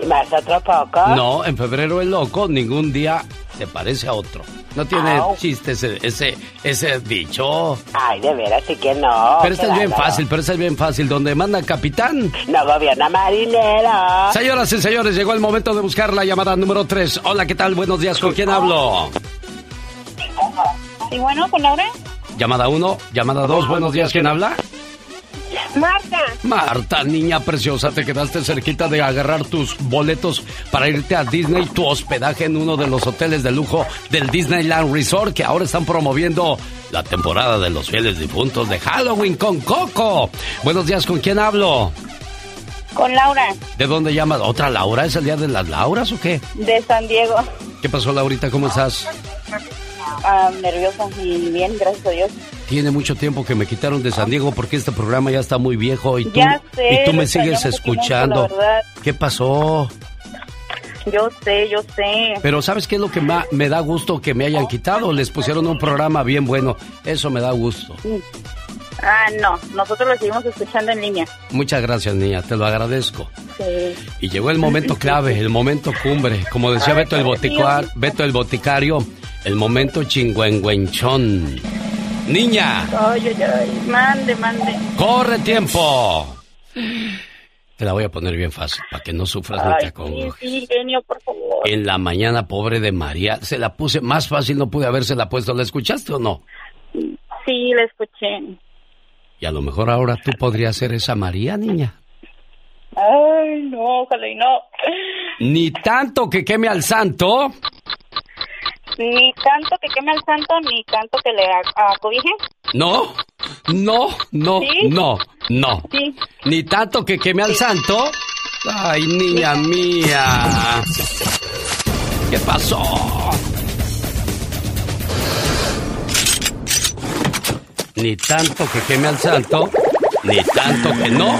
Y más otro poco. No, en febrero el loco ningún día se parece a otro. No tiene Au. chiste ese, ese, ese dicho. Ay, de veras, sí que no. Pero qué es bien fácil, pero este es bien fácil. Donde manda capitán. No gobierna marinero. Señoras y señores, llegó el momento de buscar la llamada número 3. Hola, ¿qué tal? Buenos días, ¿con quién hablo? Sí, bueno, con Laura. Llamada 1, llamada 2, buenos días, ¿quién habla? Marta. Marta, niña preciosa, te quedaste cerquita de agarrar tus boletos para irte a Disney, tu hospedaje en uno de los hoteles de lujo del Disneyland Resort, que ahora están promoviendo la temporada de los fieles difuntos de Halloween con Coco. Buenos días, ¿con quién hablo? Con Laura, ¿De dónde llamas? ¿Otra Laura? ¿Es el día de las Lauras o qué? de San Diego. ¿Qué pasó, Laurita? ¿Cómo estás? Ah, nerviosa y bien, gracias a Dios. Tiene mucho tiempo que me quitaron de San Diego porque este programa ya está muy viejo y tú, Ya sé, y tú me sigues mucho, escuchando. ¿Qué pasó? Yo sé, yo sé. Pero ¿sabes qué es lo que me da gusto que me hayan quitado? Les pusieron un programa bien bueno. Eso me da gusto. Ah, no, nosotros lo seguimos escuchando en línea. Muchas gracias, niña. Te lo agradezco. Sí. Y llegó el momento clave, el momento cumbre. Como decía Ay, Beto el, mío. Beto el boticario, el momento chingüengüenchón. Niña, Ay, ay, ay. Mande, mande. corre tiempo. Te la voy a poner bien fácil, para que no sufras ni te Ay, acongojes. sí, sí, genio, por favor. En la mañana, pobre de María, se la puse más fácil, no pude habérsela puesto. ¿La escuchaste o no? Sí, la escuché. Y a lo mejor ahora tú podrías ser esa María, niña. Ay, no, ojalá y no. Ni tanto que queme al santo. Ni tanto que queme al santo, ni tanto que le acobije. No, no, no, ¿Sí? no, no. Sí. Ni tanto que queme al santo. Ay, niña mía. ¿Qué pasó? Ni tanto que queme al santo, ni tanto que no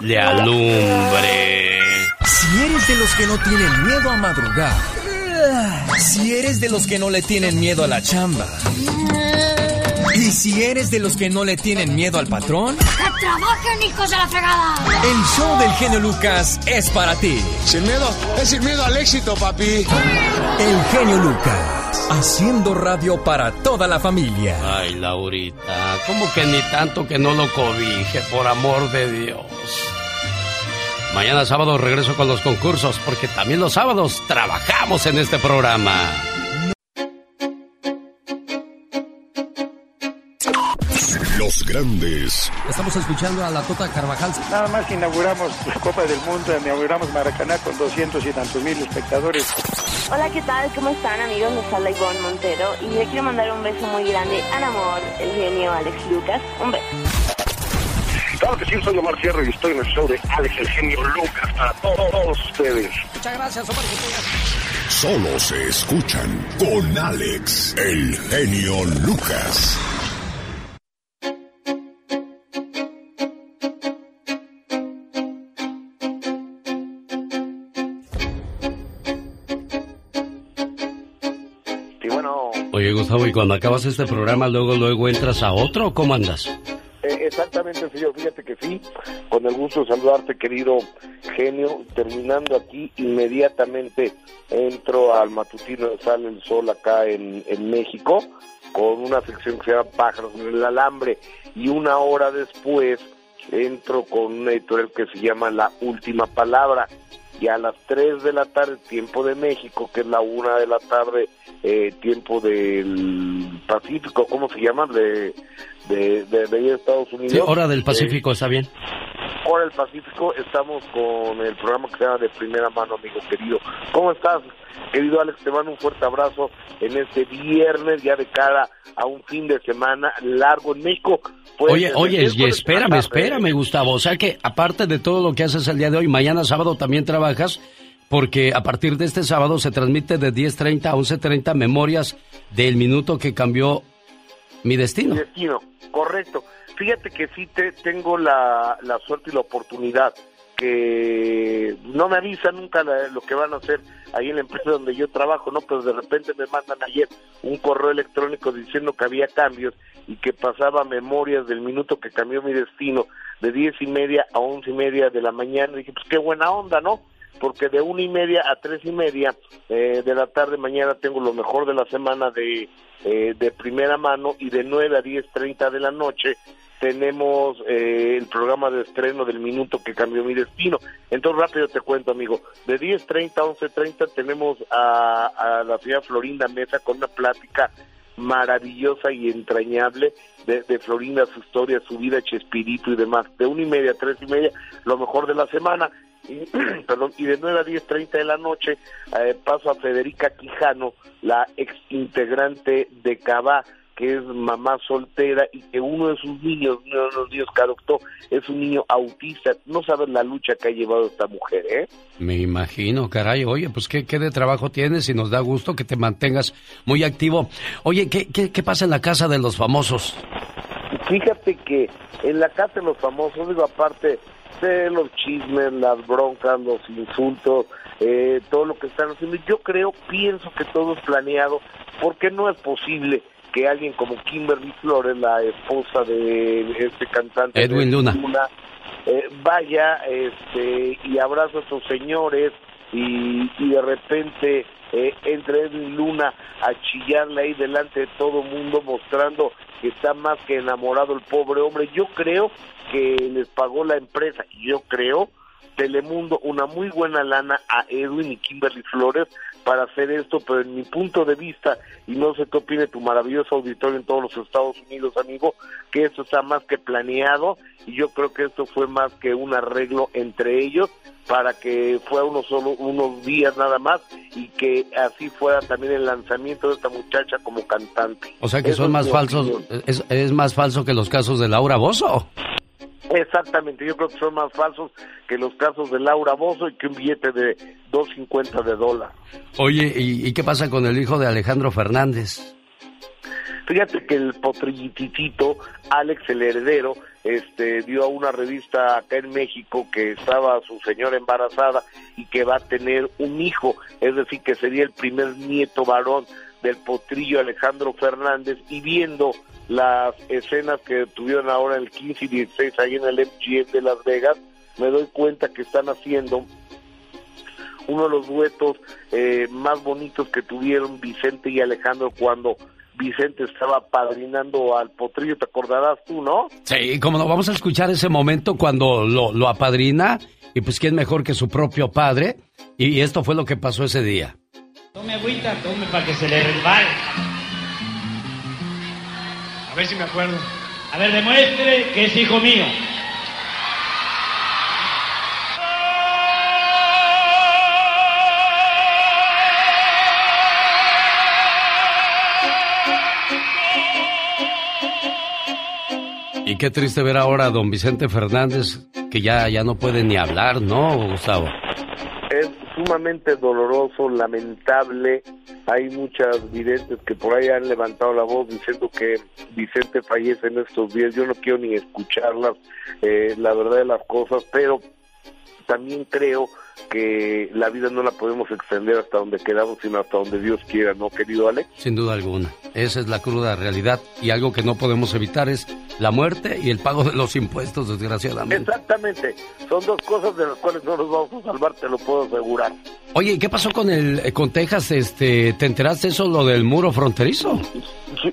le alumbre. Si eres de los que no tienen miedo a madrugar, si eres de los que no le tienen miedo a la chamba, y si eres de los que no le tienen miedo al patrón, ¡Que trabajen, hijos de la fregada! el show del genio Lucas es para ti. Sin miedo, es sin miedo al éxito, papi. El genio Lucas, haciendo radio para toda la familia. Ay, Laurita, ¿cómo que ni tanto que no lo cobije, por amor de Dios? Mañana sábado regreso con los concursos, porque también los sábados trabajamos en este programa. Los grandes Estamos escuchando a la Tota Carvajal. Nada más que inauguramos pues, Copa del Mundo, inauguramos Maracaná con 200 y tantos mil espectadores. Hola, ¿qué tal? ¿Cómo están, amigos? Les habla Ivonne Montero y le quiero mandar un beso muy grande al amor, el genio Alex Lucas. Un beso. Claro que sí, soy Omar Fierro y estoy en el show de Alex el genio Lucas para todos ustedes. Muchas gracias, Omar. solo se escuchan con Alex, el genio Lucas. Y bueno, Oye, Gustavo, ¿y cuando acabas este programa luego luego entras a otro o cómo andas? Eh, exactamente, señor, fíjate que sí. Con el gusto de saludarte, querido genio. Terminando aquí, inmediatamente entro al matutino de Sale el Sol acá en, en México, con una sección que se llama Pájaros en el Alambre. Y una hora después entro con una editorial que se llama La Última Palabra. Y a las 3 de la tarde, tiempo de México, que es la 1 de la tarde, eh, tiempo del Pacífico, ¿cómo se llama? De, de, de, de Estados Unidos. Sí, hora del Eh, Pacífico, ¿está bien? Hora del Pacífico, estamos con el programa que se llama De Primera Mano, amigo querido. ¿Cómo estás, querido Alex? Te mando un fuerte abrazo en este viernes, ya de cara a un fin de semana largo en México. Pues, Oye, oye, y espérame, espérame, Gustavo. O sea que aparte de todo lo que haces el día de hoy, mañana sábado también trabajas, porque a partir de este sábado se transmite de 10.30 a 11.30 memorias del minuto que cambió mi destino. Mi destino, correcto. Fíjate que sí te, tengo la, la suerte y la oportunidad que no me avisan nunca la- lo que van a hacer ahí en la empresa donde yo trabajo, ¿no? Pero de repente me mandan ayer un correo electrónico diciendo que había cambios y que pasaba memorias del minuto que cambió mi destino de diez y media a once y media de la mañana. Dije, pues qué buena onda, ¿no? Porque de una y media a tres y media eh, de la tarde mañana tengo lo mejor de la semana de, eh, de primera mano y de nueve a diez treinta de la noche tenemos eh, el programa de estreno del minuto que cambió mi destino. Entonces rápido te cuento, amigo. De 10.30 a 11.30 tenemos a, a la señora Florinda Mesa con una plática maravillosa y entrañable de, de Florinda, su historia, su vida, Chespirito y demás. De una y media a tres y media, lo mejor de la semana. Y, perdón, y de 9 a 10.30 de la noche eh, paso a Federica Quijano, la ex integrante de Cabá, que es mamá soltera y que uno de sus niños, uno de los niños que adoptó, es un niño autista. No sabes la lucha que ha llevado esta mujer, ¿eh? Me imagino, caray. Oye, pues qué, qué de trabajo tienes y nos da gusto que te mantengas muy activo. Oye, ¿qué, qué, qué pasa en la casa de los famosos? Fíjate que en la casa de los famosos, digo, aparte de los chismes, las broncas, los insultos, eh, todo lo que están haciendo, yo creo, pienso que todo es planeado, porque no es posible que alguien como Kimberly Flores, la esposa de este cantante Edwin de Luna. eh, vaya este, y abraza a sus señores y, y de repente eh, entre Edwin Luna a chillarle ahí delante de todo mundo mostrando que está más que enamorado el pobre hombre. Yo creo que les pagó la empresa, yo creo, Telemundo una muy buena lana a Edwin y Kimberly Flores para hacer esto, pero en mi punto de vista, y no sé qué opine tu maravilloso auditorio en todos los Estados Unidos, amigo, que esto está más que planeado y yo creo que esto fue más que un arreglo entre ellos para que fuera unos solo unos días nada más y que así fuera también el lanzamiento de esta muchacha como cantante. O sea que son más falsos, es, es, más falso que los casos de Laura Bozo. Exactamente, yo creo que son más falsos que los casos de Laura Bozo y que un billete de 2.50 de dólar. Oye, ¿y, ¿y qué pasa con el hijo de Alejandro Fernández? Fíjate que el potrillitito, Alex el heredero, este, dio a una revista acá en México que estaba su señora embarazada y que va a tener un hijo, es decir, que sería el primer nieto varón del potrillo Alejandro Fernández y viendo las escenas que tuvieron ahora el 15 y 16 ahí en el MGM de Las Vegas, me doy cuenta que están haciendo uno de los duetos eh, más bonitos que tuvieron Vicente y Alejandro cuando Vicente estaba padrinando al potrillo, te acordarás tú, ¿no? Sí, como no, vamos a escuchar ese momento cuando lo, lo apadrina, y pues quién mejor que su propio padre, y esto fue lo que pasó ese día. Tome agüita, tome para que se le resbale. A ver si me acuerdo. A ver, demuestre que es hijo mío. Y qué triste ver ahora a don Vicente Fernández, que ya, ya no puede ni hablar, ¿no, Gustavo? Sumamente doloroso, lamentable. Hay muchas videntes que por ahí han levantado la voz diciendo que Vicente fallece en estos días. Yo no quiero ni escucharlas, eh, la verdad de las cosas, pero también creo que la vida no la podemos extender hasta donde quedamos, sino hasta donde Dios quiera, ¿no, querido Alex? Sin duda alguna. Esa es la cruda realidad y algo que no podemos evitar es la muerte y el pago de los impuestos, desgraciadamente. Exactamente. Son dos cosas de las cuales no nos vamos a salvar, te lo puedo asegurar. Oye, ¿qué pasó con el eh, con Texas? Este, ¿te enteraste eso lo del muro fronterizo?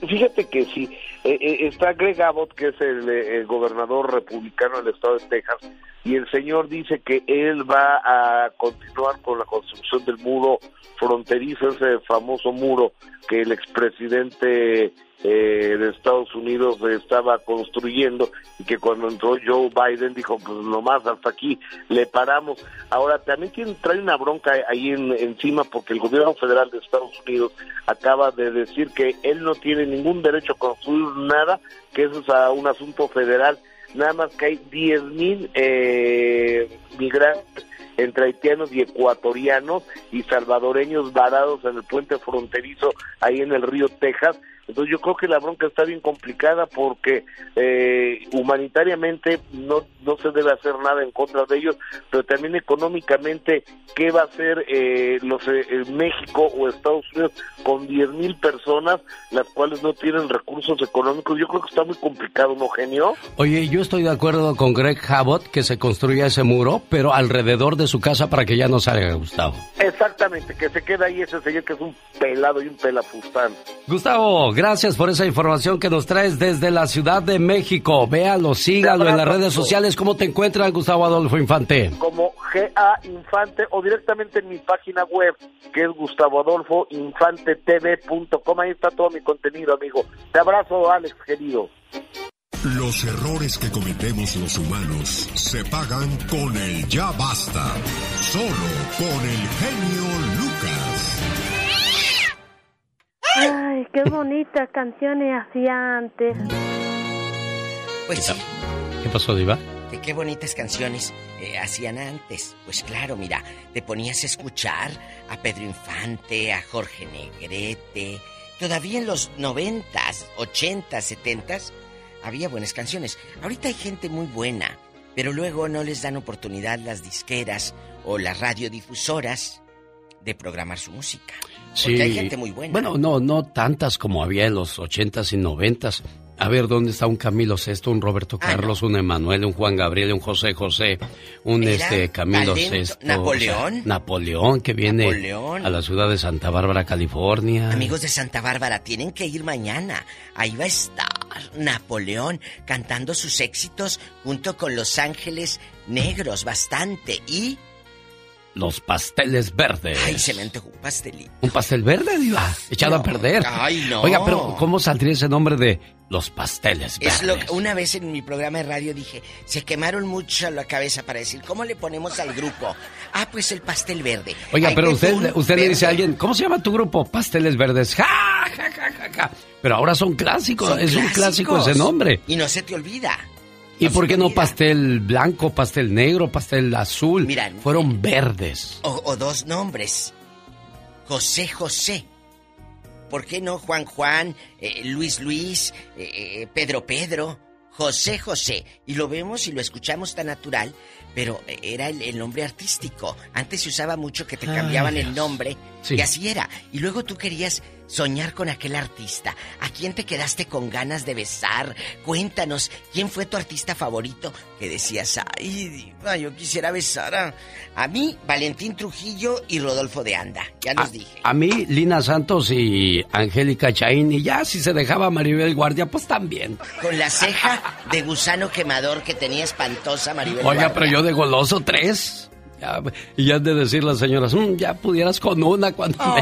Fíjate que sí. Eh, eh, está Greg Abbott, que es el, el gobernador republicano del estado de Texas, y el señor dice que él va a continuar con la construcción del muro fronterizo, ese famoso muro que el expresidente eh, de Estados Unidos estaba construyendo y que cuando entró Joe Biden dijo pues nomás hasta aquí le paramos. Ahora también tiene, trae una bronca ahí en, encima porque el gobierno federal de Estados Unidos acaba de decir que él no tiene ningún derecho a construir nada, que eso es a un asunto federal nada más que hay 10 mil eh, migrantes entre haitianos y ecuatorianos y salvadoreños varados en el puente fronterizo ahí en el río Texas entonces yo creo que la bronca está bien complicada porque eh, humanitariamente no, no se debe hacer nada en contra de ellos, pero también económicamente, ¿qué va a hacer eh, los eh, México o Estados Unidos con 10 mil personas, las cuales no tienen recursos económicos? Yo creo que está muy complicado, ¿no, genio? Oye, yo estoy de acuerdo con Greg Abbott que se construya ese muro, pero alrededor de su casa para que ya no salga, Gustavo. Exactamente, que se quede ahí ese señor que es un pelado y un pelafustán. Gustavo, gracias por esa información que nos traes desde la Ciudad de México. Véalo, sígalo en las redes sociales. ¿Cómo te encuentran, Gustavo Adolfo Infante? Como GA Infante o directamente en mi página web, que es gustavoadolfoinfantetv.com. Ahí está todo mi contenido, amigo. Te abrazo, Alex, querido. Los errores que cometemos los humanos se pagan con el ya basta. Solo con el genio Ay, qué bonitas canciones hacía antes. Pues sí. ¿Qué pasó, Diva? Que qué bonitas canciones eh, hacían antes. Pues claro, mira, te ponías a escuchar a Pedro Infante, a Jorge Negrete. Todavía en los noventas, ochentas, setentas, había buenas canciones. Ahorita hay gente muy buena, pero luego no les dan oportunidad las disqueras o las radiodifusoras de programar su música. Porque hay gente muy buena. Bueno, no, no tantas como había en los ochentas y noventas. A ver, ¿dónde está un Camilo VI, un Roberto Ah, Carlos, un Emanuel, un Juan Gabriel, un José José, un Era este Camilo. VI? ¿Napoleón? Napoleón, que viene Napoleón. a la ciudad de Santa Bárbara, California. Amigos de Santa Bárbara, tienen que ir mañana. Ahí va a estar Napoleón cantando sus éxitos junto con Los Ángeles Negros, bastante. Y. Los pasteles verdes. Ay, se me antojó un pastelito. ¿Un pastel verde, Diva? Echado No. a perder. Ay, no. Oiga, pero ¿cómo saldría ese nombre de los pasteles verdes? Es lo que una vez en mi programa de radio dije, se quemaron mucho la cabeza para decir, ¿cómo le ponemos al grupo? Ah, pues el pastel verde. Oiga, Hay pero usted, usted le dice a alguien, ¿cómo se llama tu grupo? Pasteles verdes. ¡Ja, ja, ja, ja, ja! Pero ahora son clásicos, Son es un clásico ese nombre. Y no se te olvida. ¿Y por qué no pastel blanco, pastel negro, pastel azul? Mira, Fueron verdes. O, o dos nombres. José José. ¿Por qué no Juan Juan, eh, Luis Luis, eh, eh, Pedro Pedro? José José. Y lo vemos y lo escuchamos tan natural, pero eh, era el, el nombre artístico. Antes se usaba mucho que te Ay, cambiaban el nombre Sí. y así era. Y luego tú querías soñar con aquel artista. ¿A quién te quedaste con ganas de besar? Cuéntanos, ¿quién fue tu artista favorito? Que decías, ay, diva, yo quisiera besar a, a mí, Valentín Trujillo y Rodolfo de Anda. Ya los dije. A mí, Lina Santos y Angélica Chaín, y ya si se dejaba Maribel Guardia, pues también. Con la ceja de gusano quemador que tenía espantosa Maribel. Oiga, Guardia. pero yo de goloso tres. Ya, y ya de decir las señoras, "Mm, ya pudieras con una cuando Ay,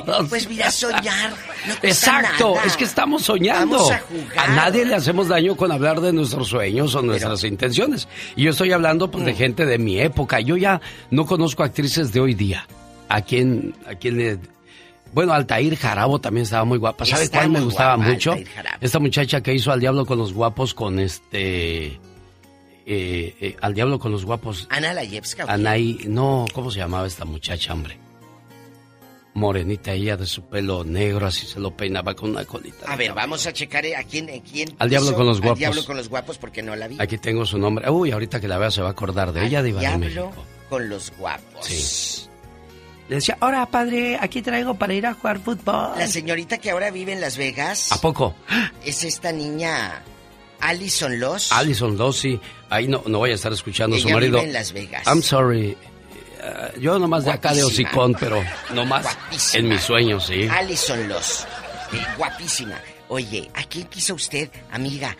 menos". pues mira, soñar. No Exacto, nada. es que estamos soñando. Vamos a jugar. nadie le hacemos daño con hablar de nuestros sueños o nuestras intenciones. Y yo estoy hablando pues de gente de mi época. Yo ya no conozco actrices de hoy día. ¿A quién, a quién le... Bueno, Altair Jarabo también estaba muy guapa. ¿Sabe Está cuál me gustaba guapa, mucho? Esta muchacha que hizo Al Diablo con los Guapos con este... eh, eh, al Diablo con los Guapos. Ana Layevska. Anaí, no, ¿cómo se llamaba esta muchacha, hombre? Morenita ella de su pelo negro, así se lo peinaba con una colita. A ver, vamos a checar eh, a quién, a quién Al diablo con los Al guapos. diablo con los guapos porque no la vi. Aquí tengo su nombre. Uy, ahorita que la vea se va a acordar de ella, Diva de diablo México. con los guapos. Sí. Le decía, ahora padre, aquí traigo para ir a jugar fútbol. La señorita que ahora vive en Las Vegas ¿A poco? es esta niña Alison Loss. Alison Dossi. Ahí no, no voy a estar escuchando a su marido. vive en Las Vegas. I'm sorry. Eh, yo nomás de acá de Guapísima. hocicón, pero nomás Guapísima. en mis sueños, sí. Alison Loss. Guapísima. Oye, ¿a quién quiso usted, amiga?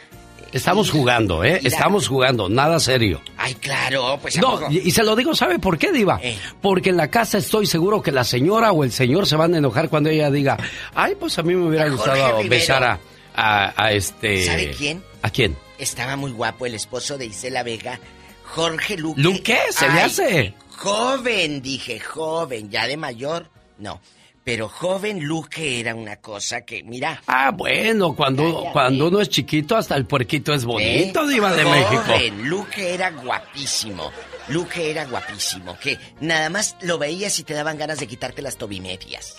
Estamos jugando, ¿eh? Estamos jugando, nada serio. Ay, claro, pues ¿a No, y, y se lo digo, ¿sabe por qué, Diva? Eh. Porque en la casa estoy seguro que la señora o el señor se van a enojar cuando ella diga, ay, pues a mí me hubiera A gustado besar a, a, a este... ¿Sabe quién? ¿A quién? Estaba muy guapo el esposo de Isela Vega, Jorge Luque. ¿Luque? ¿Se le Ay, hace? Joven, dije, joven, ya de mayor, no. Pero joven Luque era una cosa que, mira. Ah, bueno, cuando, cuando uno es chiquito, hasta el puerquito es bonito, ¿eh? Diva de Joven, México. Luque era guapísimo. Luque era guapísimo. Que nada más lo veías y te daban ganas de quitarte las tobimedias.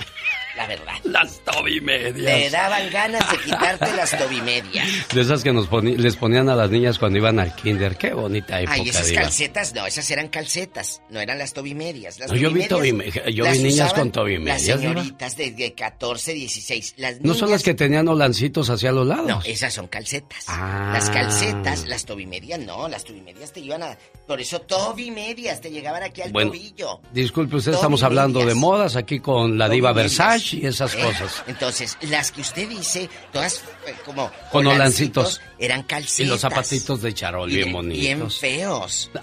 La verdad. Las tobimedias. Te daban ganas de quitarte las tobimedias. De esas que nos poni- les ponían a las niñas cuando iban al kinder. Qué bonita época, Ay, esas Diva. calcetas, no, esas eran calcetas, no eran las tobimedias. Las No, yo vi tobimedias tobime- yo las vi niñas con tobimedias, Las señoritas de, de 14, 16. Las ¿No son niñas- las que tenían holancitos hacia los lados? No, esas son calcetas. Ah. Las calcetas, las tobimedias no, las tobimedias te iban a... Por eso tobimedias te llegaban aquí al Bueno, tobillo. Disculpe, usted estamos hablando de modas aquí con la diva Tobimedias. Versace y esas ¿Eh? cosas. Entonces, las que usted dice, todas eh, como... Con holancitos. Eran calcetas. Y los zapatitos de charol, bien bonitos. Bien feos.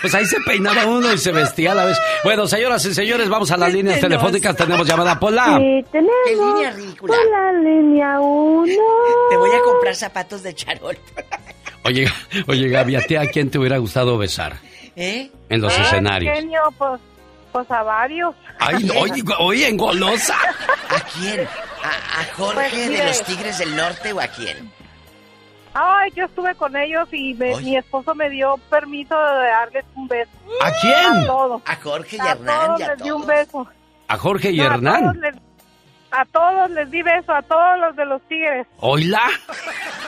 Pues ahí se peinaba uno y se vestía a la vez. Bueno, señoras y señores, vamos a las líneas telefónicas. Tenemos llamada Pola. Sí, tenemos ¿Qué línea ridícula? por la línea 1. Te voy a comprar zapatos de charol. Oye, oye, Gaby, ¿a ti a quién te hubiera gustado besar ¿Eh? en los escenarios? genio, pues, pues a varios. Ay, oye, oye, engolosa. ¿A quién? ¿A, a Jorge Pues, de los Tigres del Norte o a quién? Ay, yo estuve con ellos y me- mi esposo me dio permiso de darles un beso. ¿A quién? A todos. A Jorge y a Hernán todos y a les di un beso. A Jorge y No, A Hernán. todos, les, a todos les di beso, a todos los de los tigres. Oila.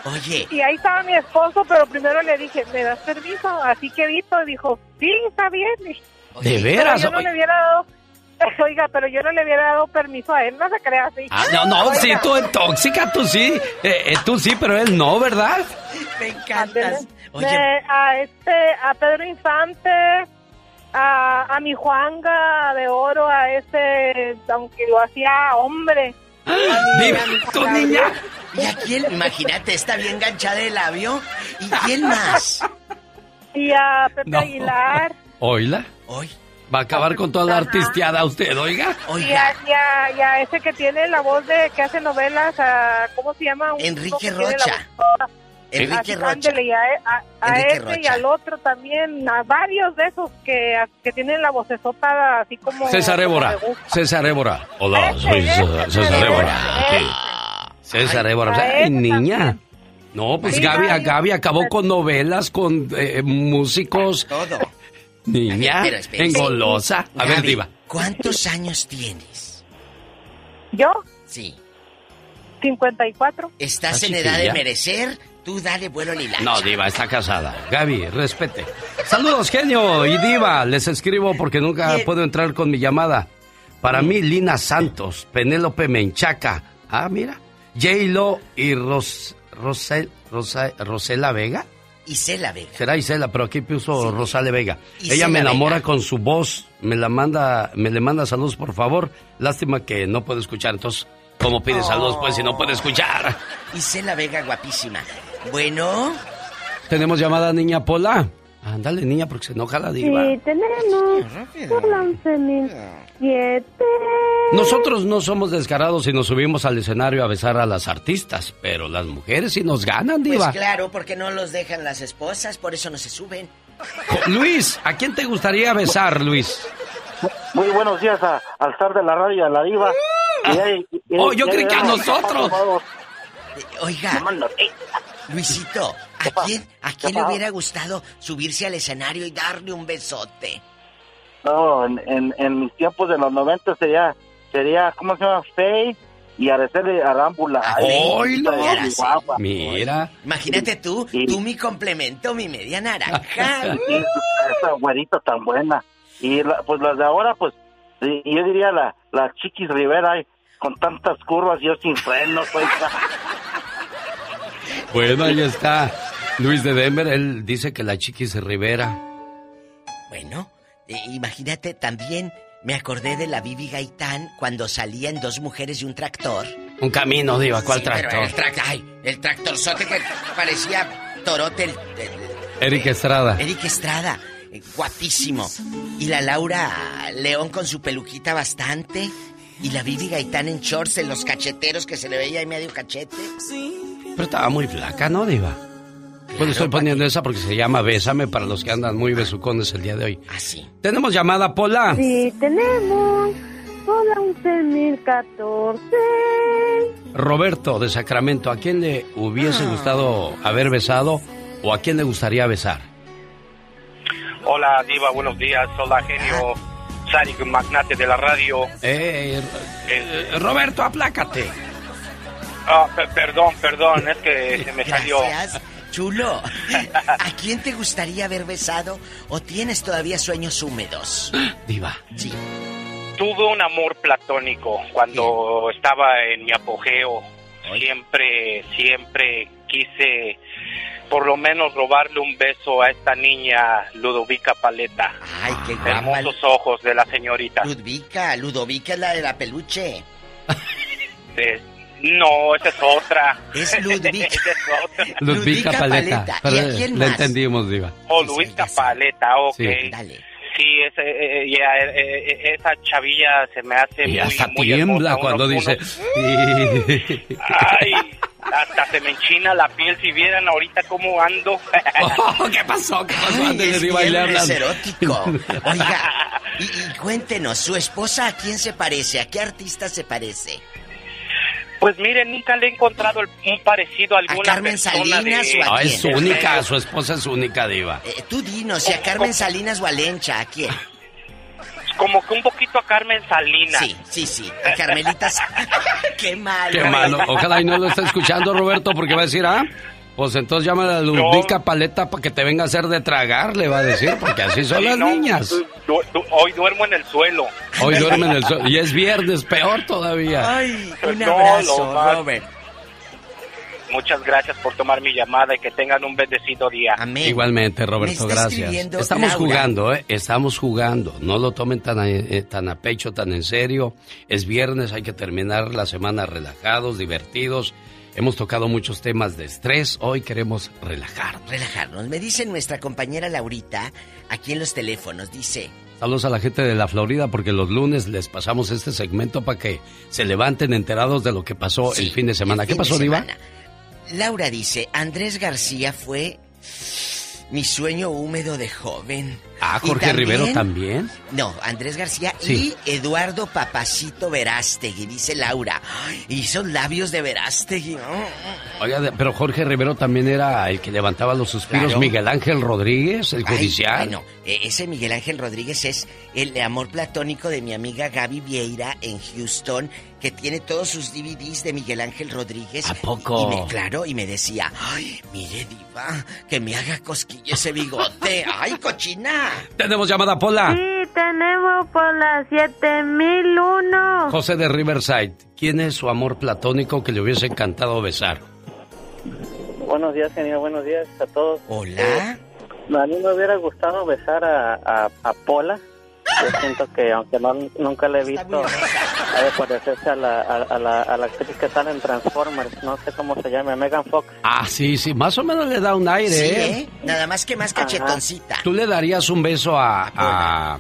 Oye, Y ahí estaba mi esposo, pero primero le dije, ¿me das permiso? Así que Vito dijo, sí, está bien. De veras. Pero yo no le hubiera dado, Oiga, pero yo no le había dado permiso a él, no se crea así. Ah, no, no, Oiga, sí, tú en tóxica, tú sí. Eh, eh, tú sí, pero él no, ¿verdad? Me encantas. de- a este, a Pedro Infante, a, a mi Juanga de Oro, a ese, aunque lo hacía hombre. Diva, tu niña. ¿Y a quién? Imagínate, está bien enganchada el labio. ¿Y quién más? Y a Pepe No. Aguilar. Oíla. Hoy. Va a acabar con toda la artisteada usted, oiga. Y a, y, a, y a ese que tiene la voz de que hace novelas, a, ¿cómo se llama? Un Enrique Rocha. Enrique Así, Rocha. a, a, a Enrique ese y al otro también, a varios de esos que, que tienen la vocesota así como... César Évora. César Évora. Hola, soy César, César Évora. César Évora. Ay, niña. No, pues Sí, Gaby, Gaby. Gaby acabó con novelas, con eh, músicos. Todo. Niña, Pero, espera, engolosa. A ver, Diva. ¿Cuántos años tienes? ¿Yo? Sí. 54. ¿Estás Ah, en edad de merecer? Tú dale vuelo lila. No, Diva, está casada. Gaby, respete. Saludos, genio y Diva. Les escribo porque nunca puedo entrar con mi llamada. Para mí, Lina Santos, Penélope Menchaca. Ah, mira. J-Lo y Ros, Rosel, Rosa- Rosela Vega. Isela Vega. Será Isela, pero aquí puso Rosale Vega. Isela Ella me enamora Vega. con su voz. Me la manda, me le manda saludos, por favor. Lástima que no puedo escuchar. Entonces, ¿cómo pide saludos, pues, si no puede escuchar? Isela Vega, guapísima. Bueno, ¿Tenemos llamada, niña Pola? Ándale, niña, porque se enoja la diva. Sí, tenemos por la 11.007. Nosotros no somos descarados y nos subimos al escenario a besar a las artistas, pero las mujeres sí nos ganan, pues diva. claro, porque no los dejan las esposas, por eso no se suben. Luis, ¿a quién te gustaría besar, Luis? Muy buenos días a- al estar de la radio a la diva. Y ahí- y- Oh, yo y creí que a nosotros. Oiga, Luisito, ¿a quién, ¿a quién le hubiera gustado subirse al escenario y darle un besote? No, en, en, en mis tiempos de los 90 sería, sería ¿cómo se llama? Faye y Araceli Arámbula. Ay, ¡Oilo! chiquita y guapa. Mira. Imagínate tú, tú mi complemento, mi media naranja. Y esa güerita tan buena. Y la- pues las de ahora, pues, y- yo diría la, la Chiquis Rivera, ay, con tantas curvas, yo sin frenos, pues. Bueno, ahí está. Luis de Denver, él dice que la Chiquis Rivera. Bueno, eh, imagínate también, me acordé de la Bibi Gaitán cuando salían dos mujeres y un tractor. Un camino, diva, ¿cuál Sí, pero tractor? el trac- ay, el tractorzote que parecía torote. El, el- Eric Estrada. Eric Estrada, eh, guapísimo. Y la Laura León con su peluquita bastante. Y la Bibi Gaitán en shorts, en los cacheteros que se le veía ahí medio cachete. Pero estaba muy flaca, ¿no, diva? Bueno, estoy poniendo esa porque se llama Bésame para los que andan muy besucones el día de hoy. Ah, sí. Tenemos llamada, Pola. Sí, tenemos por la 11.014. Roberto de Sacramento, ¿a quién le hubiese Ah. gustado haber besado o a quién le gustaría besar? Hola, Diva, buenos días. Hola, genio. Sarik, magnate de la radio. Eh, Eh, Roberto, aplácate. ah, pe- perdón, perdón, es que se me salió. Gracias, chulo. ¿A quién te gustaría haber besado o tienes todavía sueños húmedos? Diva. Sí. Tuve un amor platónico cuando estaba en mi apogeo. Siempre, siempre quise por lo menos robarle un beso a esta niña Ludovica Paleta. Ay, qué guapa. Hermosos ojos de la señorita. Ludovica, Ludovica es la de la peluche. Eh, no, esa es otra. Es Ludwig. Esa es otra. Ludvica Paleta. Paleta. Pero ¿Y a quién le más? entendimos, Diva. Oh, Luisa Paleta, ok. Sí. Dale. Sí, ese, eh, eh, ya, eh, eh, esa chavilla se me hace Y muy, hasta muy tiembla hermosa, cuando dice... Ay, hasta se me enchina la piel si vieran ahorita cómo ando. ¿Qué pasó? ¿Qué pasó? Ay, Antes de es viernes hablan. erótico. Oiga, y, y cuéntenos, ¿su esposa a quién se parece? ¿A qué artista se parece? Pues miren, nunca le he encontrado el- un parecido a alguna Carmen persona Salinas de... o a Ah, es quién? única, su esposa es única, Diva. Eh, tú dinos, si a Carmen Salinas o a Lencha, ¿a quién? Como que un poquito a Carmen Salinas. Sí, sí, sí, a Carmelita. Sa- ¡Qué malo! Qué malo. Ojalá y no lo esté escuchando, Roberto, porque va a decir, ah, Pues entonces llámale a Ludvica Paleta para que te venga a hacer de tragar, le va a decir, porque así son las niñas. hoy duermo en el suelo. Hoy duerme en el suelo. Y es viernes, peor todavía. Ay, un abrazo, Robert. Muchas gracias por tomar mi llamada y que tengan un bendecido día. Amén. Igualmente, Roberto, gracias. Estamos jugando, ¿eh? Estamos jugando. No lo tomen tan a, eh, tan a pecho, tan en serio. Es viernes, hay que terminar la semana relajados, divertidos Hemos tocado muchos temas de estrés, hoy queremos relajarnos. Relajarnos. Me dice nuestra compañera Laurita, aquí en los teléfonos, dice... Saludos a la gente de la Florida porque los lunes les pasamos este segmento para que se levanten enterados de lo que pasó el fin de semana. ¿Qué pasó, Diva? Laura dice, Andrés García fue mi sueño húmedo de joven. Ah, Jorge Rivero también. No, Andrés García y Eduardo Papacito Verástegui, dice Laura. Y son labios de Verástegui. Oiga, pero Jorge Rivero también era el que levantaba los suspiros. Miguel Ángel Rodríguez, el judicial. bueno, e, ese Miguel Ángel Rodríguez es el amor platónico de mi amiga Gaby Vieira en Houston, que tiene todos sus DVDs de Miguel Ángel Rodríguez. ¿A poco? Y me, claro, y me decía, ay, mire, diva, que me haga cosquilla ese bigote. ay, cochina. ¿Tenemos llamada, Pola? Sí, tenemos Pola 7001. José de Riverside, ¿quién es su amor platónico que le hubiese encantado besar? Buenos días, señor, buenos días a todos. Hola. Eh, a mí me hubiera gustado besar a, a Pola yo siento que aunque no, nunca le he visto, ha de parecerse a la, a, la, a la actriz que sale en Transformers, no sé cómo se llama, Megan Fox. Ah, sí, sí, más o menos le da un aire, sí, ¿eh? ¿eh? Nada más que más cachetoncita. ¿Tú le darías un beso a, a,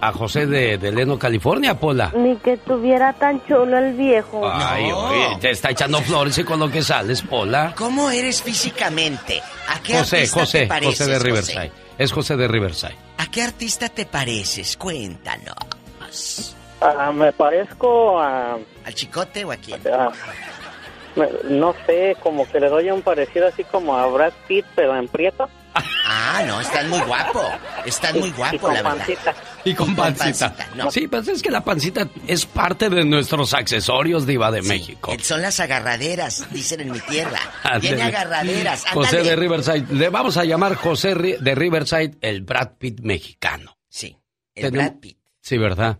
a José de, de, Leno, California, Pola? Ni que tuviera tan chulo el viejo. Ay, oye, te está echando flores y con lo que sales, Pola. ¿Cómo eres físicamente? ¿A qué José, José, te pareces, José de Riverside. Es José de Riverside. ¿A qué artista te pareces? Cuéntanos. Ah, me parezco a... ¿Al chicote o a quién? no sé, como que le doy un parecido así como a Brad Pitt, pero en prieto. Ah, no, están muy guapo. Están muy guapo, y con la pancita. verdad. Y con pancita. no. Sí, pues es que la pancita es parte de nuestros accesorios, Diva de México. Son las agarraderas, dicen en mi tierra. Tiene agarraderas. José de Riverside. Le vamos a llamar José de Riverside el Brad Pitt mexicano. Sí, el Brad Pitt. Sí, ¿verdad?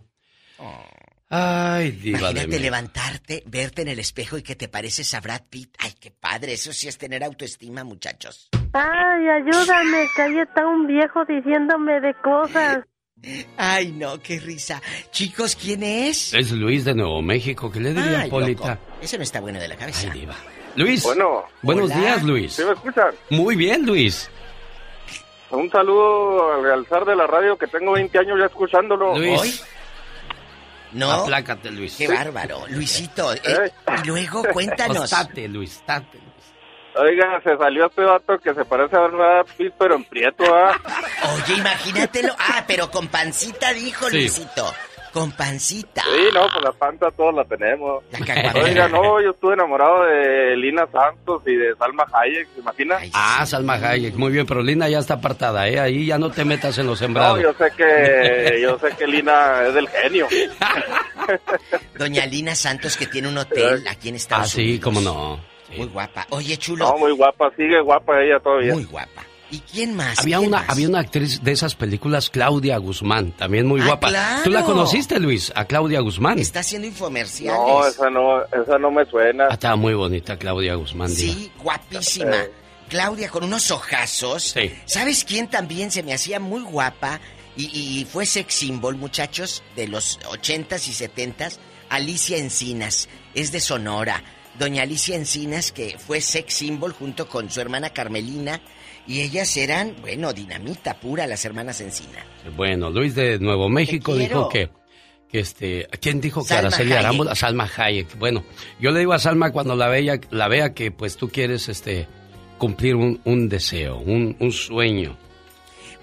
Ay, diva Imagínate de levantarte, verte en el espejo y que te pareces a Brad Pitt. Ay, qué padre. Eso sí es tener autoestima, muchachos. Ay, ayúdame, que ahí está un viejo diciéndome de cosas. Ay, no, qué risa. Chicos, ¿quién es? Es Luis de Nuevo México. ¿Qué le diría, Ay, Polita? loco. Ese no está bueno de la cabeza. Ay, diva. Luis. Bueno. Buenos Hola. días, Luis. ¿Sí me escuchan? Muy bien, Luis. Un saludo al alzar de la radio que tengo 20 años ya escuchándolo. Luis. No. Aplácate, Luis. Qué bárbaro. Luisito, eh, y luego cuéntanos. Tate, Luis, tate. Oiga, se salió este vato que se parece a Brad Pitt, pero en prieto, ¿ah? Oye, imagínatelo. Ah, pero con pancita dijo Sí. Luisito. Con pancita. Sí, no, pues la panza todos la tenemos. La. Oiga, no, yo estuve enamorado de Lina Santos y de Salma Hayek, ¿se imagina? Ah, Salma Hayek, muy bien, pero Lina ya está apartada, ¿eh? Ahí ya no te metas en los No, sembrados. yo sé que, yo sé que Lina es del genio. Doña Lina Santos, que tiene un hotel aquí en Ah, Estados sí, Unidos. cómo no. Muy guapa. Oye, chulo. No, muy guapa, sigue guapa ella todavía. Muy guapa. ¿Y quién más? Había ¿Quién una, más? había una actriz de esas películas, Claudia Guzmán, también muy Ah, guapa. claro. ¿Tú la conociste, Luis? A Claudia Guzmán. Está haciendo infomerciales. No, esa no, esa no me suena. Ah, estaba muy bonita Claudia Guzmán. diva. Sí, guapísima. Eh. Claudia con unos ojazos. Sí. ¿Sabes quién también se me hacía muy guapa? Y, y fue sex symbol, muchachos, de los 80s y 70s. Alicia Encinas, es de Sonora. Doña Alicia Encinas, que fue sex symbol junto con su hermana Carmelina. Y ellas eran, bueno, dinamita pura, las hermanas Encinas. Bueno, Luis de Nuevo México dijo que, que este, ¿quién dijo que Araceli. Arámbula? Salma Hayek. Bueno, yo le digo a Salma cuando la vea, la vea que pues tú quieres este cumplir un, un deseo, un, un sueño.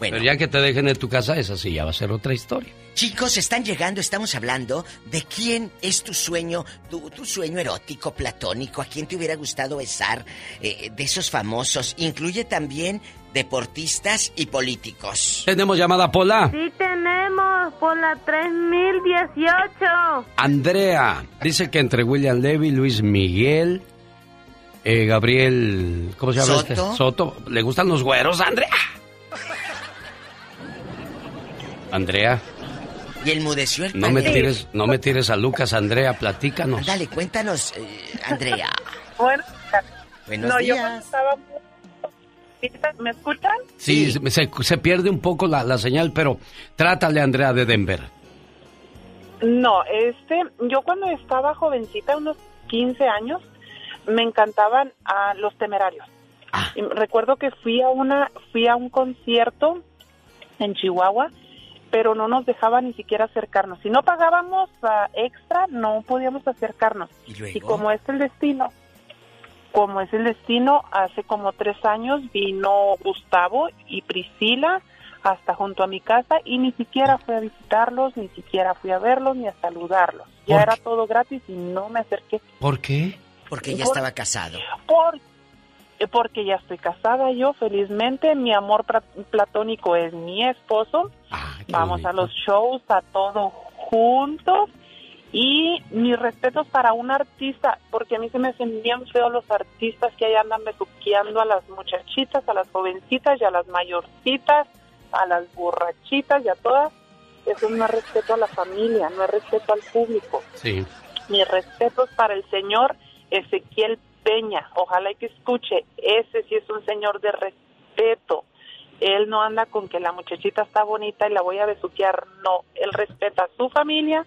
Bueno. Pero ya que te dejen en tu casa, esa sí ya va a ser otra historia. Chicos, están llegando, estamos hablando de quién es tu sueño, tu, tu sueño erótico, platónico, a quién te hubiera gustado besar, eh, de esos famosos. Incluye también deportistas y políticos. Tenemos llamada Pola. Sí tenemos por la 3018. Andrea dice que entre William Levy, Luis Miguel, eh, Gabriel, ¿cómo se llama este? ¿Soto? Soto. ¿Le gustan los güeros, Andrea? Andrea, Y enmudeció el no me tires, no me tires a Lucas, Andrea, platícanos. Dale, cuéntanos, eh, Andrea. Bueno, Buenos no, yo días. cuando estaba... ¿Me escuchan? Sí, Se, se pierde un poco la, la señal, pero trátale, Andrea, de Denver. No, este, yo cuando estaba jovencita, unos 15 años, me encantaban a los temerarios. Y recuerdo que fui a una, fui a un concierto en Chihuahua, pero no nos dejaban ni siquiera acercarnos. Si no pagábamos ah, extra, no podíamos acercarnos. ¿Y, como es el destino, como es el destino, hace como tres años vino Gustavo y Priscila hasta junto a mi casa y ni siquiera fui a visitarlos, ni siquiera fui a verlos, ni a saludarlos. Ya ¿Por era todo gratis y no me acerqué. ¿Por qué? Porque ya Por- estaba casado. Por, porque ya estoy casada yo, felizmente. Mi amor platónico es mi esposo. Vamos a los shows, a todo juntos. Y mis respetos para un artista, porque a mí se me hacen bien feos los artistas que ahí andan besuqueando a las muchachitas, a las jovencitas y a las mayorcitas, a las borrachitas y a todas. Eso no es respeto a la familia, no es respeto al público Sí. mis respetos para el señor Ezequiel Peña. Ojalá y que escuche, ese sí es un señor de respeto. Él no anda con que la muchachita está bonita y la voy a besuquear. No, él respeta a su familia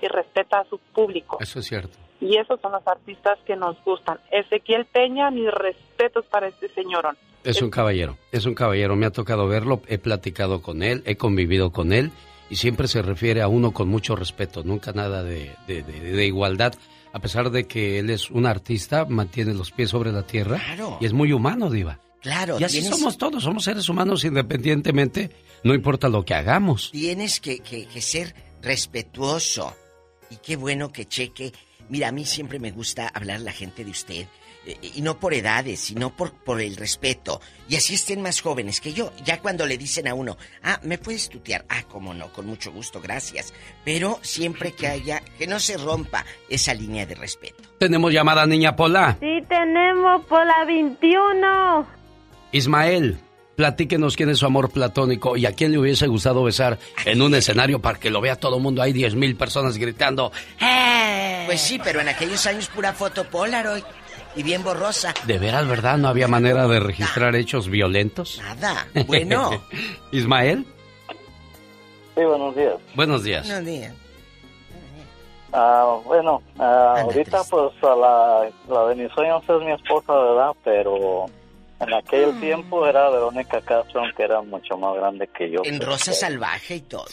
y respeta a su público. Eso es cierto. Y esos son los artistas que nos gustan. Ezequiel Peña, mis respetos para este señorón. Es un caballero, es un caballero. Me ha tocado verlo, he platicado con él, he convivido con él y siempre se refiere a uno con mucho respeto, nunca nada de, de- de- de igualdad. A pesar de que él es un artista, mantiene los pies sobre la tierra Claro. y es muy humano, Diva. Claro, Y así tienes- somos todos, somos seres humanos independientemente, no importa lo que hagamos. Tienes que, que- que ser respetuoso. Y qué bueno que cheque. Mira, a mí siempre me gusta hablar la gente de usted. Eh, Y no por edades, sino por, por el respeto. Y así estén más jóvenes que yo. Ya cuando le dicen a uno, ah, ¿me puedes tutear? Ah, cómo no, con mucho gusto, gracias. Pero siempre que haya, que no se rompa esa línea de respeto. Tenemos llamada niña Pola. Sí, tenemos por la 21. Ismael, platíquenos quién es su amor platónico y a quién le hubiese gustado besar en un escenario para que lo vea todo el mundo. Hay 10 mil personas gritando. Pues sí, pero en aquellos años pura foto Polaroid. Y bien borrosa. ¿De veras, verdad? ¿No había manera de registrar hechos violentos? Nada. Bueno. Ismael, Sí, buenos días. buenos días. Buenos días. Ah, bueno, ah, ahorita pues a la, la de mis sueños es mi esposa, ¿verdad? Pero en aquel tiempo era Verónica Castro, aunque era mucho más grande que yo. En Rosa Salvaje y todo.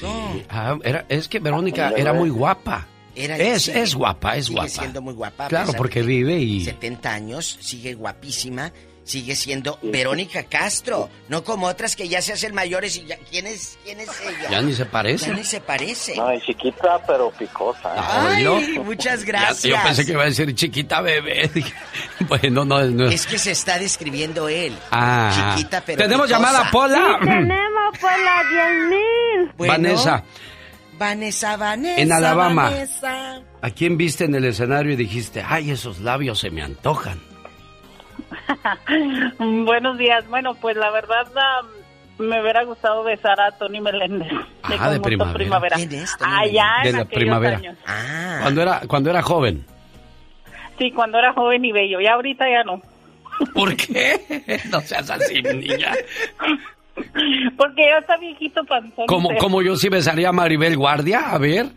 Ah, era, es que Verónica era muy guapa. Era- es, sí, es guapa, es sigue guapa. siendo muy guapa. Claro, porque vive y... 70 años, sigue guapísima, sigue siendo Verónica Castro, no como otras que ya se hacen mayores y ya... ¿Quién es, quién es ella? Ya ni se parece. Ya ni se parece. No, y chiquita pero picosa. ¿eh? Ay, Oílo. muchas Ya- gracias. yo pensé que iba a decir chiquita bebé. Bueno, no, no. Es que se está describiendo él. Ah. Chiquita, pero Tenemos picosa. llamada, Pola. Sí, tenemos por la 10.000. Bueno, Vanessa, Vanessa, Vanessa. En Alabama. Vanessa. ¿a quién viste en el escenario y dijiste, ay, esos labios se me antojan? Buenos días. Bueno, pues la verdad me hubiera gustado besar a Tony Meléndez. Ah, de Conjunto primavera. ¿Quién es Tony Allá De en la primavera. años. Ah. Cuando era, cuando era joven. Sí, cuando era joven y bello. Ya ahorita ya no. ¿Por qué? No seas así, niña. Porque ya está viejito panzón. Como, como yo sí besaría a Maribel Guardia, a ver.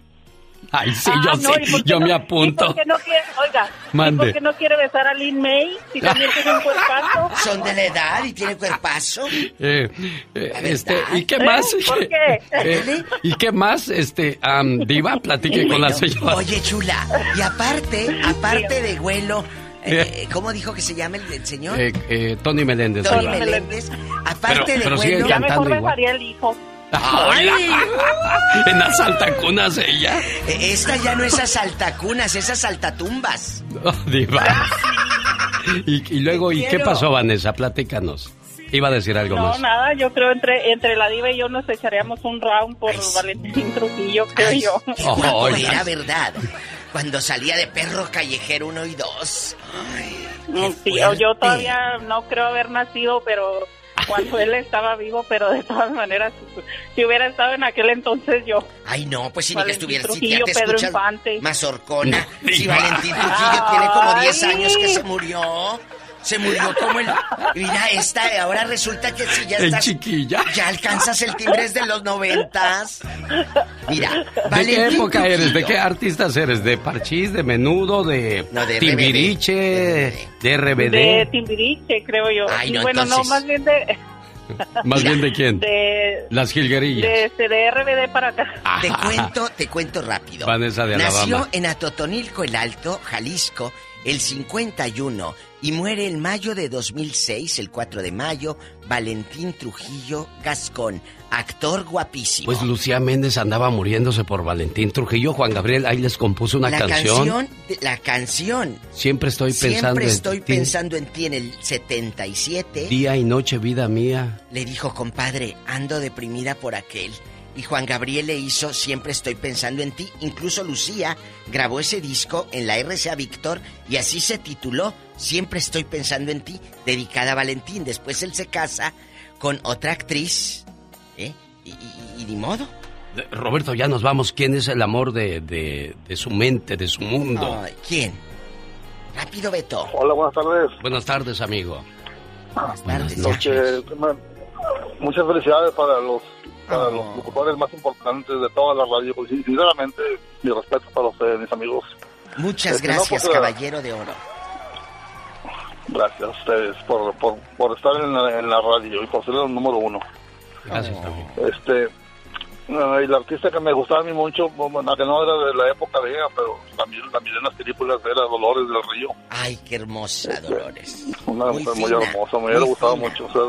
Ay, sí, Ah, yo no, sí, ¿y yo no- me ¿Y apunto. por qué no quiere, oiga, Mande. ¿y por qué no quiere besar a Lynn May? Si también tiene un cuerpazo. Son de la edad y tiene cuerpazo. Eh, eh, este, ¿y qué ¿Eh? más? ¿Por qué? Eh, ¿Y qué más, este, am, diva? Platique con la Bueno, señora. Oye, chula. Y aparte, aparte de Güelo, eh, ¿cómo dijo que se llama el, el señor? Eh, eh, Tony Meléndez. Tony. Meléndez. Aparte Pero- de pero sigue Güelo. Ya cantando mejor igual. el hijo. ¡Ay! en las altacunas ella. Eh, Esta ya no es asaltacunas, es asaltatumbas. Oh, diva. Y, y luego, ¿y qué pasó, Vanessa? Platícanos. Iba a decir algo No, más. nada, yo creo entre entre la diva y yo nos echaríamos un round por Valentín Trujillo, creo yo. Oh, era, ¿verdad? Cuando salía de perro callejero uno y dos. yo todavía no creo haber nacido, pero cuando él estaba vivo, pero de todas maneras, si hubiera estado en aquel entonces yo. Ay, no, pues si ni que estuviera, si ya te Pedro Infante. Mazorcona. Si Valentín Trujillo tiene como 10 años que se murió. Se murió como el. Mira, esta, ahora resulta que si ya estás. chiquilla. Ya alcanzas el timbre de los noventas. Mira, ¿De qué época eres? ¿De qué artistas eres? ¿De Parchís, de Menudo, de, Timbiriche, de RBD? De Timbiriche, creo yo. Ay, no, bueno, no, más bien de. ¿Más bien de quién? De... Las jilguerillas. De, este, de RBD para acá. Te cuento, te cuento rápido. Vanessa de Alabama. Nació en Atotonilco, el Alto, Jalisco, el 51 y muere en mayo de 2006, el 4 de mayo, Valentín Trujillo Gascón, actor guapísimo. Pues Lucía Méndez andaba muriéndose por Valentín Trujillo. Juan Gabriel ahí les compuso una la canción. La canción. Siempre estoy pensando Siempre estoy pensando en ti en el 77. Día y noche, vida mía. Le dijo, compadre, ando deprimida por aquel. Y Juan Gabriel le hizo Siempre estoy pensando en ti. Incluso Lucía grabó ese disco en la RCA Víctor y así se tituló Siempre estoy pensando en ti, dedicada a Valentín. Después él se casa con otra actriz. ¿eh? Y, ni modo. Roberto, ya nos vamos. ¿Quién es el amor de, de, su mente, de su mundo? ¿Quién? Rápido, Beto. Hola, buenas tardes. Buenas tardes, amigo. Buenas tardes. muchas felicidades para los para los locutores más importantes de toda la radio. Pues, sinceramente, mi respeto para ustedes, mis amigos. Muchas este, gracias, pues, caballero de oro. Gracias a ustedes por, por, por estar en la, en la, radio y por ser el número uno. Gracias, Este, el artista que me gustaba a mí mucho, bueno, que no era de la época de ella, pero también, también en las películas era Dolores del Río. Ay, qué hermosa este, Dolores. Una mujer muy, hermosa, me hubiera gustado mucho. O sea,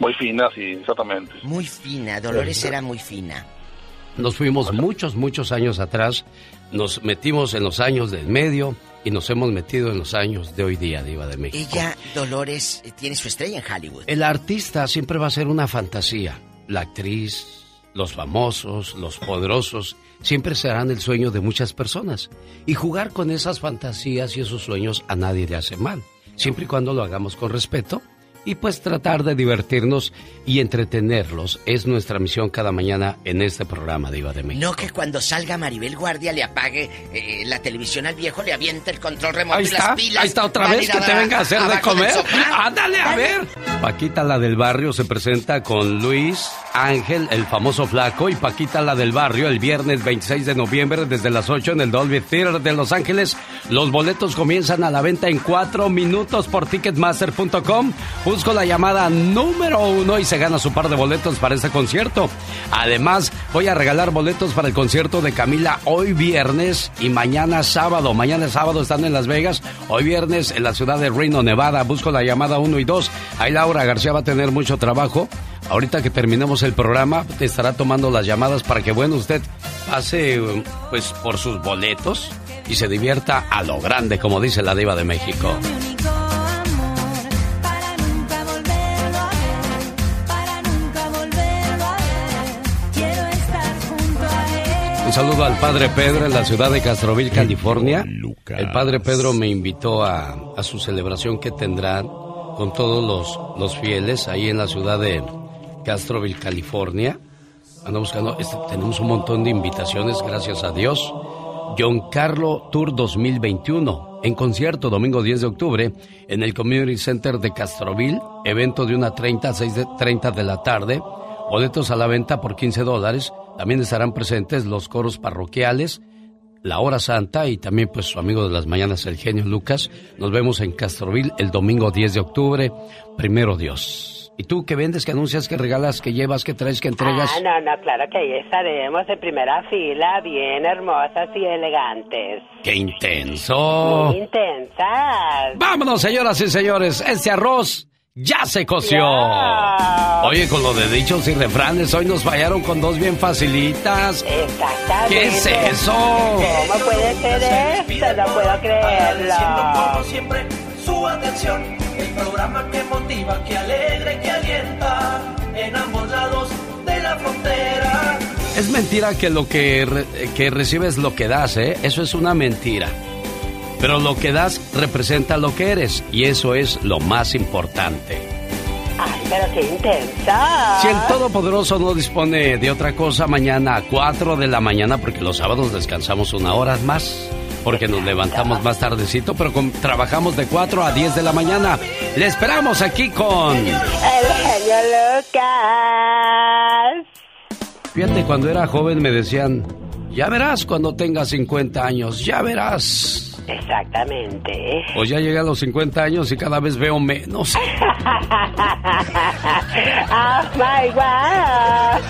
muy fina, sí, exactamente. Muy fina, Dolores era muy fina. Nos fuimos muchos, muchos años atrás, nos metimos en los años del medio y nos hemos metido en los años de hoy día, Diva de México. Ella, Dolores, tiene su estrella en Hollywood. El artista siempre va a ser una fantasía. La actriz, los famosos, los poderosos, siempre serán el sueño de muchas personas. Y jugar con esas fantasías y esos sueños a nadie le hace mal, siempre y cuando lo hagamos con respeto y pues tratar de divertirnos y entretenerlos es nuestra misión cada mañana en este programa Diva de México. No que cuando salga Maribel Guardia le apague eh, la televisión al viejo, le aviente el control remoto y las pilas. Ahí está otra vez que te venga a hacer de comer. Ándale a ver. Paquita la del barrio se presenta con Luis Ángel, el famoso flaco, y Paquita la del barrio el viernes 26 de noviembre desde las 8 en el Dolby Theater de Los Ángeles. Los boletos comienzan a la venta en 4 minutos por ticketmaster.com. Busco la llamada número uno y se gana su par de boletos para este concierto. Además, voy a regalar boletos para el concierto de Camila hoy viernes y mañana sábado. Mañana sábado están en Las Vegas, hoy viernes en la ciudad de Reno, Nevada. Busco la llamada uno y dos. Ahí Laura García va a tener mucho trabajo. Ahorita que terminemos el programa, te estará tomando las llamadas para que, bueno, usted pase pues por sus boletos y se divierta a lo grande, como dice la diva de México. Un saludo al Padre Pedro en la ciudad de Castroville, California. El Padre Pedro me invitó a, su celebración que tendrán con todos los, los, fieles ahí en la ciudad de Castroville, California. Ando buscando, este, tenemos un montón de invitaciones, gracias a Dios. John Carlo Tour 2021, en concierto domingo 10 de octubre en el Community Center de Castroville, evento de una 30 a 6 de 30 de la tarde, boletos a la venta por 15 dólares también estarán presentes los coros parroquiales, la hora santa y también pues su amigo de las mañanas, el genio Lucas. Nos vemos en Castroville el domingo 10 de octubre, primero Dios. ¿Y tú qué vendes, qué anuncias, qué regalas, qué llevas, qué traes, qué entregas? Ah, no, no, claro que ahí estaremos en primera fila, bien hermosas y elegantes. ¡Qué intenso! Muy intensas. Vámonos, señoras y señores, este arroz ya se coció. Oye, con lo de dichos y refranes, hoy nos fallaron con dos bien facilitas. Exactamente. ¿Qué es eso? ¿Cómo puede ser esto? No puedo creerlo. como siempre, su atención. El programa que motiva, que alegra que alienta en ambos lados de la frontera. Es mentira que lo que, que recibes lo que das, ¿eh? Eso es una mentira. Pero lo que das representa lo que eres y eso es lo más importante. Ay, pero qué intensa. Si el Todopoderoso no dispone de otra cosa, mañana a 4 de la mañana, porque los sábados descansamos una hora más, porque nos levantamos más tardecito, pero trabajamos de 4 a 10 de la mañana. Le esperamos aquí con... El genio Lucas. Fíjate, cuando era joven me decían, ya verás cuando tengas 50 años, ya verás. Exactamente. Pues ya llegué a los 50 años y cada vez veo menos. oh my God.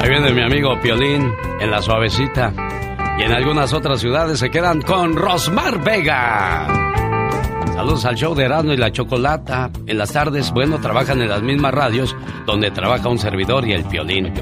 Ahí viene mi amigo Piolín en la suavecita. Y en algunas otras ciudades se quedan con Rosmar Vega. Saludos al show de Erasmo y la Chocolata. En las tardes, bueno, trabajan en las mismas radios donde trabaja un servidor y el piolín.